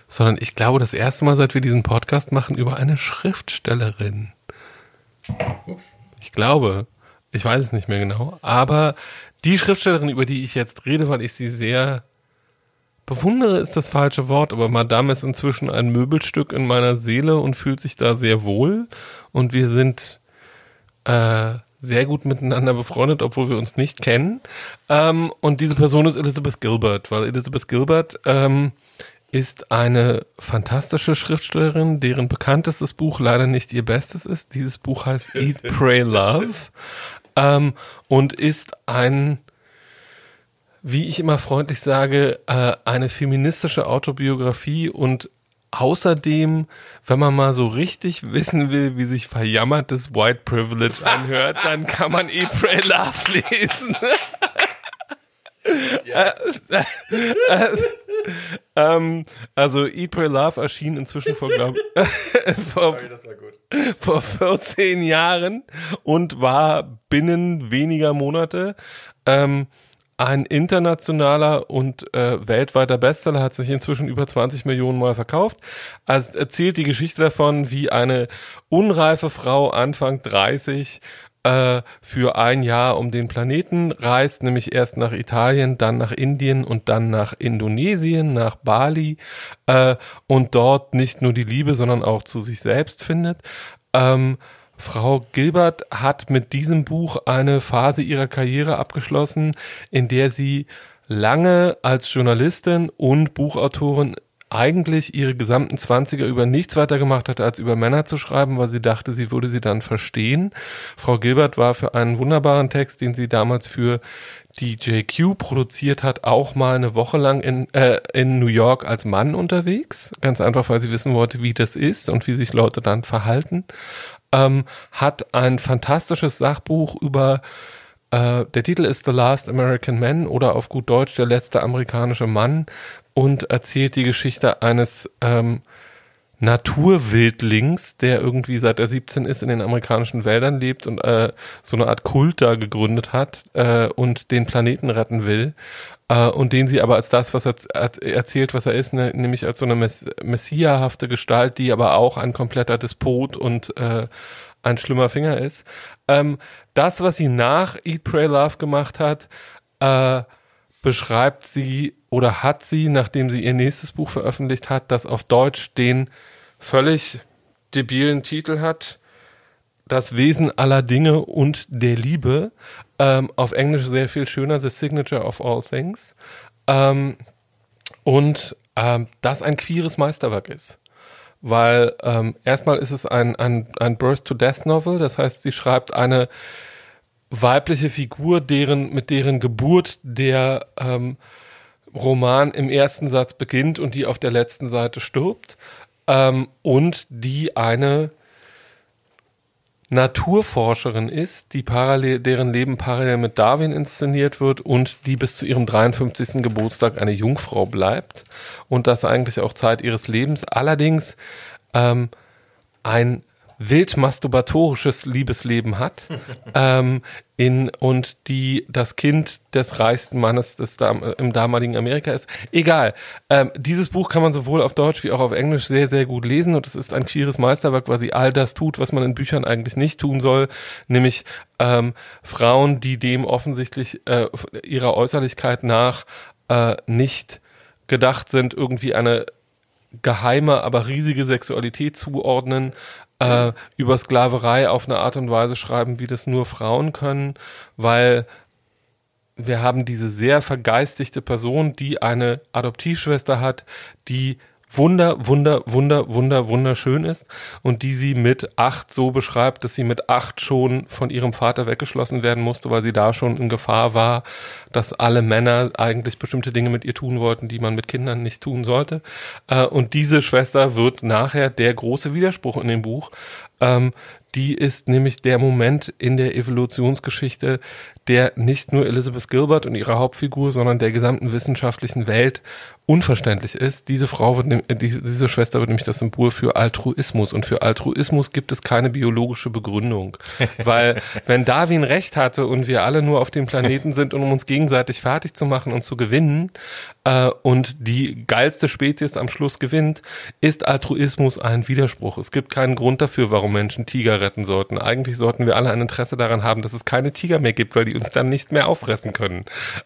sondern ich glaube das erste Mal, seit wir diesen Podcast machen, über eine Schriftstellerin. Ich glaube, ich weiß es nicht mehr genau, aber die Schriftstellerin, über die ich jetzt rede, weil ich sie sehr bewundere, ist das falsche Wort, aber Madame ist inzwischen ein Möbelstück in meiner Seele und fühlt sich da sehr wohl und wir sind äh, sehr gut miteinander befreundet, obwohl wir uns nicht kennen. Ähm, und diese Person ist Elizabeth Gilbert, weil Elizabeth Gilbert ähm, ist eine fantastische Schriftstellerin, deren bekanntestes Buch leider nicht ihr bestes ist. Dieses Buch heißt Eat, Pray, Love ähm, und ist ein wie ich immer freundlich sage, äh, eine feministische Autobiografie und außerdem, wenn man mal so richtig wissen will, wie sich verjammertes White Privilege anhört, dann kann man E. Pray Love lesen. Äh, äh, ähm, also Eat, Pray, Love erschien inzwischen vor, glaube vor, vor 14 Jahren und war binnen weniger Monate ähm, ein internationaler und äh, weltweiter Bestseller, hat sich inzwischen über 20 Millionen Mal verkauft. Also erzählt die Geschichte davon, wie eine unreife Frau Anfang 30 äh, für ein Jahr um den Planeten reist, nämlich erst nach Italien, dann nach Indien und dann nach Indonesien, nach Bali äh, und dort nicht nur die Liebe, sondern auch zu sich selbst findet. Ähm, Frau Gilbert hat mit diesem Buch eine Phase ihrer Karriere abgeschlossen, in der sie lange als Journalistin und Buchautorin eigentlich ihre gesamten Zwanziger über nichts weiter gemacht hat, als über Männer zu schreiben, weil sie dachte, sie würde sie dann verstehen. Frau Gilbert war für einen wunderbaren Text, den sie damals für die JQ produziert hat, auch mal eine Woche lang in, äh, in New York als Mann unterwegs. Ganz einfach, weil sie wissen wollte, wie das ist und wie sich Leute dann verhalten. Ähm, hat ein fantastisches Sachbuch über äh, der Titel ist The Last American Man oder auf gut Deutsch Der letzte amerikanische Mann und erzählt die Geschichte eines ähm, Naturwildlings, der irgendwie seit er 17 ist in den amerikanischen Wäldern lebt und äh, so eine Art Kult da gegründet hat äh, und den Planeten retten will. Äh, und den sie aber als das, was er er- erzählt, was er ist, ne, nämlich als so eine Mess messiahafte Gestalt, die aber auch ein kompletter Despot und äh, ein schlimmer Finger ist. Ähm, das, was sie nach Eat, Pray, Love gemacht hat, äh, beschreibt sie oder hat sie, nachdem sie ihr nächstes Buch veröffentlicht hat, das auf Deutsch den völlig debilen Titel hat. Das Wesen aller Dinge und der Liebe. Ähm, auf Englisch sehr viel schöner, The Signature of All Things. Ähm, und ähm, das ein queeres Meisterwerk ist. Weil ähm, erstmal ist es ein, ein, ein Birth-to-Death-Novel, das heißt, sie schreibt eine weibliche Figur, deren, mit deren Geburt der ähm, Roman im ersten Satz beginnt und die auf der letzten Seite stirbt. Ähm, und die eine Naturforscherin ist, die parallel, deren Leben parallel mit Darwin inszeniert wird und die bis zu ihrem 53. Geburtstag eine Jungfrau bleibt und das eigentlich auch Zeit ihres Lebens. Allerdings ähm, ein wild masturbatorisches Liebesleben hat ähm, in, und die das Kind des reichsten Mannes des im damaligen Amerika ist. Egal. Ähm, dieses Buch kann man sowohl auf Deutsch wie auch auf Englisch sehr, sehr gut lesen und es ist ein queeres Meisterwerk, weil sie all das tut, was man in Büchern eigentlich nicht tun soll, nämlich ähm, Frauen, die dem offensichtlich äh, ihrer Äußerlichkeit nach äh, nicht gedacht sind, irgendwie eine geheime, aber riesige Sexualität zuordnen, äh, über Sklaverei auf eine Art und Weise schreiben, wie das nur Frauen können, weil wir haben diese sehr vergeistigte Person, die eine Adoptivschwester hat, die wunder, wunder, wunder, wunder, wunderschön ist und die sie mit acht so beschreibt, dass sie mit acht schon von ihrem Vater weggeschlossen werden musste, weil sie da schon in Gefahr war, dass alle Männer eigentlich bestimmte Dinge mit ihr tun wollten, die man mit Kindern nicht tun sollte. Äh, und diese Schwester wird nachher der große Widerspruch in dem Buch. Die ist nämlich der Moment in der Evolutionsgeschichte, der nicht nur Elizabeth Gilbert und ihrer Hauptfigur, sondern der gesamten wissenschaftlichen Welt unverständlich ist. Diese Frau wird, diese Schwester wird nämlich das Symbol für Altruismus und für Altruismus gibt es keine biologische Begründung, weil wenn Darwin recht hatte und wir alle nur auf dem Planeten sind, um uns gegenseitig fertig zu machen und zu gewinnen äh, und die geilste Spezies am Schluss gewinnt, ist Altruismus ein Widerspruch. Es gibt keinen Grund dafür, warum Menschen Tiger retten sollten. Eigentlich sollten wir alle ein Interesse daran haben, dass es keine Tiger mehr gibt, weil die uns dann nicht mehr auffressen können.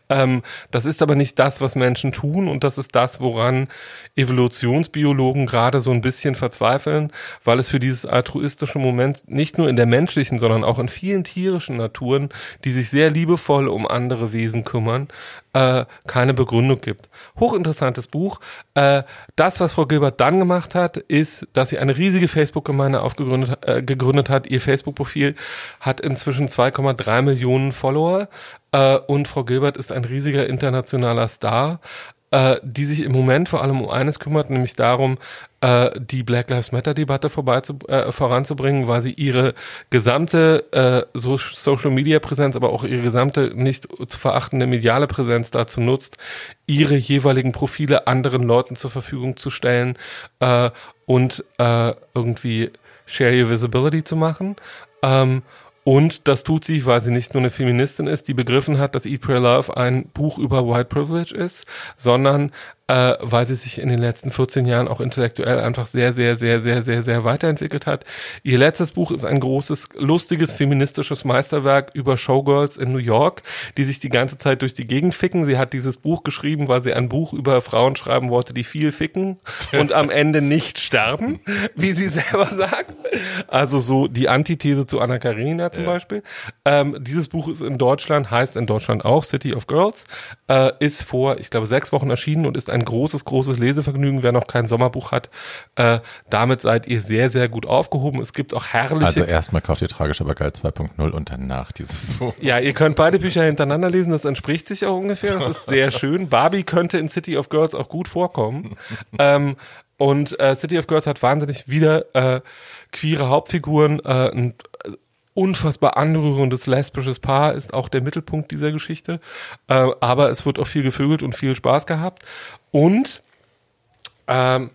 Ähm, das ist aber nicht das, was Menschen tun und das ist das, woran Evolutionsbiologen gerade so ein bisschen verzweifeln, weil es für dieses altruistische Moment nicht nur in der menschlichen, sondern auch in vielen tierischen Naturen, die sich sehr liebevoll um andere Wesen kümmern, äh, keine Begründung gibt. Hochinteressantes Buch. Äh, das, was Frau Gilbert dann gemacht hat, ist, dass sie eine riesige Facebook-Gemeinde aufgegründet äh, gegründet hat. Ihr Facebook-Profil hat inzwischen 2,3 Millionen Follower. Äh, und Frau Gilbert ist ein riesiger internationaler Star äh, die sich im Moment vor allem um eines kümmert, nämlich darum, äh, die Black Lives Matter Debatte vorbei zu, äh, voranzubringen, weil sie ihre gesamte äh, so Social Media Präsenz, aber auch ihre gesamte nicht zu verachtende mediale Präsenz dazu nutzt, ihre jeweiligen Profile anderen Leuten zur Verfügung zu stellen äh, und äh, irgendwie Share Your Visibility zu machen. Ähm, und das tut sie, weil sie nicht nur eine Feministin ist, die begriffen hat, dass Eat, Pray, Love ein Buch über White Privilege ist, sondern äh, weil sie sich in den letzten 14 Jahren auch intellektuell einfach sehr, sehr, sehr, sehr, sehr, sehr weiterentwickelt hat. Ihr letztes Buch ist ein großes, lustiges, feministisches Meisterwerk über Showgirls in New York, die sich die ganze Zeit durch die Gegend ficken. Sie hat dieses Buch geschrieben, weil sie ein Buch über Frauen schreiben wollte, die viel ficken und am Ende nicht sterben, wie sie selber sagt. Also so die Antithese zu Anna Karenina zum ja. Beispiel. Ähm, dieses Buch ist in Deutschland, heißt in Deutschland auch City of Girls, äh, ist vor, ich glaube, sechs Wochen erschienen und ist ein ein großes, großes Lesevergnügen, wer noch kein Sommerbuch hat. Äh, damit seid ihr sehr, sehr gut aufgehoben. Es gibt auch herrliche. Also erstmal kauft ihr Tragisch aber geil 2.0 und danach dieses Buch. Ja, ihr könnt beide Bücher hintereinander lesen, das entspricht sich auch ungefähr. Das ist sehr schön. Barbie könnte in City of Girls auch gut vorkommen. ähm, und äh, City of Girls hat wahnsinnig wieder äh, queere Hauptfiguren, äh, ein unfassbar anrührendes lesbisches Paar ist auch der Mittelpunkt dieser Geschichte. Äh, aber es wird auch viel gevögelt und viel Spaß gehabt. Und ähm,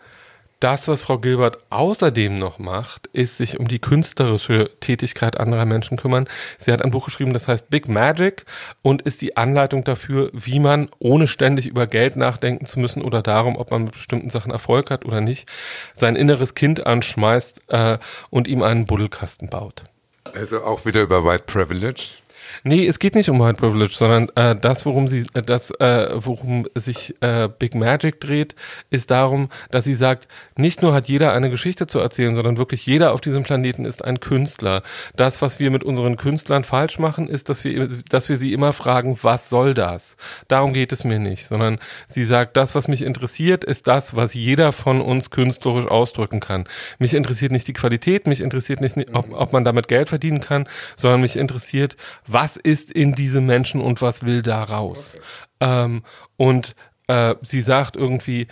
das, was Frau Gilbert außerdem noch macht, ist sich um die künstlerische Tätigkeit anderer Menschen kümmern. Sie hat ein Buch geschrieben, das heißt Big Magic und ist die Anleitung dafür, wie man, ohne ständig über Geld nachdenken zu müssen oder darum, ob man mit bestimmten Sachen Erfolg hat oder nicht, sein inneres Kind anschmeißt äh, und ihm einen Buddelkasten baut. Also auch wieder über White Privilege. Nee, es geht nicht um White Privilege, sondern äh, das, worum sie, äh, das, äh, worum sich äh, Big Magic dreht, ist darum, dass sie sagt, nicht nur hat jeder eine Geschichte zu erzählen, sondern wirklich jeder auf diesem Planeten ist ein Künstler. Das, was wir mit unseren Künstlern falsch machen, ist, dass wir, dass wir sie immer fragen, was soll das? Darum geht es mir nicht, sondern sie sagt, das, was mich interessiert, ist das, was jeder von uns künstlerisch ausdrücken kann. Mich interessiert nicht die Qualität, mich interessiert nicht, ob, ob man damit Geld verdienen kann, sondern mich interessiert, was ist in diesem Menschen und was will da raus. Okay. Ähm, und äh, sie sagt irgendwie,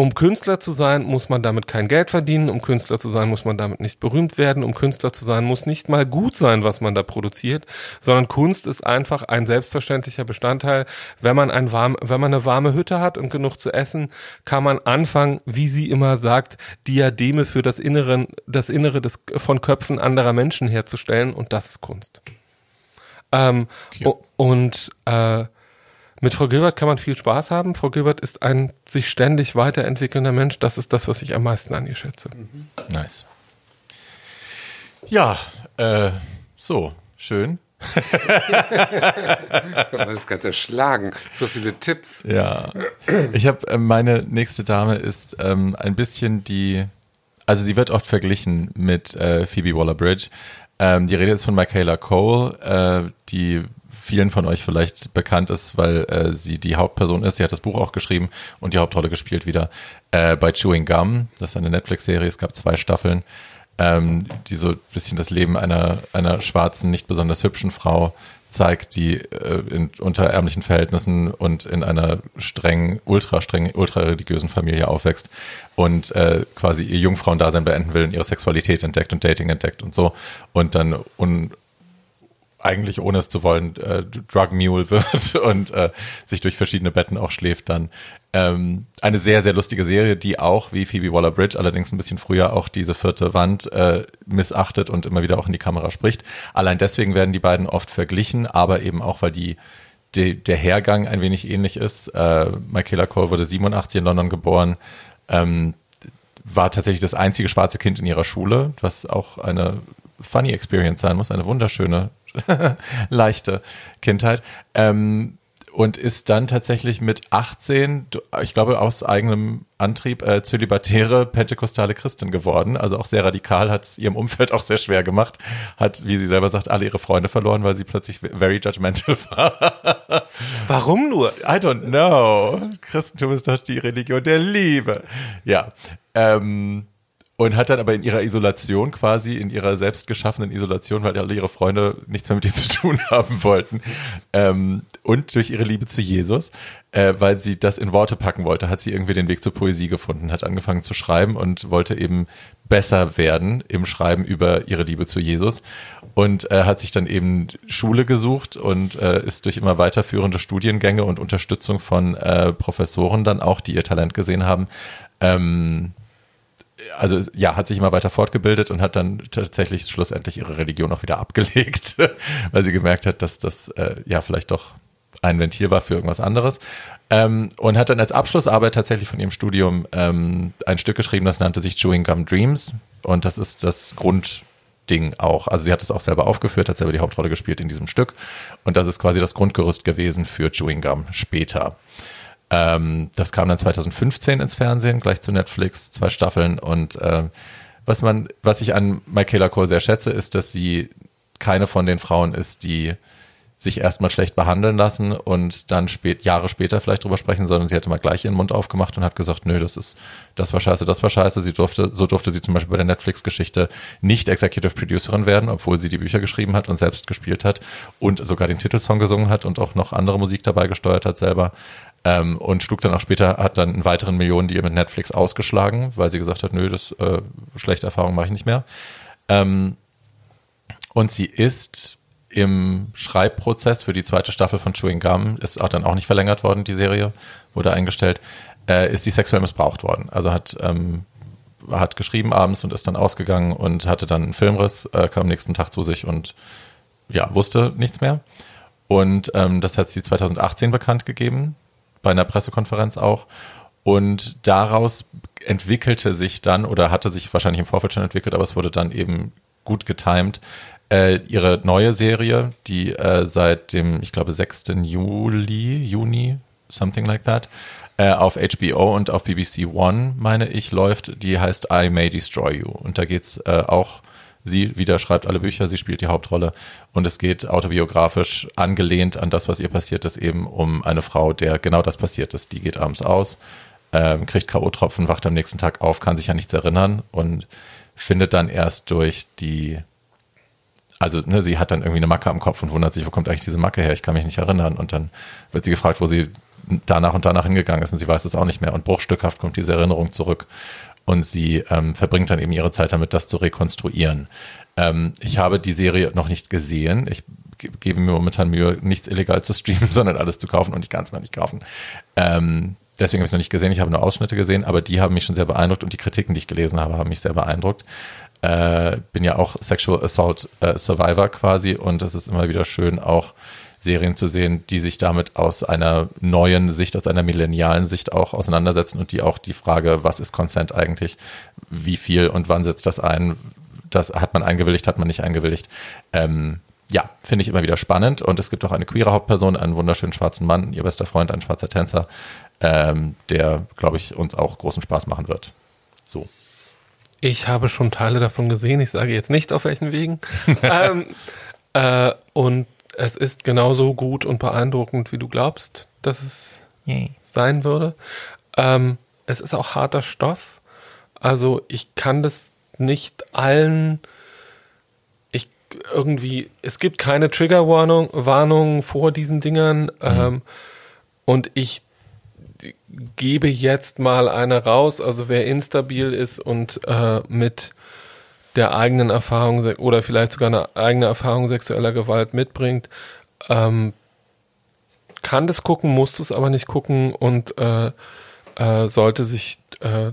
um Künstler zu sein, muss man damit kein Geld verdienen. Um Künstler zu sein, muss man damit nicht berühmt werden. Um Künstler zu sein, muss nicht mal gut sein, was man da produziert, sondern Kunst ist einfach ein selbstverständlicher Bestandteil. Wenn man ein warm, wenn man eine warme Hütte hat und genug zu essen, kann man anfangen, wie sie immer sagt, Diademe für das Innere, das Innere des, von Köpfen anderer Menschen herzustellen und das ist Kunst. Ähm, und äh, mit Frau Gilbert kann man viel Spaß haben. Frau Gilbert ist ein sich ständig weiterentwickelnder Mensch. Das ist das, was ich am meisten an ihr schätze. Mhm. Nice. Ja, äh, so, schön. man das Ganze erschlagen. So viele Tipps. Ja. Ich habe, äh, meine nächste Dame ist ähm, ein bisschen die, also sie wird oft verglichen mit äh, Phoebe Waller-Bridge. Ähm, die Rede ist von Michaela Cole, äh, die vielen von euch vielleicht bekannt ist, weil äh, sie die Hauptperson ist. Sie hat das Buch auch geschrieben und die Hauptrolle gespielt wieder äh, bei Chewing Gum. Das ist eine Netflix-Serie. Es gab zwei Staffeln, ähm, die so ein bisschen das Leben einer, einer schwarzen, nicht besonders hübschen Frau zeigt, die äh, in, unter ärmlichen Verhältnissen und in einer streng, ultra streng, ultra religiösen Familie aufwächst und äh, quasi ihr Jungfrauendasein beenden will und ihre Sexualität entdeckt und Dating entdeckt und so und dann un, eigentlich ohne es zu wollen äh, Drug Mule wird und äh, sich durch verschiedene Betten auch schläft dann. Ähm, eine sehr, sehr lustige Serie, die auch, wie Phoebe Waller-Bridge, allerdings ein bisschen früher auch diese vierte Wand äh, missachtet und immer wieder auch in die Kamera spricht. Allein deswegen werden die beiden oft verglichen, aber eben auch, weil die, die der Hergang ein wenig ähnlich ist. Äh, Michaela Cole wurde 87 in London geboren. Ähm, war tatsächlich das einzige schwarze Kind in ihrer Schule, was auch eine funny Experience sein muss, eine wunderschöne leichte Kindheit. Ähm, und ist dann tatsächlich mit 18, ich glaube aus eigenem Antrieb, äh, zölibatäre pentekostale Christin geworden. Also auch sehr radikal, hat es ihrem Umfeld auch sehr schwer gemacht. Hat, wie sie selber sagt, alle ihre Freunde verloren, weil sie plötzlich very judgmental war. Warum nur? I don't know. Christentum ist doch die Religion der Liebe. Ja. Ähm, und hat dann aber in ihrer Isolation quasi, in ihrer selbst geschaffenen Isolation, weil alle ihre Freunde nichts mehr mit ihr zu tun haben wollten, ähm, und durch ihre Liebe zu Jesus, äh, weil sie das in Worte packen wollte, hat sie irgendwie den Weg zur Poesie gefunden, hat angefangen zu schreiben und wollte eben besser werden im Schreiben über ihre Liebe zu Jesus und äh, hat sich dann eben Schule gesucht und äh, ist durch immer weiterführende Studiengänge und Unterstützung von äh, Professoren dann auch, die ihr Talent gesehen haben, ähm, also ja, hat sich immer weiter fortgebildet und hat dann tatsächlich schlussendlich ihre Religion auch wieder abgelegt, weil sie gemerkt hat, dass das äh, ja vielleicht doch ein Ventil war für irgendwas anderes. Ähm, und hat dann als Abschlussarbeit tatsächlich von ihrem Studium ähm, ein Stück geschrieben, das nannte sich Chewing Gum Dreams. Und das ist das Grundding auch. Also sie hat es auch selber aufgeführt, hat selber die Hauptrolle gespielt in diesem Stück. Und das ist quasi das Grundgerüst gewesen für Chewing Gum später. Ähm, das kam dann 2015 ins Fernsehen, gleich zu Netflix, zwei Staffeln. Und äh, was man, was ich an Michaela Cole sehr schätze, ist, dass sie keine von den Frauen ist, die sich erstmal schlecht behandeln lassen und dann spät, Jahre später vielleicht drüber sprechen, sondern sie hat immer gleich ihren Mund aufgemacht und hat gesagt, nö, das ist, das war scheiße, das war scheiße. Sie durfte, so durfte sie zum Beispiel bei der Netflix-Geschichte nicht Executive Producerin werden, obwohl sie die Bücher geschrieben hat und selbst gespielt hat und sogar den Titelsong gesungen hat und auch noch andere Musik dabei gesteuert hat selber. Ähm, und schlug dann auch später, hat dann einen weiteren Millionendeal mit Netflix ausgeschlagen, weil sie gesagt hat, nö, das äh, schlechte Erfahrung mache ich nicht mehr. Ähm, und sie ist im Schreibprozess für die zweite Staffel von Chewing Gum, ist auch dann auch nicht verlängert worden, die Serie, wurde eingestellt, äh, ist sie sexuell missbraucht worden. Also hat, ähm, hat geschrieben abends und ist dann ausgegangen und hatte dann einen Filmriss, äh, kam am nächsten Tag zu sich und ja, wusste nichts mehr. Und ähm, das hat sie 2018 bekannt gegeben bei einer Pressekonferenz auch. Und daraus entwickelte sich dann oder hatte sich wahrscheinlich im Vorfeld schon entwickelt, aber es wurde dann eben gut getimed, Äh, ihre neue Serie, die äh, seit dem, ich glaube, 6. Juli, Juni, something like that, äh, auf HBO und auf BBC One, meine ich, läuft, die heißt I May Destroy You. Und da geht's äh, auch, sie wieder schreibt alle Bücher, sie spielt die Hauptrolle und es geht autobiografisch angelehnt an das, was ihr passiert ist, eben um eine Frau, der genau das passiert ist. Die geht abends aus, ähm, kriegt K.O.-Tropfen, wacht am nächsten Tag auf, kann sich an nichts erinnern und findet dann erst durch die also ne, sie hat dann irgendwie eine Macke am Kopf und wundert sich, wo kommt eigentlich diese Macke her? Ich kann mich nicht erinnern. Und dann wird sie gefragt, wo sie danach und danach hingegangen ist und sie weiß es auch nicht mehr. Und bruchstückhaft kommt diese Erinnerung zurück und sie ähm, verbringt dann eben ihre Zeit damit, das zu rekonstruieren. Ähm, ich habe die Serie noch nicht gesehen. Ich ge gebe mir momentan Mühe, nichts illegal zu streamen, sondern alles zu kaufen und ich kann es noch nicht kaufen. Ähm, deswegen habe ich es noch nicht gesehen. Ich habe nur Ausschnitte gesehen, aber die haben mich schon sehr beeindruckt und die Kritiken, die ich gelesen habe, haben mich sehr beeindruckt äh, bin ja auch Sexual Assault äh, Survivor quasi und es ist immer wieder schön, auch Serien zu sehen, die sich damit aus einer neuen Sicht, aus einer millennialen Sicht auch auseinandersetzen und die auch die Frage, was ist Consent eigentlich, wie viel und wann setzt das ein, das hat man eingewilligt, hat man nicht eingewilligt. Ähm, ja, finde ich immer wieder spannend und es gibt auch eine queere Hauptperson, einen wunderschönen schwarzen Mann, ihr bester Freund, ein schwarzer Tänzer, ähm, der, glaube ich, uns auch großen Spaß machen wird. So. Ich habe schon Teile davon gesehen. Ich sage jetzt nicht auf welchen Wegen. ähm, äh, und es ist genauso gut und beeindruckend, wie du glaubst, dass es Yay. sein würde. Ähm, es ist auch harter Stoff. Also ich kann das nicht allen ich irgendwie, es gibt keine Triggerwarnung Warnung vor diesen Dingern. Mhm. Ähm, und ich gebe jetzt mal eine raus. Also wer instabil ist und äh, mit der eigenen Erfahrung oder vielleicht sogar eine eigene Erfahrung sexueller Gewalt mitbringt, ähm, kann das gucken, muss es aber nicht gucken und äh, äh, sollte sich äh,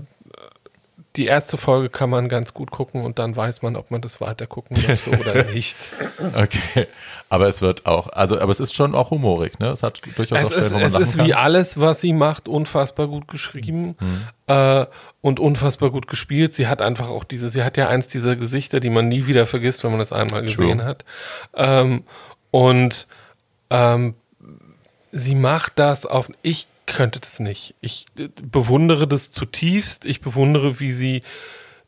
die erste Folge kann man ganz gut gucken und dann weiß man, ob man das weiter gucken möchte oder nicht. Okay, aber es wird auch, also aber es ist schon auch humorig, ne? Es hat durchaus es auch Stellen, ist, wo man Es ist kann. wie alles, was sie macht, unfassbar gut geschrieben mhm. äh, und unfassbar gut gespielt. Sie hat einfach auch diese, sie hat ja eins dieser Gesichter, die man nie wieder vergisst, wenn man das einmal gesehen True. hat. Ähm, und ähm, sie macht das auf, ich könnte das nicht. Ich äh, bewundere das zutiefst. Ich bewundere, wie sie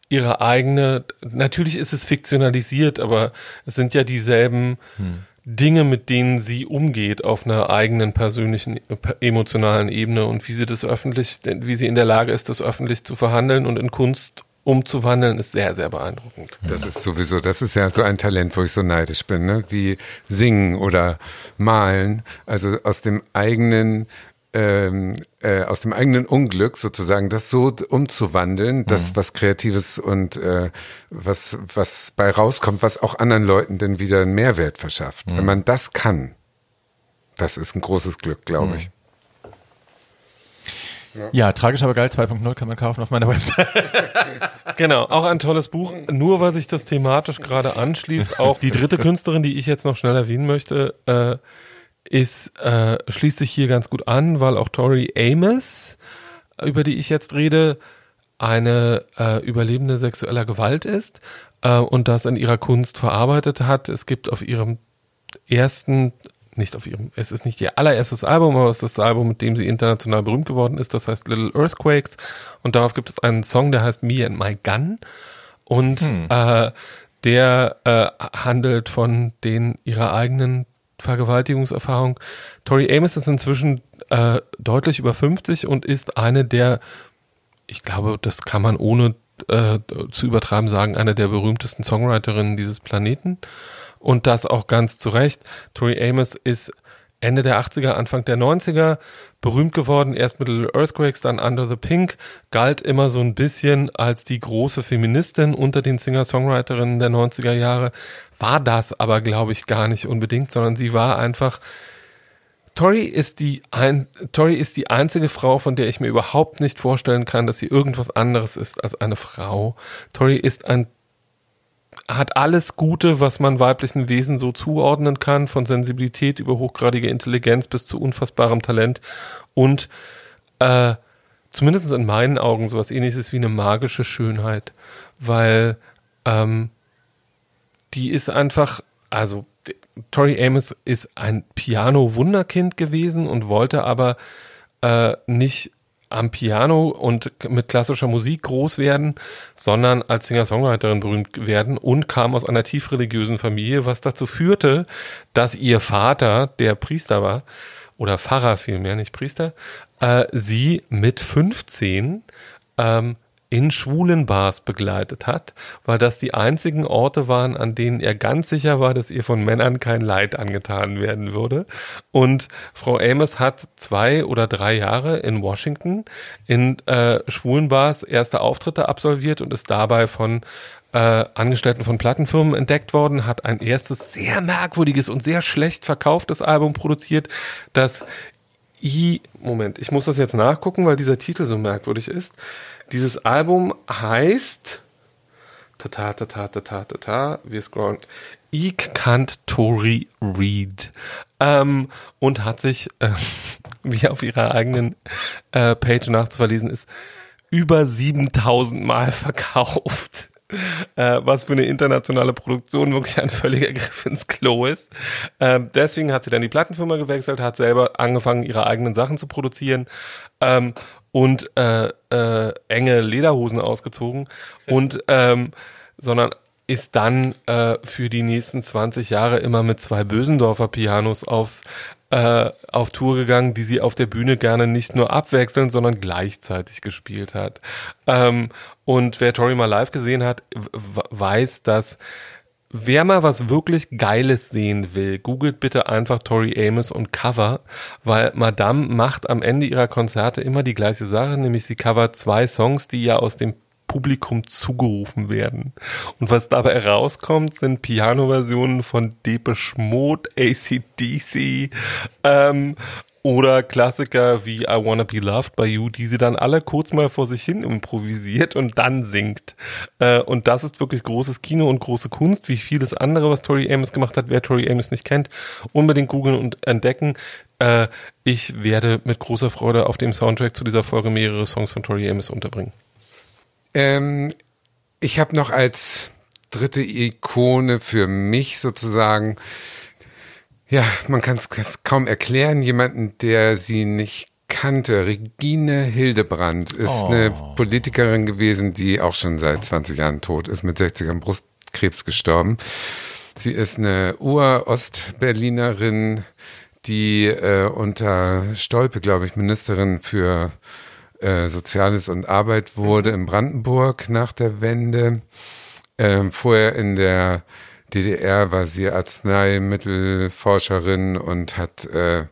ihre eigene, natürlich ist es fiktionalisiert, aber es sind ja dieselben hm. Dinge, mit denen sie umgeht auf einer eigenen persönlichen, emotionalen Ebene und wie sie das öffentlich, wie sie in der Lage ist, das öffentlich zu verhandeln und in Kunst umzuwandeln, ist sehr, sehr beeindruckend. Das ist sowieso, das ist ja so ein Talent, wo ich so neidisch bin, ne? wie singen oder malen, also aus dem eigenen ähm, äh, aus dem eigenen Unglück sozusagen das so umzuwandeln, dass mhm. was Kreatives und äh, was, was bei rauskommt, was auch anderen Leuten dann wieder einen Mehrwert verschafft. Mhm. Wenn man das kann, das ist ein großes Glück, glaube mhm. ich. Ja. ja, tragisch aber geil 2.0 kann man kaufen auf meiner Website. genau, auch ein tolles Buch. Nur weil sich das thematisch gerade anschließt, auch die dritte Künstlerin, die ich jetzt noch schnell erwähnen möchte, äh, ist, äh, schließt sich hier ganz gut an, weil auch Tori Amos, über die ich jetzt rede, eine äh, Überlebende sexueller Gewalt ist äh, und das in ihrer Kunst verarbeitet hat. Es gibt auf ihrem ersten, nicht auf ihrem, es ist nicht ihr allererstes Album, aber es ist das Album, mit dem sie international berühmt geworden ist, das heißt Little Earthquakes und darauf gibt es einen Song, der heißt Me and My Gun und hm. äh, der äh, handelt von den ihrer eigenen Vergewaltigungserfahrung. Tori Amos ist inzwischen äh, deutlich über 50 und ist eine der, ich glaube, das kann man ohne äh, zu übertreiben sagen, eine der berühmtesten Songwriterinnen dieses Planeten. Und das auch ganz zu Recht. Tori Amos ist Ende der 80er, Anfang der 90er berühmt geworden, erst mit Little Earthquakes, dann Under the Pink, galt immer so ein bisschen als die große Feministin unter den Singer-Songwriterinnen der 90er Jahre, war das aber, glaube ich, gar nicht unbedingt, sondern sie war einfach Tori ist die ein, Tori ist die einzige Frau, von der ich mir überhaupt nicht vorstellen kann, dass sie irgendwas anderes ist als eine Frau. Tori ist ein hat alles Gute, was man weiblichen Wesen so zuordnen kann, von Sensibilität über hochgradige Intelligenz bis zu unfassbarem Talent und äh, zumindest in meinen Augen sowas ähnliches wie eine magische Schönheit, weil ähm, die ist einfach, also Tori Amos ist ein Piano-Wunderkind gewesen und wollte aber äh, nicht am Piano und mit klassischer Musik groß werden, sondern als Singer-Songwriterin berühmt werden und kam aus einer tief religiösen Familie, was dazu führte, dass ihr Vater, der Priester war, oder Pfarrer vielmehr, nicht Priester, äh, sie mit 15 ähm, in schwulen Bars begleitet hat, weil das die einzigen Orte waren, an denen er ganz sicher war, dass ihr von Männern kein Leid angetan werden würde. Und Frau Amos hat zwei oder drei Jahre in Washington in äh, schwulen Bars erste Auftritte absolviert und ist dabei von äh, Angestellten von Plattenfirmen entdeckt worden, hat ein erstes sehr merkwürdiges und sehr schlecht verkauftes Album produziert, das I, Moment, ich muss das jetzt nachgucken, weil dieser Titel so merkwürdig ist. Dieses Album heißt Tata, tata, tata, tata, wir scrollen. Ich kannt Tori Reed. Ähm, und hat sich, äh, wie auf ihrer eigenen äh, Page nachzuverlesen ist, über 7000 Mal verkauft. Äh, was für eine internationale Produktion wirklich ein völliger Griff ins Klo ist. Ähm, deswegen hat sie dann die Plattenfirma gewechselt, hat selber angefangen, ihre eigenen Sachen zu produzieren. Ähm, und äh, äh, enge Lederhosen ausgezogen und ähm, sondern ist dann äh, für die nächsten 20 Jahre immer mit zwei Bösendorfer Pianos aufs äh, auf Tour gegangen, die sie auf der Bühne gerne nicht nur abwechselnd, sondern gleichzeitig gespielt hat. Ähm, und wer Tori mal live gesehen hat, weiß, dass Wer mal was wirklich Geiles sehen will, googelt bitte einfach Tori Amos und Cover, weil Madame macht am Ende ihrer Konzerte immer die gleiche Sache, nämlich sie covert zwei Songs, die ja aus dem Publikum zugerufen werden. Und was dabei herauskommt, sind Piano-Versionen von Depeche Mode, ACDC ähm, oder Klassiker wie I Wanna Be Loved by You, die sie dann alle kurz mal vor sich hin improvisiert und dann singt. Äh, und das ist wirklich großes Kino und große Kunst, wie vieles andere, was Tori Amos gemacht hat. Wer Tori Amos nicht kennt, unbedingt googeln und entdecken. Äh, ich werde mit großer Freude auf dem Soundtrack zu dieser Folge mehrere Songs von Tori Amos unterbringen. Ähm, ich habe noch als dritte Ikone für mich sozusagen ja, man kann es kaum erklären. Jemanden, der sie nicht kannte. Regine Hildebrand ist oh. eine Politikerin gewesen, die auch schon seit 20 Jahren tot ist, mit 60 an Brustkrebs gestorben. Sie ist eine Ur-Ostberlinerin, die äh, unter Stolpe, glaube ich, Ministerin für äh, Soziales und Arbeit wurde in Brandenburg nach der Wende. Äh, vorher in der DDR war sie Arzneimittelforscherin und hat äh,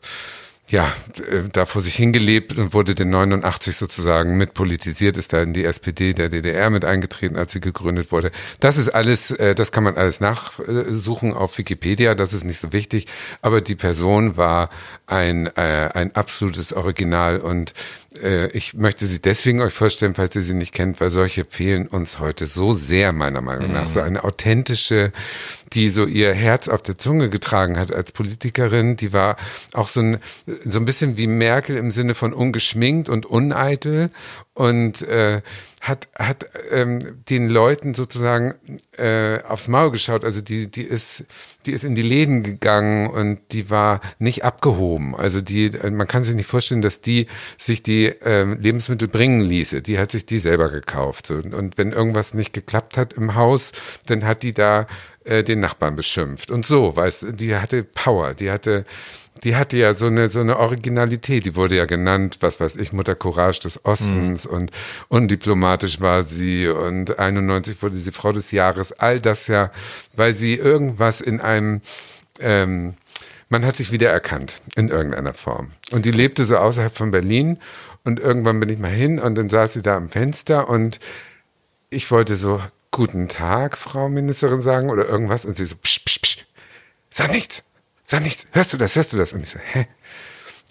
ja, da vor sich hingelebt und wurde den 89 sozusagen mitpolitisiert, ist da in die SPD der DDR mit eingetreten, als sie gegründet wurde. Das ist alles, äh, das kann man alles nachsuchen auf Wikipedia, das ist nicht so wichtig, aber die Person war ein, äh, ein absolutes Original und äh, ich möchte sie deswegen euch vorstellen, falls ihr sie nicht kennt, weil solche fehlen uns heute so sehr, meiner Meinung nach. Mhm. So eine authentische, die so ihr Herz auf der Zunge getragen hat als Politikerin. Die war auch so ein, so ein bisschen wie Merkel im Sinne von ungeschminkt und uneitel und äh, hat hat ähm, den Leuten sozusagen äh, aufs Maul geschaut. Also die die ist die ist in die Läden gegangen und die war nicht abgehoben. Also die man kann sich nicht vorstellen, dass die sich die äh, Lebensmittel bringen ließe. Die hat sich die selber gekauft. So. Und wenn irgendwas nicht geklappt hat im Haus, dann hat die da äh, den Nachbarn beschimpft und so. Weißt die hatte Power. Die hatte die hatte ja so eine, so eine Originalität. Die wurde ja genannt, was weiß ich, Mutter Courage des Ostens mhm. und undiplomatisch war sie und 91 wurde sie Frau des Jahres. All das ja, weil sie irgendwas in einem, ähm, man hat sich wieder erkannt in irgendeiner Form. Und die lebte so außerhalb von Berlin und irgendwann bin ich mal hin und dann saß sie da am Fenster und ich wollte so, guten Tag, Frau Ministerin sagen oder irgendwas und sie so, psch, psch, psch, sag nichts. Sag nichts, hörst du das, hörst du das? Und ich so, hä?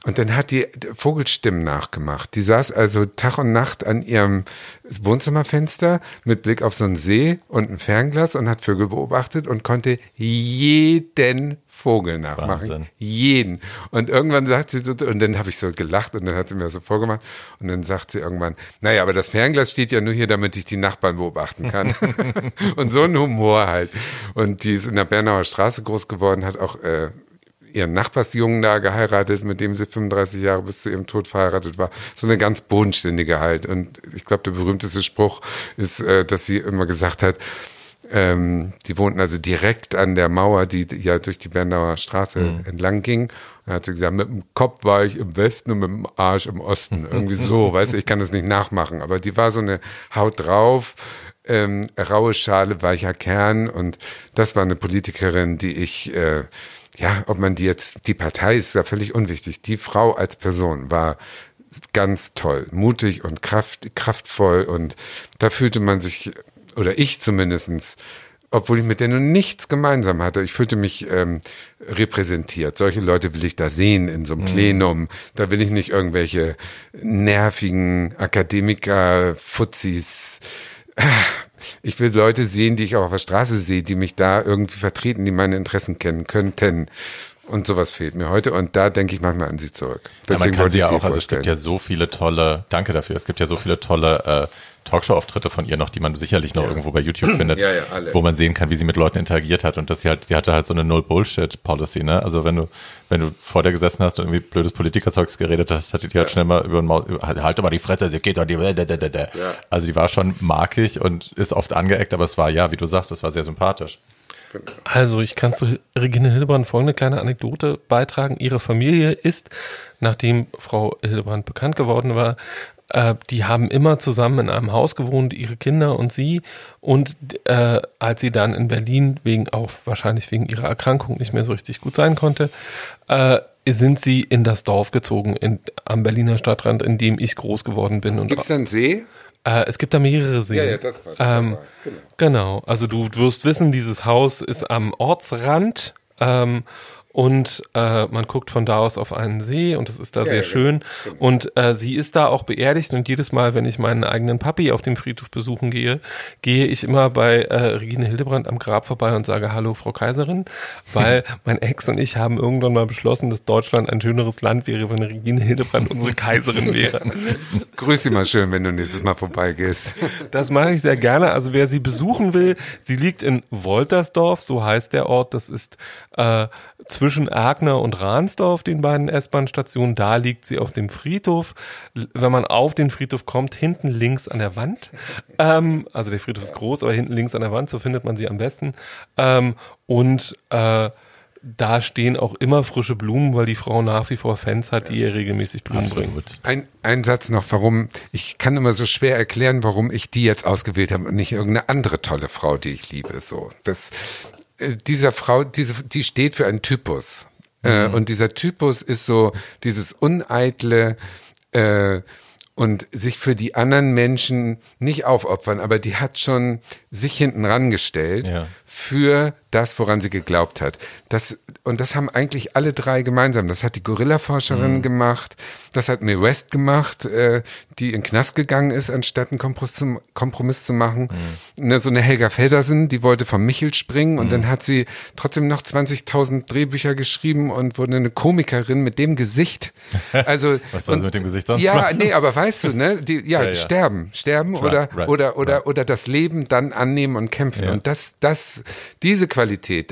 Und dann hat die Vogelstimmen nachgemacht. Die saß also Tag und Nacht an ihrem Wohnzimmerfenster mit Blick auf so einen See und ein Fernglas und hat Vögel beobachtet und konnte jeden Vogel nachmachen. Wahnsinn. Jeden. Und irgendwann sagt sie so, und dann habe ich so gelacht und dann hat sie mir das so vorgemacht. Und dann sagt sie irgendwann, naja, aber das Fernglas steht ja nur hier, damit ich die Nachbarn beobachten kann. und so ein Humor halt. Und die ist in der Bernauer Straße groß geworden, hat auch äh, ihren Nachbarsjungen da geheiratet, mit dem sie 35 Jahre bis zu ihrem Tod verheiratet war. So eine ganz bodenständige halt. Und ich glaube, der berühmteste Spruch ist, äh, dass sie immer gesagt hat, ähm, die wohnten also direkt an der Mauer, die ja durch die Bernauer Straße entlang ging. Dann hat sie gesagt, mit dem Kopf war ich im Westen und mit dem Arsch im Osten. Irgendwie so, weißt du, ich kann das nicht nachmachen. Aber die war so eine Haut drauf, ähm, raue Schale, weicher Kern. Und das war eine Politikerin, die ich, äh, ja, ob man die jetzt, die Partei ist ja völlig unwichtig. Die Frau als Person war ganz toll, mutig und kraft, kraftvoll und da fühlte man sich, oder ich zumindestens, obwohl ich mit der nun nichts gemeinsam hatte, ich fühlte mich ähm, repräsentiert. Solche Leute will ich da sehen in so einem Plenum. Da will ich nicht irgendwelche nervigen Akademiker, Fuzis. Ich will Leute sehen, die ich auch auf der Straße sehe, die mich da irgendwie vertreten, die meine Interessen kennen könnten. Und sowas fehlt mir heute. Und da denke ich manchmal an sie zurück. Ja, man kann sie ja auch, also es gibt ja so viele tolle, danke dafür, es gibt ja so viele tolle äh, Talkshow-Auftritte von ihr noch, die man sicherlich noch irgendwo bei YouTube findet, Ja, ja, alle. wo man sehen kann, wie sie mit Leuten interagiert hat und dass sie halt, sie hatte halt so eine Null-Bullshit-Policy, ne? Also wenn du, wenn du vor der gesessen hast und irgendwie blödes Politikerzeugs geredet hast, hatte die halt schnell mal über den Maul, halt halt doch mal die Fresse, das geht doch die, also die war schon markig und ist oft angeeckt, aber es war, ja, wie du sagst, es war sehr sympathisch. Also ich kann zu Regine Hildebrand folgende kleine Anekdote beitragen. Ihre Familie ist, nachdem Frau Hildebrand bekannt geworden war, äh, die haben immer zusammen in einem Haus gewohnt, ihre Kinder und sie. Und äh, als sie dann in Berlin wegen auch wahrscheinlich wegen ihrer Erkrankung nicht mehr so richtig gut sein konnte, äh, sind sie in das Dorf gezogen in, am Berliner Stadtrand, in dem ich groß geworden bin. Und Gibt's da einen See? äh, es gibt da mehrere Seen. Ja, ja, das war ähm, genau. Genau. Also du wirst wissen, dieses Haus ist am Ortsrand ähm, und äh, man guckt von da aus auf einen See und es ist da sehr ja, schön. Und äh, sie ist da auch beerdigt und jedes Mal, wenn ich meinen eigenen Papi auf dem Friedhof besuchen gehe, gehe ich immer bei äh, Regine Hildebrand am Grab vorbei und sage Hallo, Frau Kaiserin, weil mein Ex und ich haben irgendwann mal beschlossen, dass Deutschland ein schöneres Land wäre, wenn Regine Hildebrand unsere Kaiserin wäre. Grüß sie mal schön, wenn du nächstes Mal vorbeigehst. Das mache ich sehr gerne. Also wer sie besuchen will, sie liegt in Woltersdorf, so heißt der Ort. Das ist äh, zwischen Erkner und Ransdorf, den beiden S-Bahn-Stationen. Da liegt sie auf dem Friedhof. Wenn man auf den Friedhof kommt, hinten links an der Wand. Ähm, also der Friedhof ist groß, aber hinten links an der Wand, so findet man sie am besten. Ähm, und äh, da stehen auch immer frische Blumen, weil die Frau nach wie vor Fans hat, die ihr regelmäßig Blumen bringen. Absolut. Ein, ein Satz noch, warum, ich kann immer so schwer erklären, warum ich die jetzt ausgewählt habe und nicht irgendeine andere tolle Frau, die ich liebe. So, das, dieser Frau, diese, die steht für einen Typus. Äh, und dieser Typus ist so dieses uneitle, äh, und sich für die anderen Menschen nicht aufopfern, aber die hat schon sich hinten rangestellt Ja. für das, woran sie geglaubt hat. Das, und das haben eigentlich alle drei gemeinsam. Das hat die Gorilla-Forscherin gemacht, das hat Mae West gemacht, äh, die in Knast gegangen ist, anstatt einen Kompromiss zu, Kompromiss zu machen. Ne, so eine Helga Feldersen, die wollte vom Michel springen und dann hat sie trotzdem noch 20.000 Drehbücher geschrieben und wurde eine Komikerin mit dem Gesicht. Also, Was soll sie mit dem Gesicht sonst Ja, machen? nee, aber weißt du, ne, die, ja, Ja, ja. sterben, sterben Right, oder, right, oder, oder, right. oder das Leben dann annehmen und kämpfen. Ja. Und das, das, diese Qualität,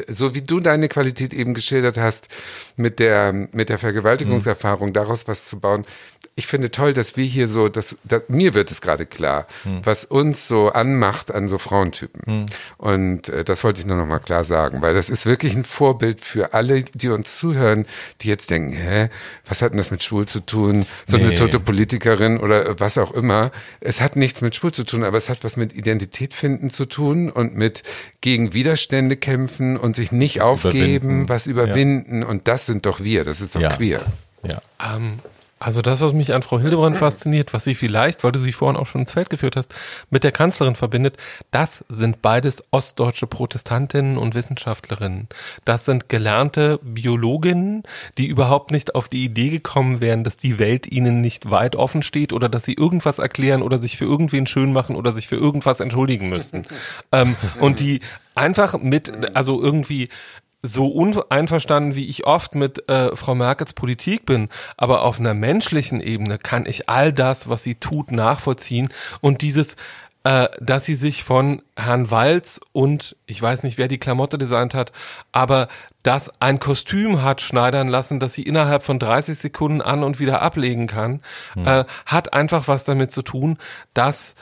so wie du deine Qualität eben geschildert hast, mit der, mit der Vergewaltigungserfahrung, daraus was zu bauen. Ich finde toll, dass wir hier so, dass, dass mir wird es gerade klar, Mhm. was uns so anmacht an so Frauentypen. Und äh, das wollte ich nur noch mal klar sagen, weil das ist wirklich ein Vorbild für alle, die uns zuhören, die jetzt denken, hä, was hat denn das mit schwul zu tun? So eine Nee. tote Politikerin oder was auch immer. Es hat nichts mit schwul zu tun, aber es hat was mit Identität finden zu tun und mit gegen Widerstände kämpfen und sich nicht Was aufgeben, überwinden. was überwinden. Und das sind doch wir, das ist doch Ja. queer. Ja. Ähm, Also das, was mich an Frau Hildebrand fasziniert, was sie vielleicht, weil du sie vorhin auch schon ins Feld geführt hast, mit der Kanzlerin verbindet, das sind beides ostdeutsche Protestantinnen und Wissenschaftlerinnen. Das sind gelernte Biologinnen, die überhaupt nicht auf die Idee gekommen wären, dass die Welt ihnen nicht weit offen steht oder dass sie irgendwas erklären oder sich für irgendwen schön machen oder sich für irgendwas entschuldigen müssten. ähm, und die einfach mit, also irgendwie so uneinverstanden, wie ich oft mit äh, Frau Merkels Politik bin, aber auf einer menschlichen Ebene kann ich all das, was sie tut, nachvollziehen und dieses äh, dass sie sich von Herrn Walz und ich weiß nicht, wer die Klamotte designt hat, aber dass ein Kostüm hat schneidern lassen, dass sie innerhalb von 30 Sekunden an und wieder ablegen kann, hm. äh, hat einfach was damit zu tun, dass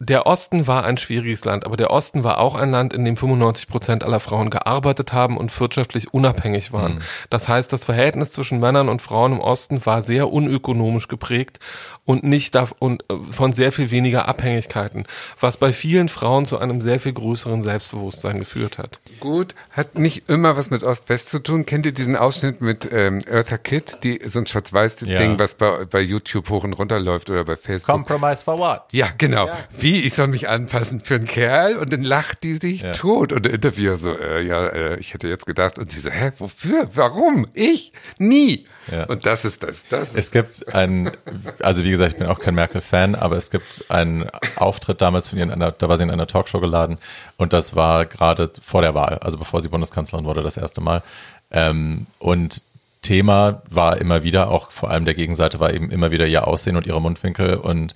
der Osten war ein schwieriges Land, aber der Osten war auch ein Land, in dem 95 Prozent aller Frauen gearbeitet haben und wirtschaftlich unabhängig waren. Mhm. Das heißt, das Verhältnis zwischen Männern und Frauen im Osten war sehr unökonomisch geprägt und nicht da, und äh, von sehr viel weniger Abhängigkeiten, was bei vielen Frauen zu einem sehr viel größeren Selbstbewusstsein geführt hat. Gut, hat nicht immer was mit Ost-West zu tun. Kennt ihr diesen Ausschnitt mit ähm, Eartha Kitt, die so ein schwarz-weiß-Ding, ja. was bei, bei YouTube hoch und runter läuft oder bei Facebook? Compromise for what? Ja, genau. Ja. Wie, ich soll mich anpassen für einen Kerl und dann lacht die sich ja. tot und der Interviewer so, äh, ja, äh, ich hätte jetzt gedacht und sie so, hä, wofür, warum, ich, nie. Ja. Und das ist das. das ist es gibt ein, also wie gesagt, ich bin auch kein Merkel-Fan, aber es gibt einen Auftritt damals von ihr, in einer, da war sie in einer Talkshow geladen und das war gerade vor der Wahl, also bevor sie Bundeskanzlerin wurde, das erste Mal. Ähm, und Thema war immer wieder, auch vor allem der Gegenseite war eben immer wieder ihr Aussehen und ihre Mundwinkel und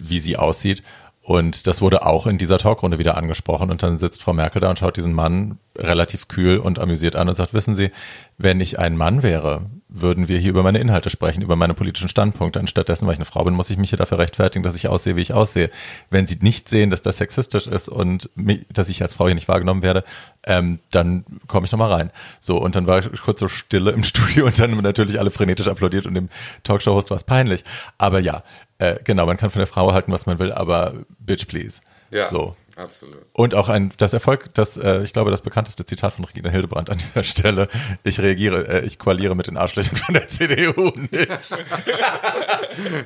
wie sie aussieht. Und das wurde auch in dieser Talkrunde wieder angesprochen. Und dann sitzt Frau Merkel da und schaut diesen Mann relativ kühl und amüsiert an und sagt, wissen Sie, wenn ich ein Mann wäre, würden wir hier über meine Inhalte sprechen, über meine politischen Standpunkte. Anstattdessen, weil ich eine Frau bin, muss ich mich hier dafür rechtfertigen, dass ich aussehe, wie ich aussehe. Wenn Sie nicht sehen, dass das sexistisch ist und mich, dass ich als Frau hier nicht wahrgenommen werde, ähm, dann komme ich nochmal rein. So, und dann war kurz so Stille im Studio und dann natürlich alle frenetisch applaudiert und dem Talkshow-Host war es peinlich. Aber ja, äh, genau, man kann von der Frau halten, was man will, aber bitch please. Ja. So. Absolut. Und auch ein, das Erfolg, das, äh, ich glaube, das bekannteste Zitat von Regina Hildebrand an dieser Stelle. Ich reagiere, äh, ich koaliere mit den Arschlöchern von der CDU nicht.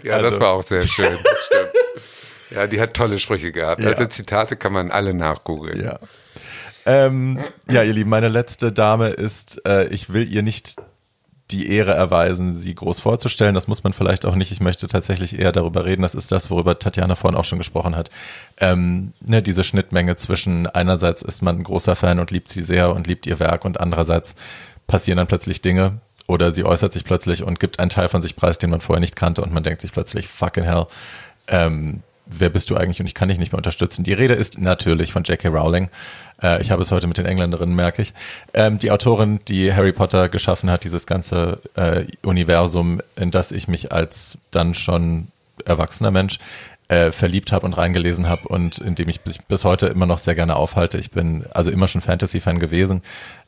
ja, also. das war auch sehr schön. Das stimmt. Ja, die hat tolle Sprüche gehabt. Ja. Also Zitate kann man alle nachgoogeln. Ja. Ähm, ja, ihr Lieben, meine letzte Dame ist, äh, ich will ihr nicht die Ehre erweisen, sie groß vorzustellen. Das muss man vielleicht auch nicht. Ich möchte tatsächlich eher darüber reden. Das ist das, worüber Tatjana vorhin auch schon gesprochen hat. Ähm, ne, diese Schnittmenge zwischen einerseits ist man ein großer Fan und liebt sie sehr und liebt ihr Werk und andererseits passieren dann plötzlich Dinge oder sie äußert sich plötzlich und gibt einen Teil von sich preis, den man vorher nicht kannte und man denkt sich plötzlich, fucking hell, ähm, wer bist du eigentlich und ich kann dich nicht mehr unterstützen. Die Rede ist natürlich von J.K. Rowling. Äh, ich habe es heute mit den Engländerinnen, merke ich. Ähm, die Autorin, die Harry Potter geschaffen hat, dieses ganze äh, Universum, in das ich mich als dann schon erwachsener Mensch äh, verliebt habe und reingelesen habe und in dem ich bis, bis, heute immer noch sehr gerne aufhalte. Ich bin also immer schon Fantasy-Fan gewesen.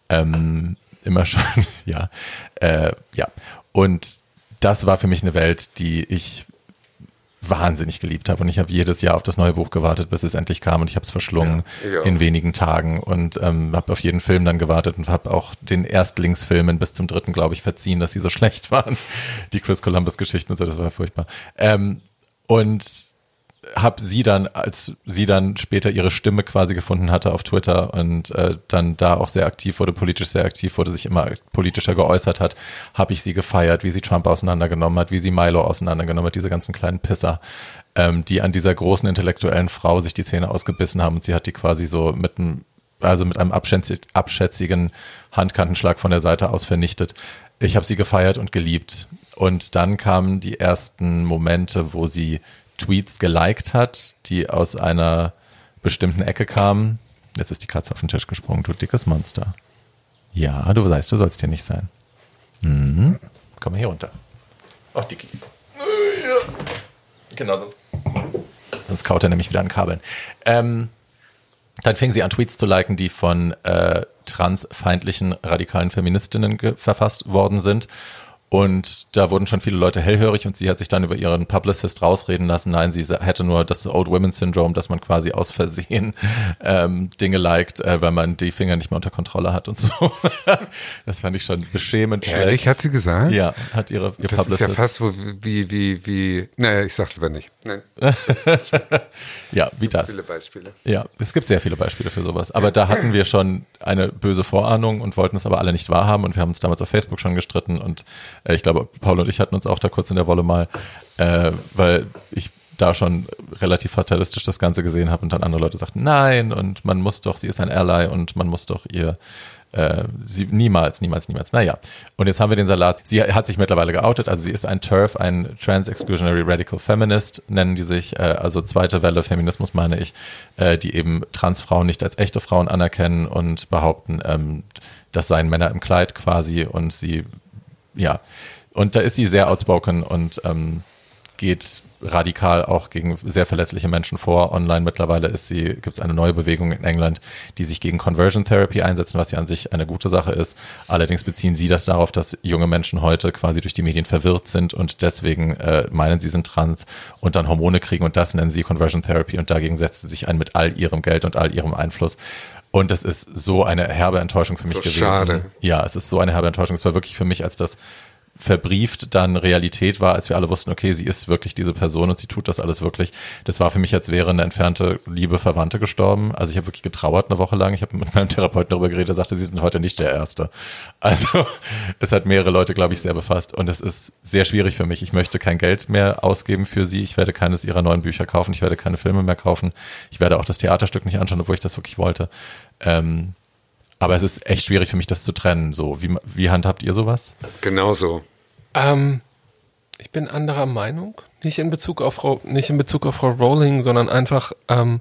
Ähm, immer schon, ja. Äh, ja. Und das war für mich eine Welt, die ich wahnsinnig geliebt habe. Und ich habe jedes Jahr auf das neue Buch gewartet, bis es endlich kam und ich habe es verschlungen ja, in wenigen Tagen und ähm, habe auf jeden Film dann gewartet und habe auch den Erstlingsfilmen bis zum dritten, glaube ich, verziehen, dass sie so schlecht waren. Die Chris Columbus-Geschichten und so, das war furchtbar. Ähm, und habe sie dann, als sie dann später ihre Stimme quasi gefunden hatte auf Twitter und äh, dann da auch sehr aktiv wurde, politisch sehr aktiv wurde, sich immer politischer geäußert hat, habe ich sie gefeiert, wie sie Trump auseinandergenommen hat, wie sie Milo auseinandergenommen hat, diese ganzen kleinen Pisser, ähm, die an dieser großen intellektuellen Frau sich die Zähne ausgebissen haben und sie hat die quasi so mit einem, also mit einem abschätzig, abschätzigen Handkantenschlag von der Seite aus vernichtet. Ich habe sie gefeiert und geliebt. Und dann kamen die ersten Momente, wo sie Tweets geliked hat, die aus einer bestimmten Ecke kamen. Jetzt ist die Katze auf den Tisch gesprungen, du dickes Monster. Ja, du weißt, du sollst hier nicht sein. Mhm. Komm mal hier runter. Ach, Dicky. Genau, sonst, sonst kaut er nämlich wieder an Kabeln. Ähm, dann fing sie an, Tweets zu liken, die von äh, transfeindlichen radikalen Feministinnen verfasst worden sind Und da wurden schon viele Leute hellhörig und sie hat sich dann über ihren Publicist rausreden lassen. Nein, sie hätte nur das Old Women Syndrome, dass man quasi aus Versehen ähm, Dinge liked, äh, weil man die Finger nicht mehr unter Kontrolle hat und so. das fand ich schon beschämend Ehrlich, schlecht. hat sie gesagt? Ja, hat ihre ihr Das Publicist. ist ja fast so wie, wie, wie, naja, ich sag's aber nicht. Nein, ja, wie das. viele Beispiele. Ja, es gibt sehr viele Beispiele für sowas. Aber da hatten wir schon eine böse Vorahnung und wollten es aber alle nicht wahrhaben. Und wir haben uns damals auf Facebook schon gestritten. Und ich glaube, Paul und ich hatten uns auch da kurz in der Wolle mal, äh, weil ich da schon relativ fatalistisch das Ganze gesehen habe und dann andere Leute sagten, nein, und man muss doch, sie ist ein Ally und man muss doch ihr äh, sie niemals, niemals, niemals. Naja, und jetzt haben wir den Salat. Sie hat sich mittlerweile geoutet, also sie ist ein TERF, ein Trans-Exclusionary Radical Feminist, nennen die sich, äh, also zweite Welle Feminismus meine ich, äh, die eben Transfrauen nicht als echte Frauen anerkennen und behaupten, ähm, das seien Männer im Kleid quasi und sie, ja, und da ist sie sehr outspoken und ähm, geht radikal auch gegen sehr verletzliche Menschen vor. Online mittlerweile ist sie, gibt es eine neue Bewegung in England, die sich gegen Conversion Therapy einsetzen, was ja an sich eine gute Sache ist. Allerdings beziehen sie das darauf, dass junge Menschen heute quasi durch die Medien verwirrt sind und deswegen äh, meinen, sie sind trans und dann Hormone kriegen und das nennen sie Conversion Therapy und dagegen setzt sie sich ein mit all ihrem Geld und all ihrem Einfluss. Und das ist so eine herbe Enttäuschung für mich So gewesen. schade. Ja, es ist so eine herbe Enttäuschung. Es war wirklich für mich, als das verbrieft dann Realität war, als wir alle wussten, okay, sie ist wirklich diese Person und sie tut das alles wirklich. Das war für mich, als wäre eine entfernte liebe Verwandte gestorben. Also ich habe wirklich getrauert eine Woche lang. Ich habe mit meinem Therapeuten darüber geredet, er sagte, sie sind heute nicht der Erste. Also es hat mehrere Leute, glaube ich, sehr befasst und es ist sehr schwierig für mich. Ich möchte kein Geld mehr ausgeben für sie. Ich werde keines ihrer neuen Bücher kaufen. Ich werde keine Filme mehr kaufen. Ich werde auch das Theaterstück nicht anschauen, obwohl ich das wirklich wollte. Ähm, aber es ist echt schwierig für mich, das zu trennen. So, wie, wie handhabt ihr sowas? Genau so. Ähm, ich bin anderer Meinung. Nicht in Bezug auf Frau, nicht in Bezug auf Frau Rowling, sondern einfach, ähm,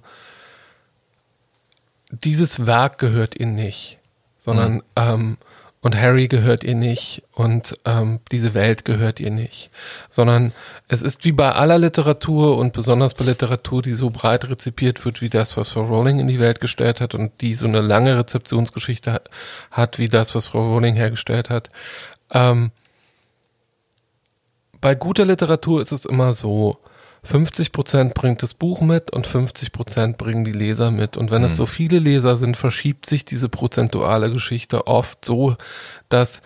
dieses Werk gehört ihr nicht, sondern ähm, und Harry gehört ihr nicht und ähm, diese Welt gehört ihr nicht, sondern es ist wie bei aller Literatur und besonders bei Literatur, die so breit rezipiert wird wie das, was Frau Rowling in die Welt gestellt hat und die so eine lange Rezeptionsgeschichte hat, hat wie das, was Frau Rowling hergestellt hat. Ähm, bei guter Literatur ist es immer so, 50% bringt das Buch mit und 50% bringen die Leser mit. Und wenn es so viele Leser sind, verschiebt sich diese prozentuale Geschichte oft so, dass,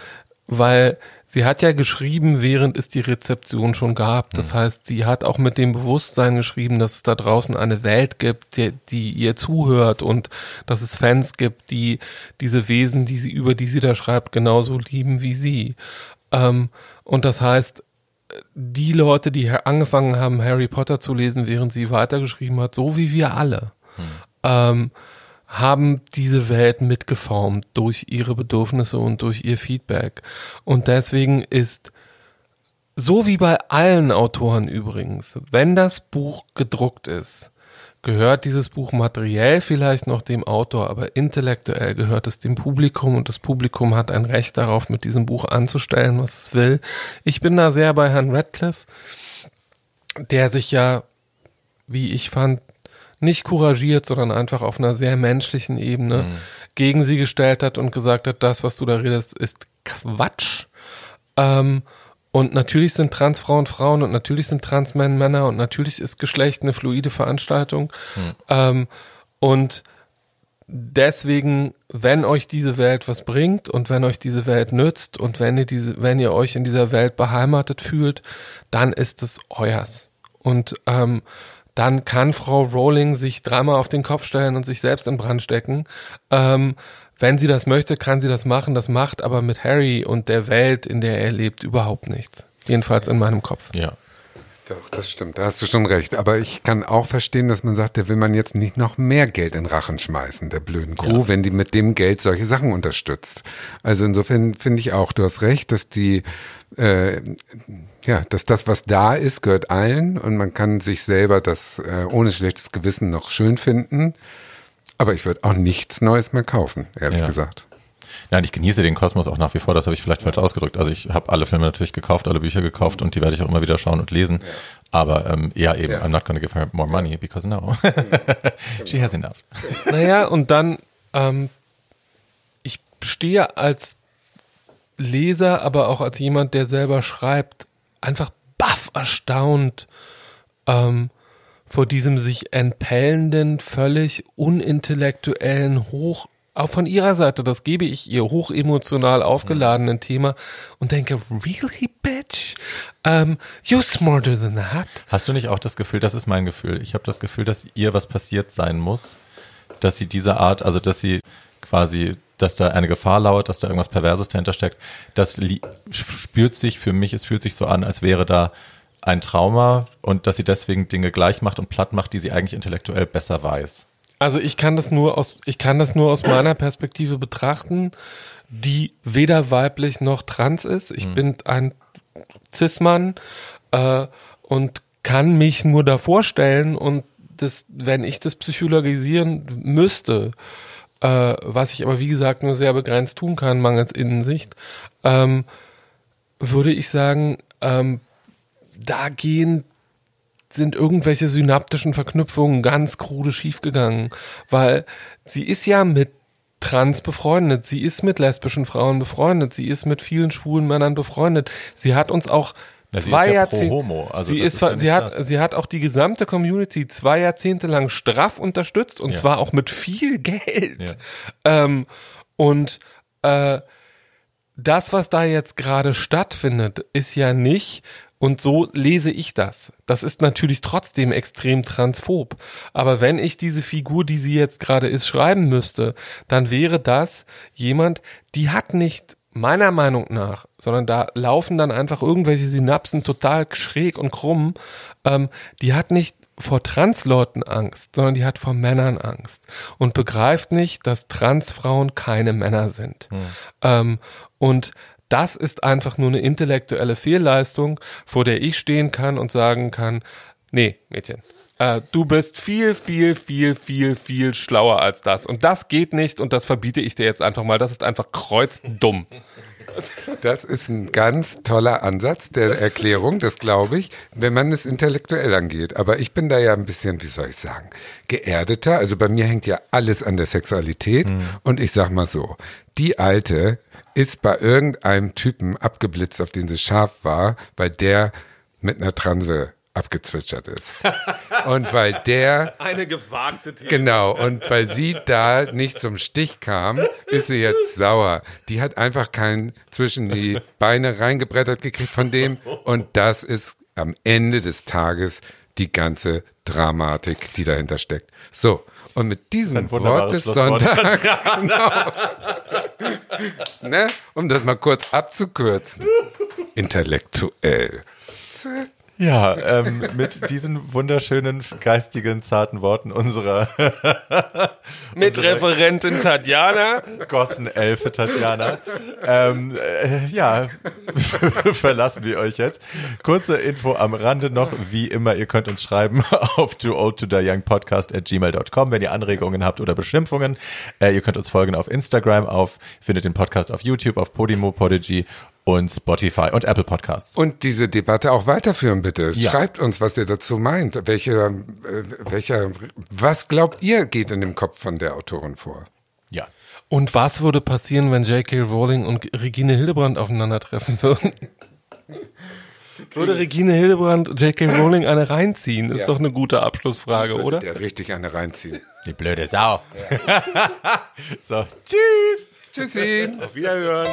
weil sie hat ja geschrieben, während es die Rezeption schon gab. Das heißt, sie hat auch mit dem Bewusstsein geschrieben, dass es da draußen eine Welt gibt, die, die ihr zuhört und dass es Fans gibt, die diese Wesen, die sie, über die sie da schreibt, genauso lieben wie sie. Ähm, und das heißt, die Leute, die angefangen haben, Harry Potter zu lesen, während sie weitergeschrieben hat, so wie wir alle, ähm, haben diese Welt mitgeformt durch ihre Bedürfnisse und durch ihr Feedback. Und deswegen ist, so wie bei allen Autoren übrigens, wenn das Buch gedruckt ist, gehört dieses Buch materiell vielleicht noch dem Autor, aber intellektuell gehört es dem Publikum und das Publikum hat ein Recht darauf, mit diesem Buch anzustellen, was es will. Ich bin da sehr bei Herrn Radcliffe, der sich ja, wie ich fand, nicht couragiert, sondern einfach auf einer sehr menschlichen Ebene Mhm. gegen sie gestellt hat und gesagt hat, das, was du da redest, ist Quatsch. Ähm, und natürlich sind Transfrauen Frauen und natürlich sind Transmänner Männer und natürlich ist Geschlecht eine fluide Veranstaltung. Ähm, und deswegen, wenn euch diese Welt was bringt und wenn euch diese Welt nützt und wenn ihr diese, wenn ihr euch in dieser Welt beheimatet fühlt, dann ist es euers. Und ähm, dann kann Frau Rowling sich dreimal auf den Kopf stellen und sich selbst in Brand stecken. Ähm, wenn sie das möchte, kann sie das machen. Das macht aber mit Harry und der Welt, in der er lebt, überhaupt nichts. Jedenfalls in meinem Kopf. Ja. Doch, das stimmt, da hast du schon recht. Aber ich kann auch verstehen, dass man sagt, da will man jetzt nicht noch mehr Geld in Rachen schmeißen, der blöden Kuh, wenn die mit dem Geld solche Sachen unterstützt. Also insofern finde ich auch, du hast recht, dass die, äh, ja, dass das, was da ist, gehört allen und man kann sich selber das äh, ohne schlechtes Gewissen noch schön finden. Aber ich würde auch nichts Neues mehr kaufen, ehrlich Ja. gesagt. Nein, ich genieße den Kosmos auch nach wie vor, das habe ich vielleicht falsch ausgedrückt. Also ich habe alle Filme natürlich gekauft, alle Bücher gekauft und die werde ich auch immer wieder schauen und lesen. Aber ähm, ja, eben, Ja. I'm not gonna give her more money because no. She has enough. Naja, und dann, ähm, ich stehe als Leser, aber auch als jemand, der selber schreibt, einfach baff erstaunt ähm, vor diesem sich entpellenden, völlig unintellektuellen, hoch, auch von ihrer Seite, das gebe ich ihr, hoch emotional aufgeladenen Thema und denke, really, bitch? Um, you're smarter than that. Hast du nicht auch das Gefühl, das ist mein Gefühl, ich habe das Gefühl, dass ihr was passiert sein muss, dass sie diese Art, also dass sie quasi, dass da eine Gefahr lauert, dass da irgendwas Perverses dahinter steckt, das spürt sich für mich, es fühlt sich so an, als wäre da ein Trauma und dass sie deswegen Dinge gleich macht und platt macht, die sie eigentlich intellektuell besser weiß. Also ich kann das nur aus, ich kann das nur aus meiner Perspektive betrachten, die weder weiblich noch trans ist. Ich bin ein Cis-Mann äh, und kann mich nur davor stellen und das, wenn ich das psychologisieren müsste, äh, was ich aber wie gesagt nur sehr begrenzt tun kann, mangels Innensicht, ähm, würde ich sagen, ähm, da gehen sind irgendwelche synaptischen Verknüpfungen ganz krude schiefgegangen, weil sie ist ja mit trans befreundet, sie ist mit lesbischen Frauen befreundet, sie ist mit vielen schwulen Männern befreundet. Sie hat uns auch Ja, zwei Jahrzehnte, also sie ist, ja hat, das. sie hat auch die gesamte Community zwei Jahrzehnte lang straff unterstützt und Ja. zwar auch mit viel Geld. Ähm, und äh, das, was da jetzt gerade stattfindet, ist ja nicht, und so lese ich das. Das ist natürlich trotzdem extrem transphob. Aber wenn ich diese Figur, die sie jetzt gerade ist, schreiben müsste, dann wäre das jemand, die hat nicht meiner Meinung nach, sondern da laufen dann einfach irgendwelche Synapsen total schräg und krumm. Ähm, die hat nicht vor Transleuten Angst, sondern die hat vor Männern Angst und begreift nicht, dass Transfrauen keine Männer sind. Ähm, und das ist einfach nur eine intellektuelle Fehlleistung, vor der ich stehen kann und sagen kann, nee, Mädchen, äh, du bist viel, viel, viel, viel, viel schlauer als das. Und das geht nicht und das verbiete ich dir jetzt einfach mal. Das ist einfach kreuzdumm. Das ist ein ganz toller Ansatz der Erklärung, das glaube ich, wenn man es intellektuell angeht. Aber ich bin da ja ein bisschen, wie soll ich sagen, geerdeter. Also bei mir hängt ja alles an der Sexualität. Und ich sag mal so, die Alte ist bei irgendeinem Typen abgeblitzt, auf den sie scharf war, weil der mit einer Transe abgezwitschert ist. Und weil der Eine gewagte These. Genau, und weil sie da nicht zum Stich kam, ist sie jetzt sauer. Die hat einfach keinen zwischen die Beine reingebrettert gekriegt von dem. Und das ist am Ende des Tages die ganze Dramatik, die dahinter steckt. So, und mit diesem Wort des. Sonntags, genau. Ne, um das mal kurz abzukürzen. Intellektuell. Ja, ähm, mit diesen wunderschönen, geistigen, zarten Worten unserer Mit Referentin Tatjana. Gossenelfe Tatjana. Ähm, äh, ja, verlassen wir euch jetzt. Kurze Info am Rande noch, wie immer, ihr könnt uns schreiben auf too old to die young podcast at gmail.com, wenn ihr Anregungen habt oder Beschimpfungen. Äh, ihr könnt uns folgen auf Instagram, auf, findet den Podcast auf YouTube, auf Podimo, Podigy und Spotify und Apple Podcasts. Und diese Debatte auch weiterführen, bitte. Ja. Schreibt uns, was ihr dazu meint. Welche, äh, welcher, was glaubt ihr, geht in dem Kopf von der Autorin vor? Ja. Und was würde passieren, wenn J.K. Rowling und Regine Hildebrand aufeinandertreffen würden? Würde Regine Hildebrand J.K. Rowling eine reinziehen? Ist Ja. doch eine gute Abschlussfrage, oder? Der richtig eine reinziehen. Die blöde Sau. so, tschüss. Tschüssi. Auf Wiederhören.